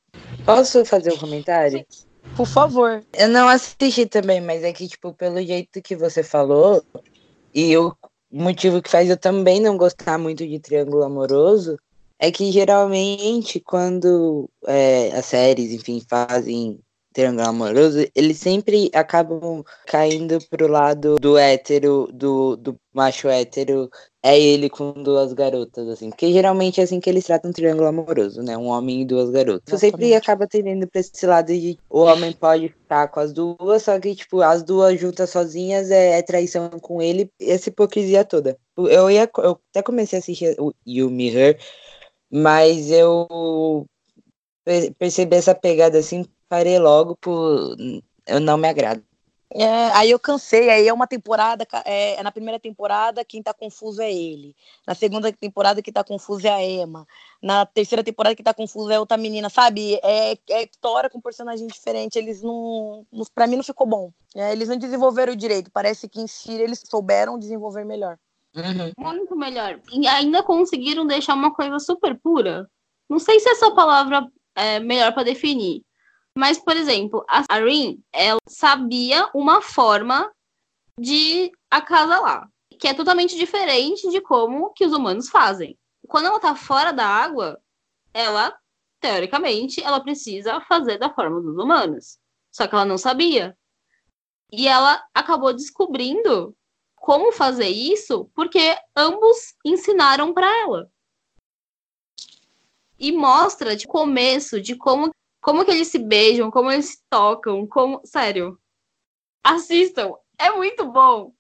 Posso fazer um comentário? Por favor. Eu não assisti também, mas é que, tipo, pelo jeito que você falou, e o motivo que faz eu também não gostar muito de Triângulo Amoroso, é que geralmente quando é, as séries, enfim, fazem triângulo amoroso, eles sempre acabam caindo pro lado do hétero, do, do macho hétero, é ele com duas garotas, assim. Porque geralmente é assim que eles tratam um triângulo amoroso, né? Um homem e duas garotas. Exatamente. Sempre acaba tendendo pra esse lado de o homem pode ficar com as duas, só que, tipo, as duas juntas sozinhas é, é traição com ele, essa hipocrisia toda. Eu ia, eu até comecei a assistir o You Me Her, mas eu percebi essa pegada assim, parei logo por eu não me agrada. É, aí eu cansei, aí é uma temporada, é, é, na primeira temporada quem tá confuso é ele. Na segunda temporada quem tá confuso é a Emma. Na terceira temporada quem tá confuso é outra menina, sabe? É, é história com personagem diferente. Eles não. não pra mim não ficou bom. É, eles não desenvolveram direito. Parece que em si eles souberam desenvolver melhor. Uhum. Muito melhor. E ainda conseguiram deixar uma coisa super pura. Não sei se essa palavra é melhor para definir. Mas, por exemplo, a Rin, ela sabia uma forma de acasalar, que é totalmente diferente de como que os humanos fazem. Quando ela tá fora da água, ela, teoricamente, ela precisa fazer da forma dos humanos. Só que ela não sabia. E ela acabou descobrindo como fazer isso porque ambos ensinaram para ela. E mostra de começo de como como que eles se beijam, como eles se tocam, como, sério. Assistam, é muito bom.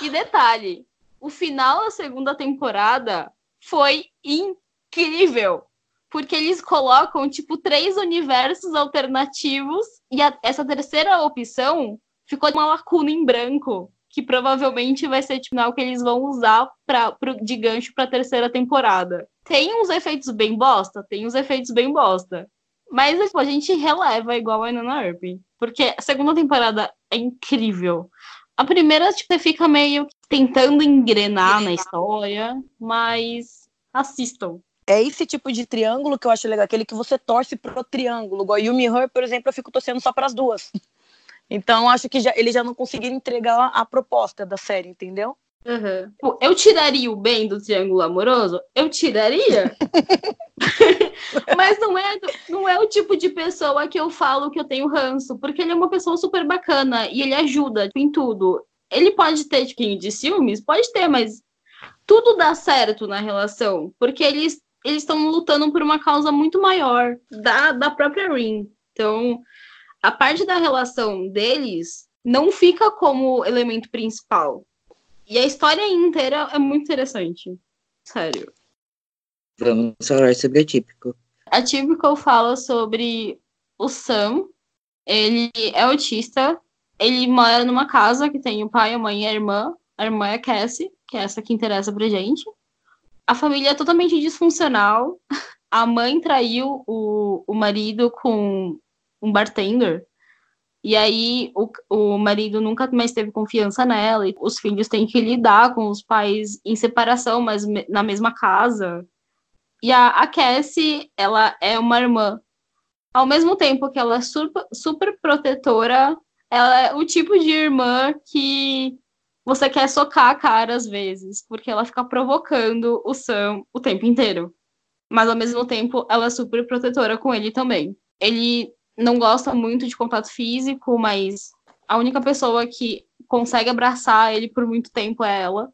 E detalhe, o final da segunda temporada foi incrível, porque eles colocam tipo três universos alternativos e a, essa terceira opção ficou uma lacuna em branco que provavelmente vai ser tipo, o que eles vão usar pra, pro, de gancho para a terceira temporada. Tem uns efeitos bem bosta? Tem uns efeitos bem bosta. Mas tipo, a gente releva igual a Inanna Earp. Porque a segunda temporada é incrível. A primeira, tipo, você fica meio tentando engrenar na história, mas assistam. É esse tipo de triângulo que eu acho legal, aquele que você torce pro triângulo. Igual Yumi Her, por exemplo, eu fico torcendo só para as duas. Então, acho que já, eles já não conseguiram entregar a proposta da série, entendeu? Uhum. Eu tiraria o bem do triângulo amoroso? Eu tiraria. Mas não é, não é o tipo de pessoa que eu falo que eu tenho ranço, porque ele é uma pessoa super bacana e ele ajuda em tudo. Ele pode ter tipo, de ciúmes? Pode ter, mas tudo dá certo na relação, porque eles eles estão lutando por uma causa muito maior da, da própria Rin. Então, a parte da relação deles não fica como elemento principal. E a história inteira é muito interessante. Sério. Vamos falar sobre a Típico. A Típico fala sobre o Sam. Ele é autista. Ele mora numa casa que tem o pai, a mãe e a irmã. A irmã é a Cassie, que é essa que interessa pra gente. A família é totalmente disfuncional. A mãe traiu o, o marido com um bartender. E aí o, o marido nunca mais teve confiança nela. E os filhos têm que lidar com os pais em separação, mas na mesma casa. E a, a Cassie, ela é uma irmã. Ao mesmo tempo que ela é super, super protetora, ela é o tipo de irmã que você quer socar a cara às vezes, porque ela fica provocando o Sam o tempo inteiro. Mas ao mesmo tempo, ela é super protetora com ele também. Ele não gosta muito de contato físico, mas a única pessoa que consegue abraçar ele por muito tempo é ela.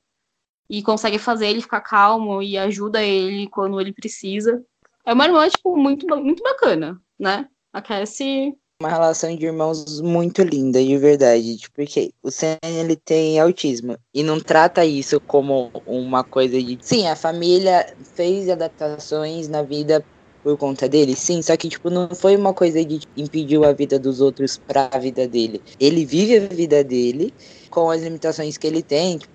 E consegue fazer ele ficar calmo e ajuda ele quando ele precisa. É uma irmã, tipo, muito, muito bacana, né? A Cassie uma relação de irmãos muito linda, de verdade. Tipo, porque o Sam, ele tem autismo. E não trata isso como uma coisa de... Sim, a família fez adaptações na vida por conta dele, sim, só que, tipo, não foi uma coisa de impediu a vida dos outros pra vida dele. Ele vive a vida dele com as limitações que ele tem, tipo,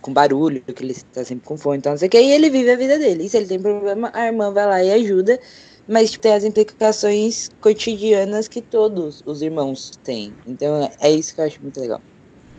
com barulho, que ele tá sempre com fome, então não sei o que, e ele vive a vida dele. E se ele tem problema, a irmã vai lá e ajuda, mas tipo, tem as implicações cotidianas que todos os irmãos têm. Então é isso que eu acho muito legal.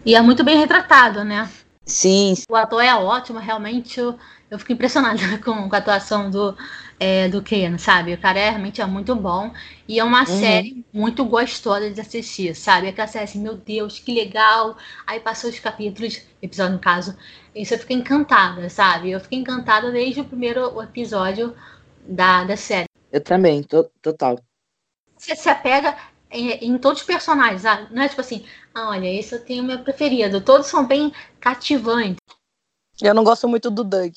E é muito bem retratado, né? Sim, O ator é ótimo, realmente eu, eu fico impressionada com, com a atuação do, é, do Ken, sabe? O cara é, realmente é muito bom e é uma série muito gostosa de assistir, sabe? Aquela série assim, meu Deus, que legal. Aí passou os capítulos, episódio no caso, e você fica encantada, sabe? Eu fiquei encantada desde o primeiro episódio da, da série. eu também, to- total. Você se apega em, em todos os personagens, sabe? Não é tipo assim, ah, olha, esse eu tenho meu preferido. Todos são bem cativantes. Eu não gosto muito do Doug.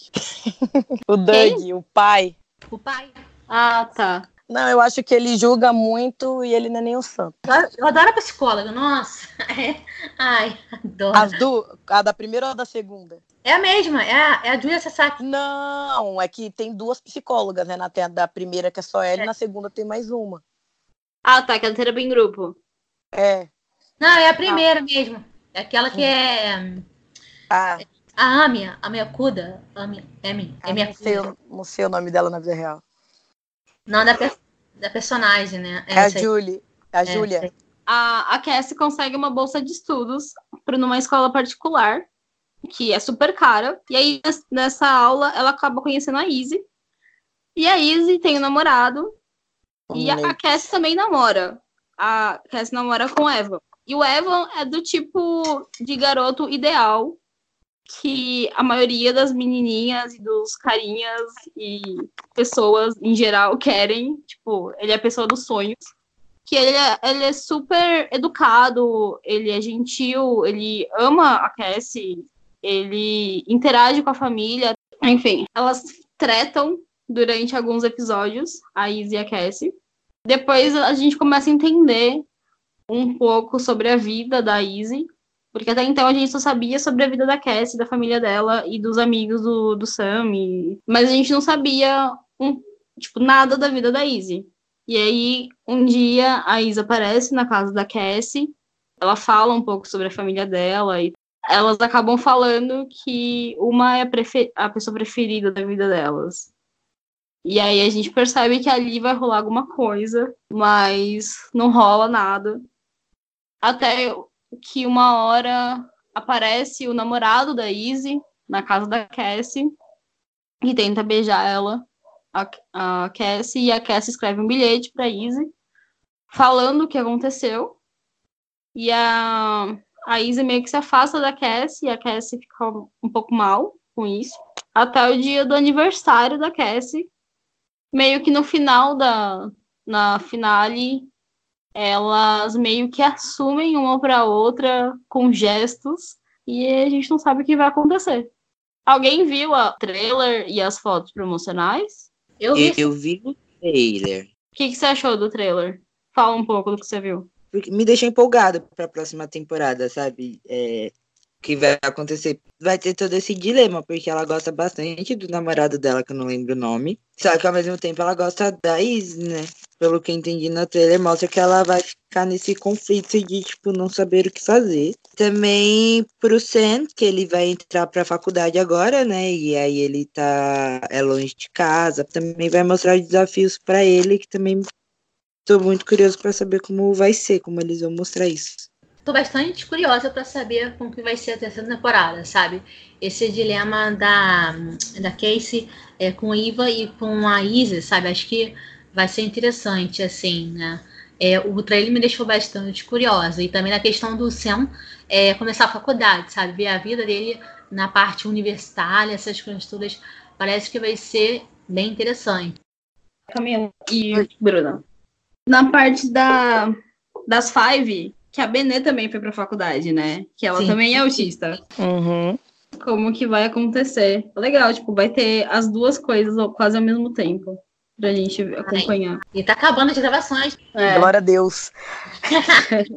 o Doug, o pai. O pai. Ah, tá. Não, eu acho que ele julga muito e ele não é nem o santo. Eu, adoro a psicóloga, nossa. É, ai, adoro. As do, a da primeira ou da segunda? É a mesma, é a, é a Julia Sasaki. Não, é que tem duas psicólogas, né? Na tem a da primeira que é só ela e na segunda tem mais uma. Ah, tá, que ela terapia em grupo. É. Não, é a primeira mesmo. É aquela que é Ah, a Amia, a minha Kuda. Ami, Emi, é minha não, sei, não sei o nome dela na vida real. Não, da, per- da personagem, né? É a Essa aí. Julie. A É, Júlia. A, a Cassie consegue uma bolsa de estudos para numa escola particular, que é super cara. E aí, nes- nessa aula, ela acaba conhecendo a Izzy. E a Izzy tem um namorado. E a, Cassie também namora. A Cassie namora com o Evan. E o Evan é do tipo de garoto ideal que a maioria das menininhas e dos carinhas e pessoas em geral querem. Tipo, ele é a pessoa dos sonhos. Que ele é, ele é super educado, ele é gentil, ele ama a Cassie, ele interage com a família. Enfim, elas tretam durante alguns episódios, a Izzy e a Cassie. Depois a gente começa a entender um pouco sobre a vida da Izzy, porque até então a gente só sabia sobre a vida da Cassie, da família dela e dos amigos do, do Sam, e- mas a gente não sabia um, tipo, nada da vida da Izzy. E aí, um dia, a Izzy aparece na casa da Cassie, ela fala um pouco sobre a família dela, e elas acabam falando que uma é a, a pessoa preferida da vida delas. E aí a gente percebe que ali vai rolar alguma coisa, mas não rola nada. Até que uma hora aparece o namorado da Izzy na casa da Cassie e tenta beijar ela, a, a Cassie, e a Cassie escreve um bilhete pra Izzy falando o que aconteceu. E a, a Izzy meio que se afasta da Cassie e a Cassie fica um pouco mal com isso. Até o dia do aniversário da Cassie, meio que no final da na finale elas meio que assumem uma para outra com gestos e a gente não sabe o que vai acontecer. Alguém viu a trailer e as fotos promocionais? Eu vi. Eu, eu vi o trailer. O que, que você achou do trailer? Fala um pouco do que você viu. Porque me deixa empolgada pra próxima temporada, sabe? É, o que vai acontecer? Vai ter todo esse dilema, porque ela gosta bastante do namorado dela, que eu não lembro o nome. Só que ao mesmo tempo ela gosta da Izzy, né? Pelo que eu entendi no trailer, mostra que ela vai ficar nesse conflito de, tipo, não saber o que fazer. Também pro Sam, que ele vai entrar pra faculdade agora, né? E aí ele tá é longe de casa. Também vai mostrar desafios pra ele, que também tô muito curioso pra saber como vai ser, como eles vão mostrar isso. Tô bastante curiosa pra saber como que vai ser a terceira temporada, sabe? Esse dilema da, da Casey é, com a Iva e com a Izzy, sabe? Acho que vai ser interessante, assim, né? É, o trailer me deixou bastante curiosa. E também na questão do Sam é, começar a faculdade, sabe? Ver a vida dele na parte universitária, essas coisas todas. Parece que vai ser bem interessante. Camila e Bruna. Na parte da, das Five, que a Benê também foi pra faculdade, né? Que ela Sim. também é autista. Uhum. Como que vai acontecer? Legal, tipo, vai ter as duas coisas quase ao mesmo tempo. Pra gente acompanhar. E tá acabando as gravações. É. Glória a Deus.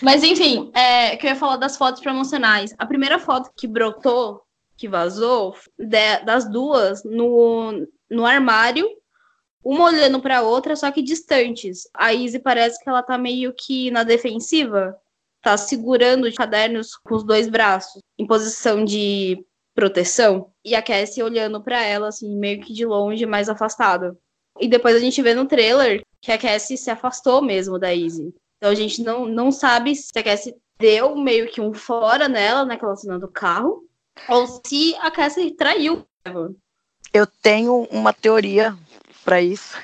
Mas enfim, é, que eu ia falar das fotos promocionais. A primeira foto que brotou, que vazou, de- das duas no, no armário, uma olhando pra outra, só que distantes. A Izzy parece que ela tá meio que na defensiva, tá segurando os cadernos com os dois braços, em posição de proteção. E a Cassie olhando pra ela, assim, meio que de longe, mais afastada. E depois a gente vê no trailer que a Cassie se afastou mesmo da Izzy. Então a gente não, não sabe se a Cassie deu meio que um fora nela naquela cena do carro, ou se a Cassie traiu Evan. Eu tenho uma teoria para isso.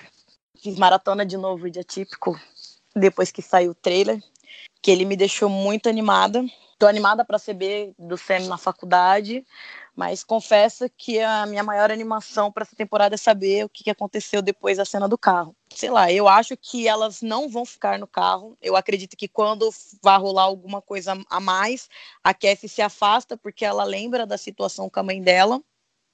Fiz maratona de novo de atípico depois que saiu o trailer, que ele me deixou muito animada. Tô animada para CB do SEM na faculdade, mas confesso que a minha maior animação para essa temporada é saber o que aconteceu depois da cena do carro. Sei lá, eu acho que elas não vão ficar no carro. Eu acredito que quando vai rolar alguma coisa a mais, a Cassie se afasta porque ela lembra da situação com a mãe dela.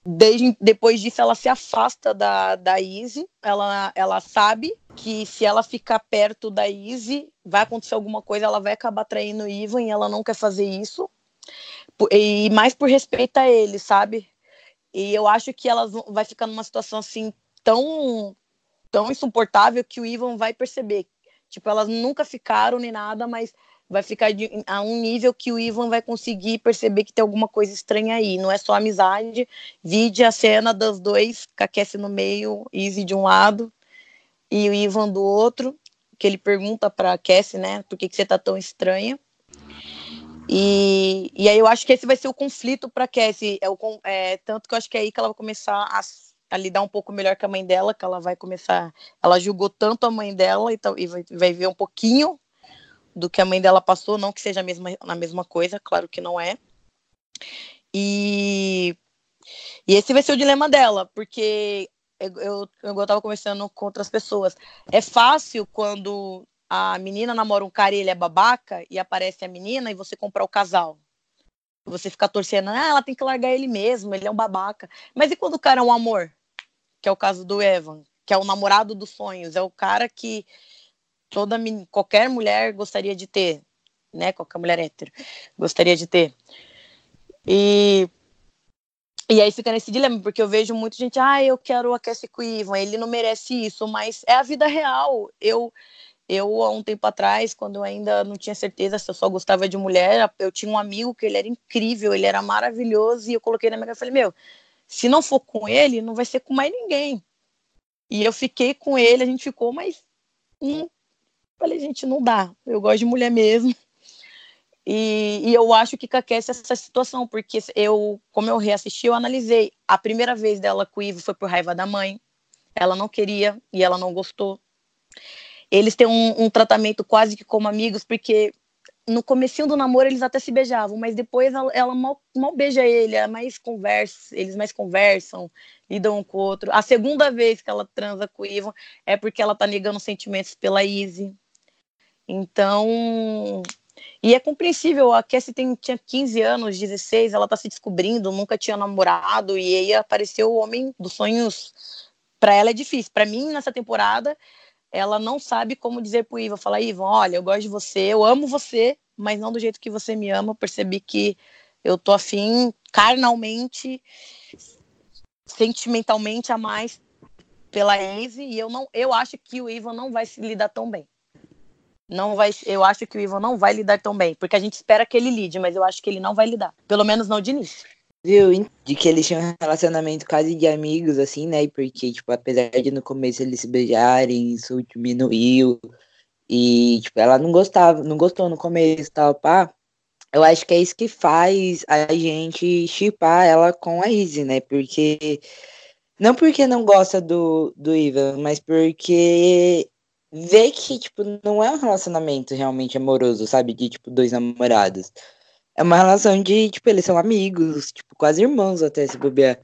Desde, depois disso, ela se afasta da, da Izzy. Ela, ela sabe que se ela ficar perto da Izzy, vai acontecer alguma coisa, ela vai acabar traindo o Ivan e ela não quer fazer isso. E mais por respeito a ele, sabe? E eu acho que ela vai ficar numa situação assim tão, tão insuportável que o Ivan vai perceber. Tipo, elas nunca ficaram nem nada, mas vai ficar de, a um nível que o Ivan vai conseguir perceber que tem alguma coisa estranha aí. Não é só amizade. Vide a cena dos dois, Cassie no meio, Easy de um lado e o Ivan do outro, que ele pergunta pra Cassie, né, por que, que você tá tão estranha. E, e aí eu acho que esse vai ser o conflito para Cassie. É, o, é, tanto que eu acho que é aí que ela vai começar a, a, lidar um pouco melhor com a mãe dela, que ela vai começar. Ela julgou tanto a mãe dela e, e vai, vai ver um pouquinho do que a mãe dela passou, não que seja a mesma, a mesma coisa, claro que não é. E, e esse vai ser o dilema dela, porque eu, eu, eu tava conversando com outras pessoas. É fácil quando a menina namora um cara e ele é babaca e aparece a menina e você comprar o casal. Você fica torcendo, ah, ela tem que largar ele mesmo, ele é um babaca. Mas e quando o cara é um amor? Que é o caso do Evan, que é o namorado dos sonhos, é o cara que toda qualquer mulher gostaria de ter, né? Qualquer mulher hétero gostaria de ter. E e aí fica nesse dilema, porque eu vejo muita gente, ah, eu quero aquecer com o Ivan, ele não merece isso, mas é a vida real. Eu eu, há um tempo atrás, quando eu ainda não tinha certeza se eu só gostava de mulher, eu tinha um amigo que ele era incrível, ele era maravilhoso, e eu coloquei na minha cabeça, falei, meu, se não for com ele, não vai ser com mais ninguém. E eu fiquei com ele, a gente ficou, mas hum, falei, gente, não dá, eu gosto de mulher mesmo. E, e eu acho que aquece essa situação, porque eu, como eu reassisti, eu analisei. A primeira vez dela com o Ivo foi por raiva da mãe, ela não queria e ela não gostou eles têm um, um, tratamento quase que como amigos, porque no comecinho do namoro eles até se beijavam, mas depois ela, ela mal, mal, beija ele, é mais conversa, eles mais conversam, lidam um com o outro. A segunda vez que ela transa com o Ivan é porque ela tá negando sentimentos pela Izzy. Então, e é compreensível, a Cassie tem, tinha 15 anos, 16, ela tá se descobrindo, nunca tinha namorado, e aí apareceu o homem dos sonhos. Para ela é difícil. Para mim, nessa temporada, ela não sabe como dizer pro Ivan, falar, Ivan, olha, eu gosto de você, eu amo você, mas não do jeito que você me ama, eu percebi que eu tô afim carnalmente, sentimentalmente a mais pela Enze, e eu não, eu acho que o Ivan não vai se lidar tão bem. Não vai, eu acho que o Ivan não vai lidar tão bem, porque a gente espera que ele lide, mas eu acho que ele não vai lidar, pelo menos não de início viu? De que eles tinham um relacionamento quase de amigos, assim, né? Porque, tipo, apesar de no começo eles se beijarem, isso diminuiu. E, tipo, ela não gostava, não gostou no começo tal, pá. Eu acho que é isso que faz a gente chipar ela com a Izzy, né? Porque. Não porque não gosta do, do Ivan, mas porque vê que, tipo, não é um relacionamento realmente amoroso, sabe? De, tipo, dois namorados. É uma relação de, tipo, eles são amigos, tipo, quase irmãos até se bobear.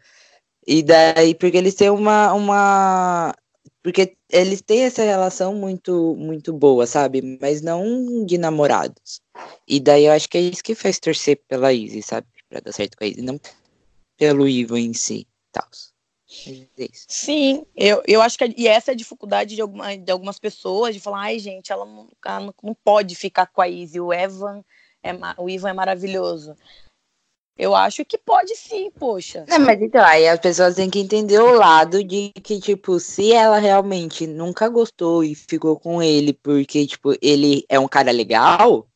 E daí, porque eles têm uma, uma. Porque eles têm essa relação muito, muito boa, sabe? Mas não de namorados. E daí eu acho que é isso que faz torcer pela Izzy, sabe? Pra dar certo com a Izzy, não pelo Ivan em si tal. Sim, eu, eu acho que e essa é a dificuldade de, alguma, de algumas pessoas de falar, ai gente, ela não, ela não, não pode ficar com a Izzy, o Evan é, o Ivan é maravilhoso. Eu acho que pode sim, poxa. Não, mas então, aí as pessoas têm que entender o lado de que, tipo, se ela realmente nunca gostou e ficou com ele porque, tipo, ele é um cara legal,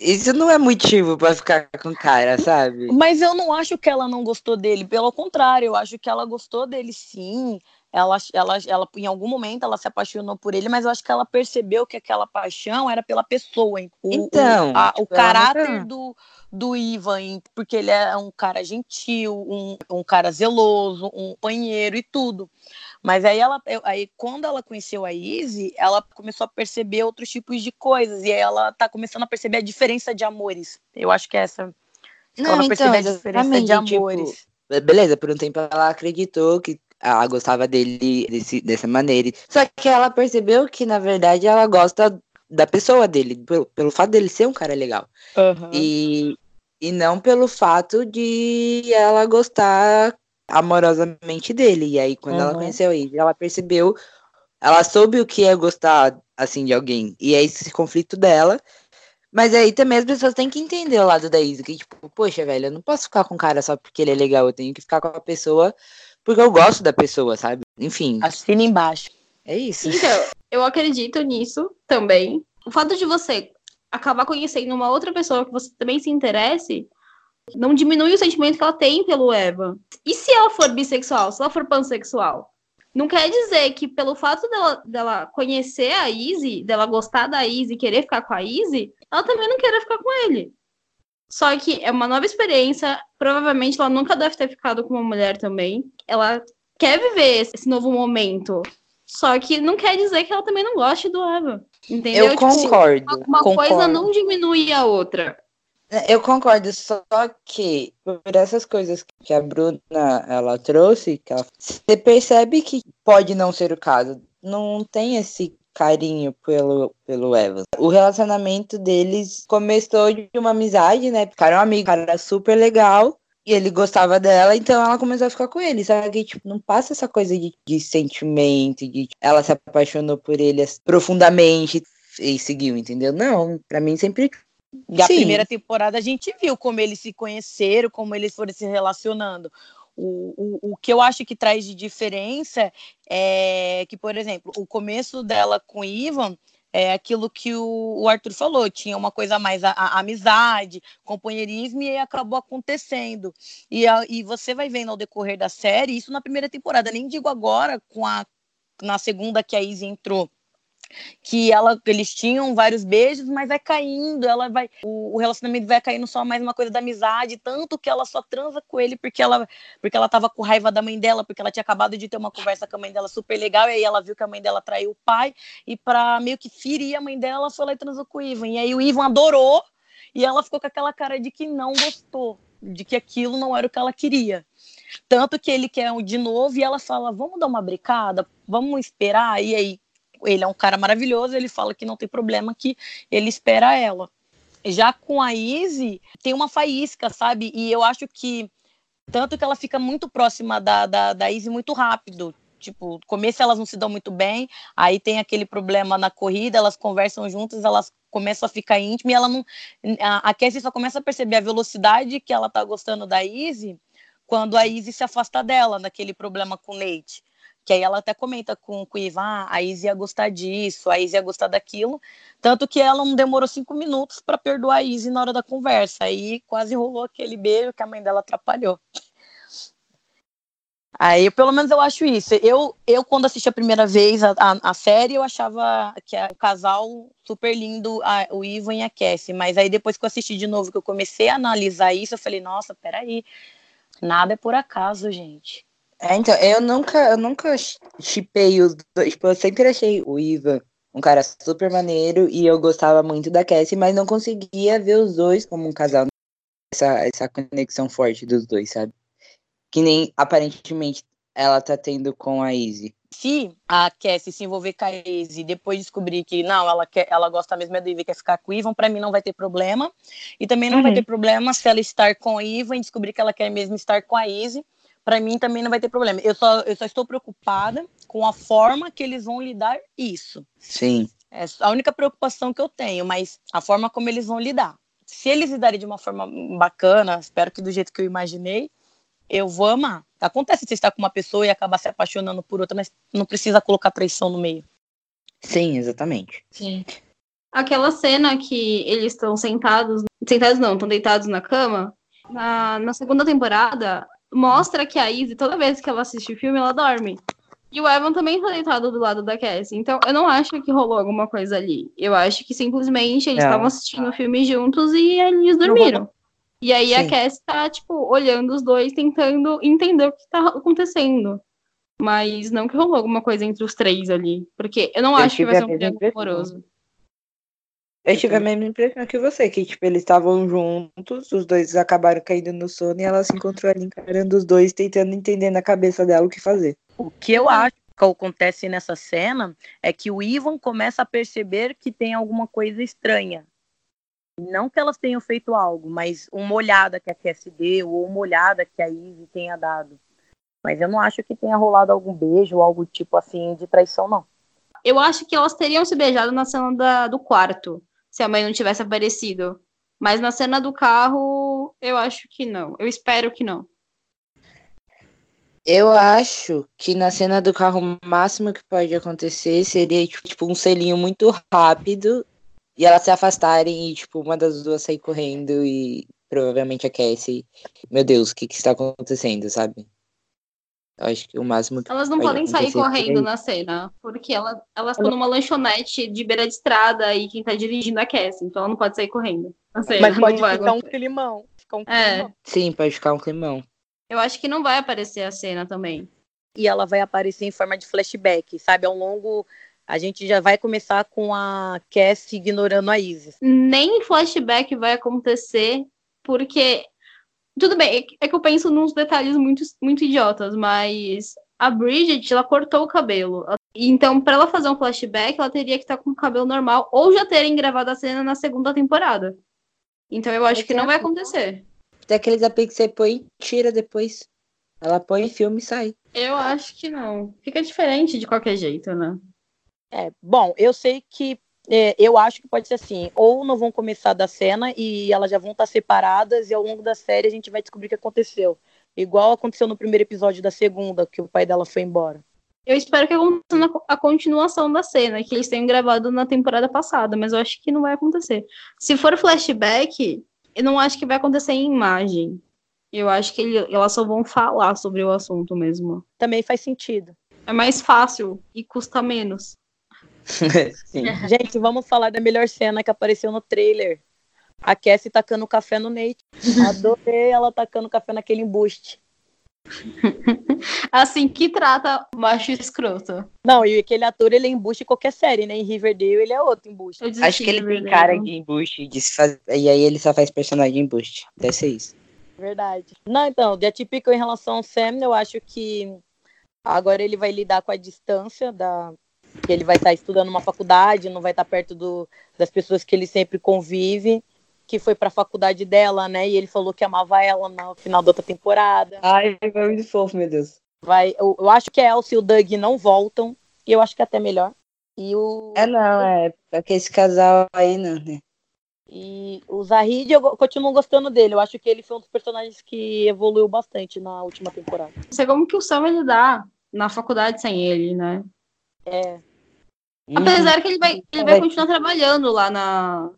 isso não é motivo para ficar com o cara, sabe? Mas eu não acho que ela não gostou dele, pelo contrário, eu acho que ela gostou dele sim. ela, ela, ela, em algum momento, ela se apaixonou por ele, mas eu acho que ela percebeu que aquela paixão era pela pessoa. O, Então, o, a- o tipo, caráter do, do Ivan, porque ele é um cara gentil, um, um cara zeloso, um companheiro e tudo. Mas aí ela, aí quando ela conheceu a Izzy, ela começou a perceber outros tipos de coisas e aí ela tá começando a perceber a diferença de amores. Eu acho que é essa. Acho que ela vai perceber a diferença de tipo, amores. Beleza, por um tempo ela acreditou que ela gostava dele desse, dessa maneira. Só que ela percebeu que, na verdade, ela gosta da pessoa dele, pelo, pelo fato dele ser um cara legal. Aham. E, e não pelo fato de ela gostar amorosamente dele. E aí, quando ela Uhum. conheceu ele, ela percebeu, ela soube o que é gostar, assim, de alguém. E é esse conflito dela. Mas aí também as pessoas têm que entender o lado da Isa, que tipo, poxa, velho, eu não posso ficar com o cara só porque ele é legal, eu tenho que ficar com a pessoa porque eu gosto da pessoa, sabe? Enfim, Assina embaixo. é isso. Então, eu acredito nisso também. O fato de você acabar conhecendo uma outra pessoa que você também se interesse não diminui o sentimento que ela tem pelo Eva. E se ela for bissexual, se ela for pansexual? Não quer dizer que pelo fato dela, dela conhecer a Izzy, dela gostar da Izzy e querer ficar com a Izzy, ela também não queira ficar com ele. Só que é uma nova experiência. Provavelmente ela nunca deve ter ficado com uma mulher também. Ela quer viver esse novo momento. Só que não quer dizer que ela também não goste do Eva. Entendeu? Eu Tipo, concordo. uma, uma concordo. coisa não diminui a outra. Eu concordo, só que por essas coisas que a Bruna ela trouxe, que ela- você percebe que pode não ser o caso. Não tem esse carinho pelo, pelo Evans. O relacionamento deles começou de uma amizade, né? Ficaram amigos, cara era super legal. E ele gostava dela, então ela começou a ficar com ele. Só que, tipo, não passa essa coisa de, de sentimento, de ela se apaixonou por ele profundamente e seguiu, entendeu? Não, pra mim sempre E a Sim. primeira temporada a gente viu como eles se conheceram, como eles foram se relacionando. O, o, o que eu acho que traz de diferença é que, por exemplo, o começo dela com o Ivan é aquilo que o, o Arthur falou, tinha uma coisa mais a, a amizade, companheirismo, e aí acabou acontecendo. E, a- e você vai vendo ao decorrer da série, isso na primeira temporada, nem digo agora, com a, na segunda que a Izzy entrou que ela, eles tinham vários beijos, mas vai caindo, ela vai, o, o relacionamento vai caindo só mais uma coisa da amizade, tanto que ela só transa com ele porque ela, porque ela tava com raiva da mãe dela, porque ela tinha acabado de ter uma conversa com a mãe dela super legal, e aí ela viu que a mãe dela traiu o pai, e pra meio que ferir a mãe dela, ela foi lá e transou com o Ivan, e aí o Ivan adorou, e ela ficou com aquela cara de que não gostou, de que aquilo não era o que ela queria. Tanto que ele quer de novo e ela fala: vamos dar uma brincada, vamos esperar. E aí ele é um cara maravilhoso, ele fala que não tem problema, que ele espera ela. Já com a Izzy, tem uma faísca, sabe? E eu acho que. Tanto que ela fica muito próxima da, da, da Izzy muito rápido. Tipo, começo elas não se dão muito bem, aí tem aquele problema na corrida, elas conversam juntas, elas começam a ficar íntimas e ela não. A, a Cassie só começa a perceber a velocidade que ela tá gostando da Izzy quando a Izzy se afasta dela, naquele problema com o Nate. Que aí ela até comenta com, com o Ivan, ah, a Izzy ia gostar disso, a Izzy ia gostar daquilo. Tanto que ela não demorou cinco minutos para perdoar a Izzy na hora da conversa. Aí quase rolou aquele beijo que a mãe dela atrapalhou. Aí, pelo menos eu acho isso. Eu, eu quando assisti a primeira vez a, a, a série, eu achava que era um casal super lindo, a, o Ivan e a Cassie. Mas aí depois que eu assisti de novo, que eu comecei a analisar isso, eu falei, nossa, peraí, nada é por acaso, gente. É, então, eu nunca, eu nunca chipei os dois. Tipo, eu sempre achei o Ivan um cara super maneiro e eu gostava muito da Cassie, mas não conseguia ver os dois como um casal. Essa, essa conexão forte dos dois, sabe? Que nem aparentemente ela tá tendo com a Izzy. Se a Cassie se envolver com a Izzy e depois descobrir que não, ela, quer, ela gosta mesmo é do Ivan e quer ficar com o Ivan, pra mim não vai ter problema. E também não Uhum. vai ter problema se ela estar com o Ivan e descobrir que ela quer mesmo estar com a Izzy. Pra mim também não vai ter problema. Eu só, eu só estou preocupada com a forma que eles vão lidar isso. Sim. É a única preocupação que eu tenho, mas a forma como eles vão lidar. Se eles lidarem de uma forma bacana, espero que do jeito que eu imaginei, eu vou amar. Acontece você estar com uma pessoa e acabar se apaixonando por outra, mas não precisa colocar traição no meio. Sim, exatamente. Sim. Aquela cena que eles estão sentados. Sentados não, estão deitados na cama. Na, na segunda temporada, mostra que a Izzy, toda vez que ela assiste o filme, ela dorme. E o Evan também tá deitado do lado da Cassie. Então, eu não acho que rolou alguma coisa ali. Eu acho que simplesmente eles Não. estavam assistindo o filme juntos e eles dormiram. E aí a Sim. Cassie tá, tipo, olhando os dois, tentando entender o que tá acontecendo. Mas não que rolou alguma coisa entre os três ali. Porque eu não Eu acho que vai ser a um triângulo amoroso. Eu tive a mesma impressão que você, que tipo, eles estavam juntos, os dois acabaram caindo no sono e ela se encontrou ali encarando os dois, tentando entender na cabeça dela o que fazer. O que eu acho que acontece nessa cena é que o Ivan começa a perceber que tem alguma coisa estranha. Não que elas tenham feito algo, mas uma olhada que a Cassie deu, ou uma olhada que a Ivy tenha dado. Mas eu não acho que tenha rolado algum beijo ou algo tipo assim de traição, não. Eu acho que elas teriam se beijado na cena da- do quarto, se a mãe não tivesse aparecido. Mas na cena do carro, eu acho que não. Eu espero que não. Eu acho que na cena do carro, o máximo que pode acontecer seria, tipo, um selinho muito rápido e elas se afastarem e, tipo, uma das duas sair correndo e provavelmente a Cassie. Meu Deus, o que que está acontecendo, sabe? Eu acho que o máximo que Elas não pode podem sair correndo na cena, porque ela, elas estão numa lanchonete de beira de estrada e quem tá dirigindo é a Cassie, então ela não pode sair correndo na cena. Mas pode ficar um acontecer. climão. Ficar um É. climão. Sim, pode ficar um climão. Eu acho que não vai aparecer a cena também. E ela vai aparecer em forma de flashback, sabe? Ao longo. A gente já vai começar com a Cassie ignorando a Isis. Nem flashback vai acontecer, porque. Tudo bem, é que eu penso nos detalhes muito, muito idiotas, mas a Bridget, ela cortou o cabelo. Então, pra ela fazer um flashback, ela teria que estar com o cabelo normal, ou já terem gravado a cena na segunda temporada. Então, eu acho que não vai acontecer. Tem aqueles AP que você põe e tira depois. Ela põe filme e sai. Eu acho que não. Fica diferente de qualquer jeito, né? É, bom, eu sei que é, eu acho que pode ser assim, ou não vão começar da cena e elas já vão estar separadas e ao longo da série a gente vai descobrir o que aconteceu. Igual aconteceu no primeiro episódio da segunda, que o pai dela foi embora. Eu espero que aconteça na- a continuação da cena, que eles tenham gravado na temporada passada, mas eu acho que não vai acontecer. Se for flashback, eu não acho que vai acontecer em imagem. Eu acho que ele- elas só vão falar sobre o assunto mesmo. Também faz sentido. É mais fácil e custa menos. Sim. Gente, vamos falar da melhor cena que apareceu no trailer. A Cassie tacando café no Nate. Adorei ela tacando café naquele embuste. Assim que trata macho escroto. Não, e aquele ator, ele é embuste em qualquer série, né? Em Riverdale, ele é outro embuste. Acho que ele tem cara de embuste de se faz... E aí ele só faz personagem de embuste. Deve ser isso. Verdade. Não, então, de atípico em relação ao Sam, eu acho que agora ele vai lidar com a distância da que ele vai estar estudando uma faculdade, não vai estar perto do, das pessoas que ele sempre convive, que foi para a faculdade dela, né? E ele falou que amava ela no final da outra temporada. Ai, foi muito fofo, meu Deus. Vai, eu, eu acho que a Elsie e o Doug não voltam, e eu acho que é até melhor. E o É, não, é. Porque esse casal aí, não, né? E o Zahid, eu continuo gostando dele. Eu acho que ele foi um dos personagens que evoluiu bastante na última temporada. Não sei como que o Sam vai lidar na faculdade sem ele, né? É, Apesar que ele vai, ele vai continuar trabalhando lá na,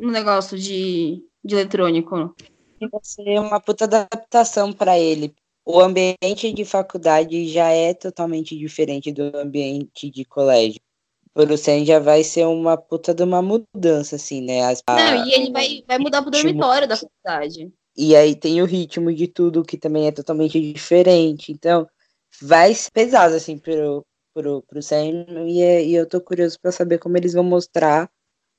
no negócio de, de eletrônico. vai ser uma puta adaptação pra ele. O ambiente de faculdade já é totalmente diferente do ambiente de colégio. Pro Sam já vai ser uma puta de uma mudança, assim, né? As- Não, e ele vai, vai mudar pro dormitório da faculdade. E aí tem o ritmo de tudo que também é totalmente diferente. Então, vai ser pesado, assim, pro, pro, pro Sam. E, é- e eu tô curioso pra saber como eles vão mostrar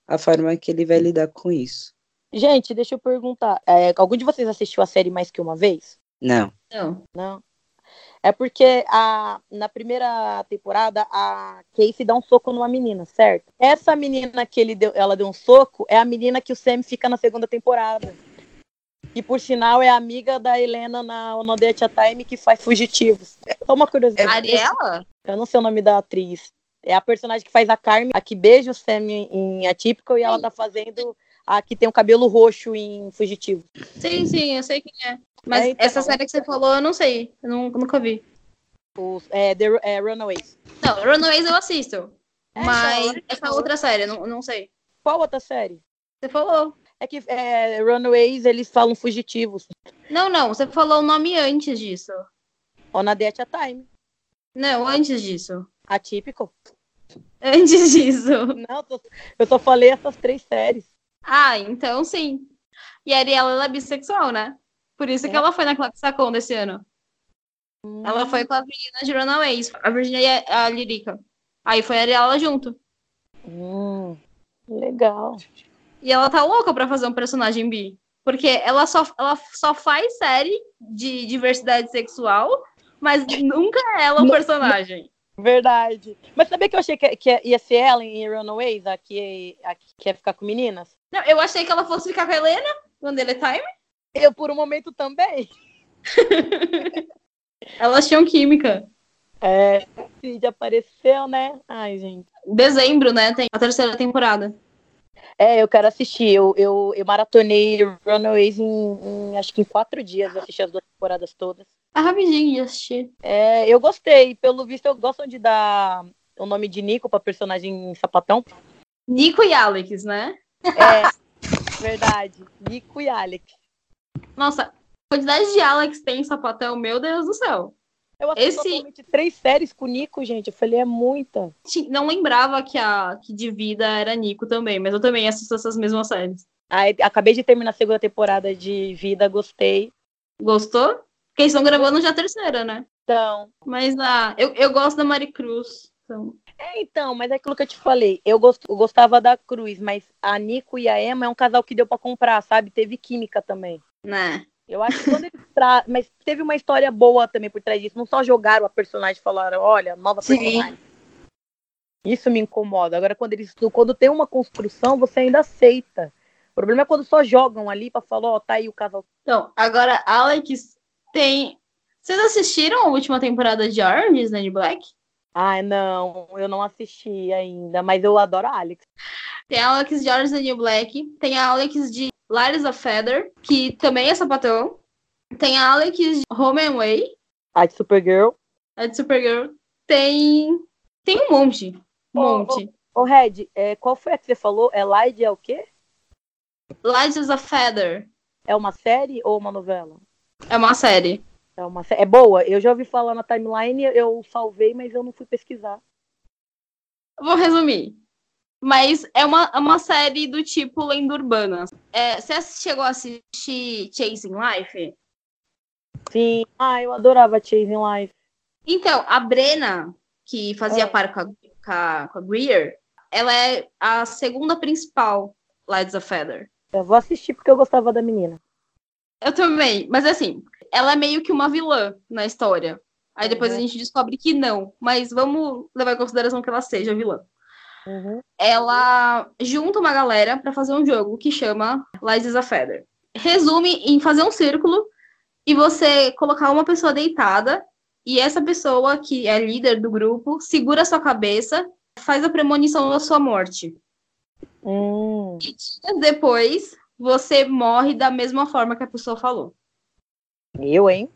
a forma que ele vai lidar com isso. Gente, deixa eu perguntar. é, algum de vocês assistiu a série mais que uma vez? Não. Não. Não. É porque a, na primeira temporada a Casey dá um soco numa menina, certo? Essa menina que ele deu, ela deu um soco é a menina que o Sam fica na segunda temporada. E por sinal é amiga da Helena na No Day at a Time que faz fugitivos. Só uma curiosidade. Ariela? Eu não sei o nome da atriz. É a personagem que faz a Carmen, a que beija o Sam em, Atypical, e ela tá fazendo a que tem o cabelo roxo em Fugitivo. Sim, sim, eu sei quem é. Mas É, então. essa série que você falou, eu não sei. Eu não- nunca vi. Os, é, The é, Runaways. Não, Runaways eu assisto. É, mas então, essa outra série, não, não sei. Qual outra série? Você falou. É que é, Runaways, eles falam fugitivos. Não, não, você falou o nome antes disso. On a at a Time. Não, antes disso. Atípico? Antes disso. Não, eu só falei essas três séries. Ah, então sim. E a Ariela ela é bissexual, né? Por isso que É? ela foi na Claque Sacon desse ano. Ela foi com as meninas de Runaways, a Virginia e a a Lirica. Aí foi a Ariela junto. Hum, legal. E ela tá louca pra fazer um personagem bi. Porque ela só, ela só faz série de diversidade sexual, mas nunca é ela Não- personagem. Verdade. Mas sabia que eu achei que, que ia ser ela em Runaways, a que, a que ia ficar com meninas? Não, eu achei que ela fosse ficar com a Helena, quando ele é time. Eu, por um momento, também. Elas tinham química. É, Cid apareceu, né? Ai, gente. Em dezembro, né? Tem a terceira temporada. É, eu quero assistir. Eu, eu, eu maratonei Runaways em, em- acho que em quatro dias. Eu assisti as duas temporadas todas. É rapidinho de assistir. É, eu gostei. Pelo visto, eu gosto de dar o nome de Nico pra personagem sapatão. Nico e Alex, né? É, verdade. Nico e Alex. Nossa, quantidade de Alex tem em sapatão, meu Deus do céu. Eu assisti Esse- três séries com o Nico, gente. Eu falei, é muita. Não lembrava que a que de vida era Nico também, mas eu também assisto essas mesmas séries. Aí, acabei de terminar a segunda temporada de Vida, gostei. Gostou? Porque eles estão gravando já a terceira, né? Então, Mas ah, eu, eu gosto da Maricruz. Então, é, então, mas é aquilo que eu te falei. Eu, gost, eu gostava da Cruz, mas a Nico e a Emma é um casal que deu pra comprar, sabe? Teve química também. né? Eu acho que quando eles tra... Mas teve uma história boa também por trás disso. Não só jogaram a personagem e falaram, olha, nova Sim. personagem. Isso me incomoda. Agora, quando eles quando tem uma construção, você ainda aceita. O problema é quando só jogam ali pra falar, ó, tá aí o casal. Então, agora Alex tem. Vocês assistiram a última temporada de Orange is the New Black? Ai, não, eu não assisti ainda, mas eu adoro a Alex. Tem a Alex de Orange is the New Black. Tem a Alex de Larissa Feather, que também é sapatão. Tem a Alex de Home and Way, A de Supergirl. a de Supergirl. Tem. Tem um monte. Um Ô, monte. Ô, Red, é, qual foi a que você falou? É Light é o quê? Larissa Feather É uma série ou uma novela? é uma série. É uma É boa. Eu já ouvi falar na timeline, eu salvei, mas eu não fui pesquisar. Vou resumir. Mas é uma, é uma série do tipo lenda urbana. É, você chegou a assistir Chasing Life? Sim. Ah, eu adorava Chasing Life. Então, a Brena, que fazia É. par com a, com, a, com a Greer, ela é a segunda principal Lights of Feather. Eu vou assistir porque eu gostava da menina. Eu também, mas assim, ela é meio que uma vilã na história. Aí depois Uhum. a gente descobre que não, mas vamos levar em consideração que ela seja vilã. Uhum. ela junta uma galera para fazer um jogo que chama Lies is a Feather. Resume em fazer um círculo e você colocar uma pessoa deitada e essa pessoa que é líder do grupo segura a sua cabeça, faz a premonição da sua morte. Hum. E dias depois você morre da mesma forma que a pessoa falou. Eu, hein?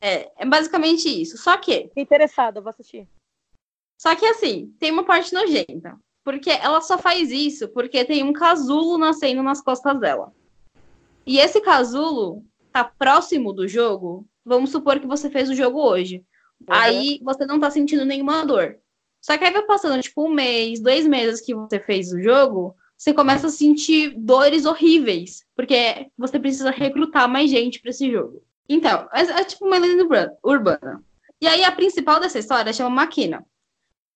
É, é basicamente isso. Só que Fiquei interessada, vou assistir. Só que assim, tem uma parte nojenta. Porque ela só faz isso porque tem um casulo nascendo nas costas dela. E esse casulo tá próximo do jogo. Vamos supor que você fez o jogo hoje. Aí você não tá sentindo nenhuma dor. Só que aí vai passando, tipo, um mês, dois meses que você fez o jogo, você começa a sentir dores horríveis. Porque você precisa recrutar mais gente pra esse jogo. Então, é, é tipo uma lenda urba- urbana. E aí a principal dessa história chama Maquina.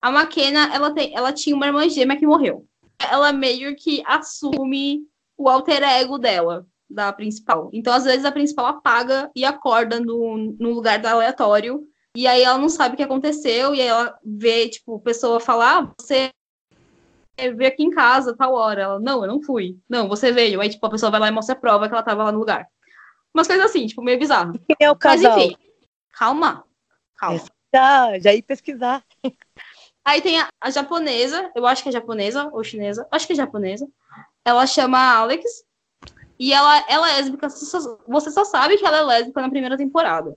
A McKenna, ela, tem, ela tinha uma irmã gêmea que morreu. Ela meio que assume o alter ego dela, da principal. Então, às vezes, a principal apaga e acorda no, no lugar do aleatório. E aí ela não sabe o que aconteceu. E aí ela vê, tipo, pessoa falar, ah, você veio aqui em casa, tal hora. Ela, não, eu não fui. Não, você veio. Aí, tipo, a pessoa vai lá e mostra a prova que ela tava lá no lugar. Umas coisas assim, tipo, meio bizarro. Quem é o Mas, casal? enfim, calma. Calma. Já, já ia pesquisar. Aí tem a, a japonesa, eu acho que é japonesa ou chinesa, acho que é japonesa. Ela chama Alex e ela, ela é lésbica. Você só, sabe que ela é lésbica na primeira temporada.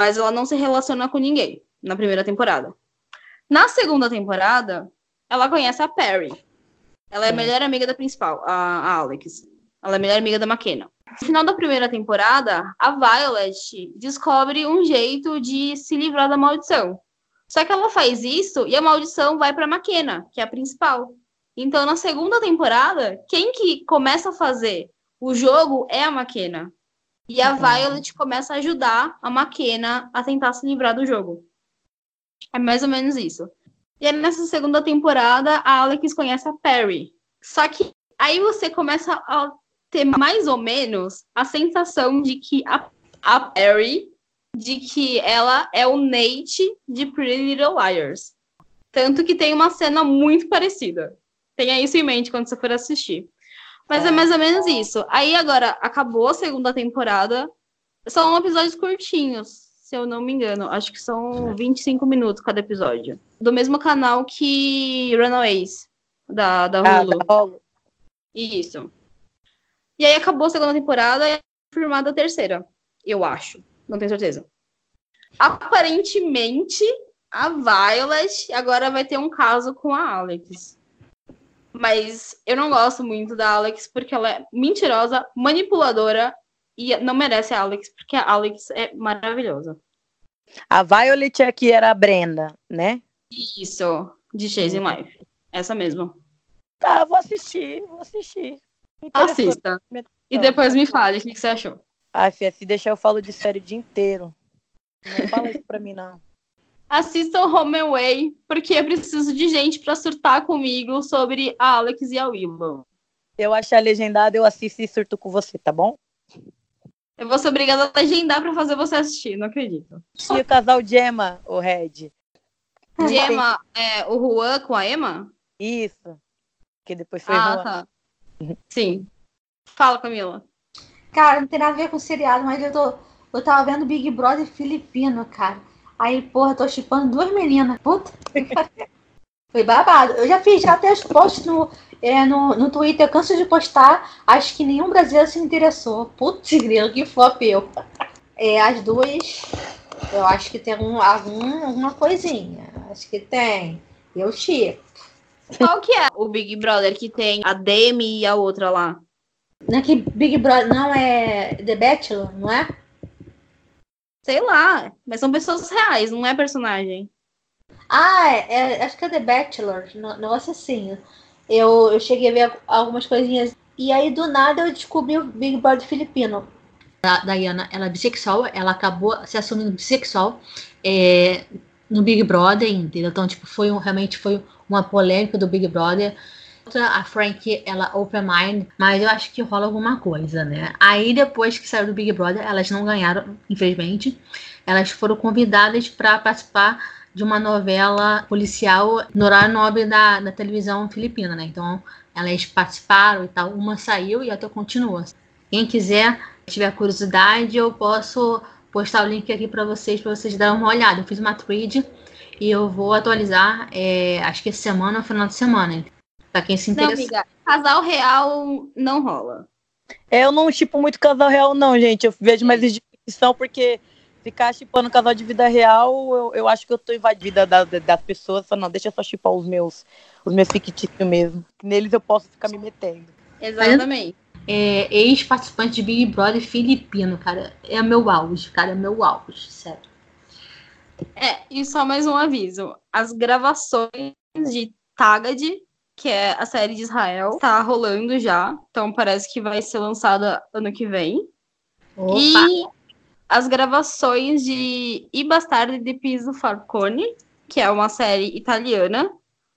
Mas ela não se relaciona com ninguém na primeira temporada. Na segunda temporada, ela conhece a Perry. Ela é a melhor amiga da principal, a, a Alex. Ela é a melhor amiga da McKenna. No final da primeira temporada, a Violet descobre um jeito de se livrar da maldição Só que ela faz isso e a maldição vai para McKenna, que é a principal. Então, na segunda temporada, quem que começa a fazer o jogo é a McKenna. E a Violet começa a ajudar a McKenna a tentar se livrar do jogo. É mais ou menos isso. E aí, nessa segunda temporada, a Alex conhece a Perry. Só que aí você começa a ter mais ou menos a sensação de que a, a Perry, de que ela é o Nate de Pretty Little Liars. Tanto que tem uma cena muito parecida. Tenha isso em mente quando você for assistir. Mas é mais ou menos isso. Aí agora acabou a segunda temporada. São episódios curtinhos, se eu não me engano. Acho que são 25 minutos cada episódio. Do mesmo canal que Runaways, da, da Ah, Hulu. da Hulu. Isso. E aí acabou a segunda temporada e é confirmada a terceira. Eu acho. Não tenho certeza. Aparentemente, a Violet agora vai ter um caso com a Alex. Mas eu não gosto muito da Alex porque ela é mentirosa, manipuladora e não merece a Alex porque a Alex é maravilhosa. A Violet é que era a Brenda, né? Isso, de Chasing Life. Essa mesmo. Tá, vou assistir, vou assistir. Assista. E depois me fale o que você achou. Ai, Fia, se deixar eu falo de série o dia inteiro. Não fala isso pra mim, não. Assistam Home Away, porque eu preciso de gente pra surtar comigo sobre a Alex e a Willow. Eu achar legendado, eu assisto e surto com você, tá bom? Eu vou ser obrigada a legendar pra fazer você assistir, não acredito. E o casal Gemma, o Red. De Emma, é, o Juan com a Emma? Isso. Que depois foi Ah, Juan. tá. Sim. Fala, Camila. Cara, não tem nada a ver com seriado, mas eu tô. Eu tava vendo Big Brother filipino, cara. Aí, porra, tô chipando duas meninas. Puta. Foi babado. Eu já fiz já até os posts no, é, no, no Twitter. Eu canso de postar. Acho que nenhum brasileiro se interessou. Putz, grilo, que flop eu. É, as duas, eu acho que tem algum, algum, alguma coisinha. Acho que tem. Eu chipo. Qual que é o Big Brother que tem a Demi e a outra lá? Não é que Big Brother não é The Bachelor, não é? Sei lá, mas são pessoas reais, não é personagem. Ah, é, é- acho que é The Bachelor, no- negócio assim. Eu, eu cheguei a ver algumas coisinhas. E aí, do nada, eu descobri o Big Brother filipino. A Diana, ela é bissexual, ela acabou se assumindo bissexual é, no Big Brother, entendeu? Então, tipo, foi um- realmente foi uma polêmica do Big Brother. A Frank, ela open mind, mas eu acho que rola alguma coisa, né? Aí, depois que saiu do Big Brother, elas não ganharam, infelizmente. Elas foram convidadas para participar de uma novela policial no horário nobre da, da televisão filipina, né? Então, elas participaram e tal. Uma saiu e a outra continua. Quem quiser, tiver curiosidade, eu posso postar o link aqui para vocês, para vocês darem uma olhada. Eu fiz uma thread e eu vou atualizar, é, acho que essa semana ou final de semana. Para quem se Não, interessa. amiga, casal real não rola. É, Eu não chipo muito casal real, não, gente. Eu vejo mais edição porque ficar chipando casal de vida real, eu, eu acho que eu tô invadida da, da- das pessoas. Só não, deixa eu só chipar os meus, os meus fictícios mesmo. Neles eu posso ficar me metendo. Exatamente. É, Ex-participante de Big Brother filipino, cara. É meu auge, cara. É meu auge, sério. É, e só mais um aviso. As gravações de Tagad, que é a série de Israel, tá rolando já. Então parece que vai ser lançada ano que vem. Opa! E as gravações de I Bastardi di Piso Falcone, que é uma série italiana,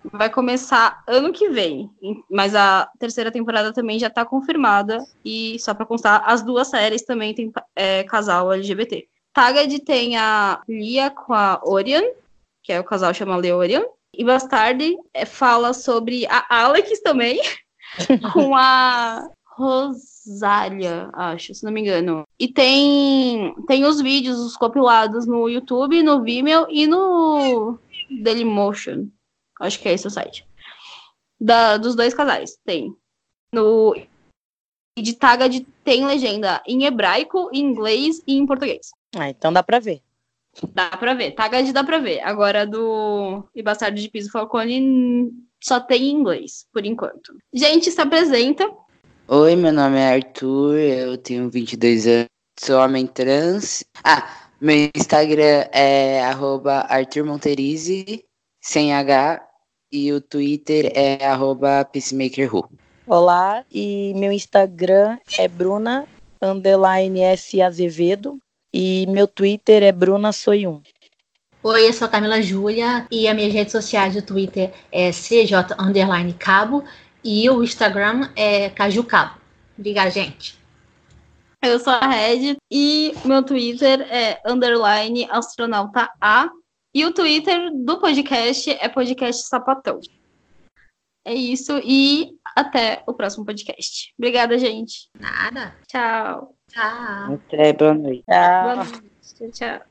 vai começar ano que vem. Mas a terceira temporada também já tá confirmada. E só pra constar, as duas séries também tem é, casal LGBT. Tagad tem a Lia com a Orion, que é o casal chama Leorion. E Bastardi é, fala sobre a Alex também, com a Rosália, acho, se não me engano. E tem, tem os vídeos, os compilados no YouTube, no Vimeo e no Dailymotion. Acho que é esse o site. Da, dos dois casais, tem. No e de Tagad tem legenda em hebraico, em inglês e em português. Ah, então dá pra ver. Dá pra ver. Tagad dá pra ver. Agora do E Bastardo de Piso Falcone só tem em inglês, por enquanto. Gente, se apresenta. Oi, meu nome é Arthur, eu tenho 22 anos, sou homem trans. Ah, Meu Instagram é arroba Arthur Monterize, sem H, e o Twitter é arroba PeacemakerRu. Olá, e meu Instagram é Bruna underline S Azevedo e meu Twitter é Bruna Soyun. Oi, eu sou a Camila Júlia e as minhas redes sociais do Twitter é CJ underline Cabo e o Instagram é Caju Cabo. Obrigada, gente. Eu sou a Red e meu Twitter é underline astronauta A e o Twitter do podcast é podcast sapatão. É isso e até o próximo podcast. Obrigada, gente. Nada. Tchau. Tchau. Até, boa noite. Tchau. Boa noite. Tchau.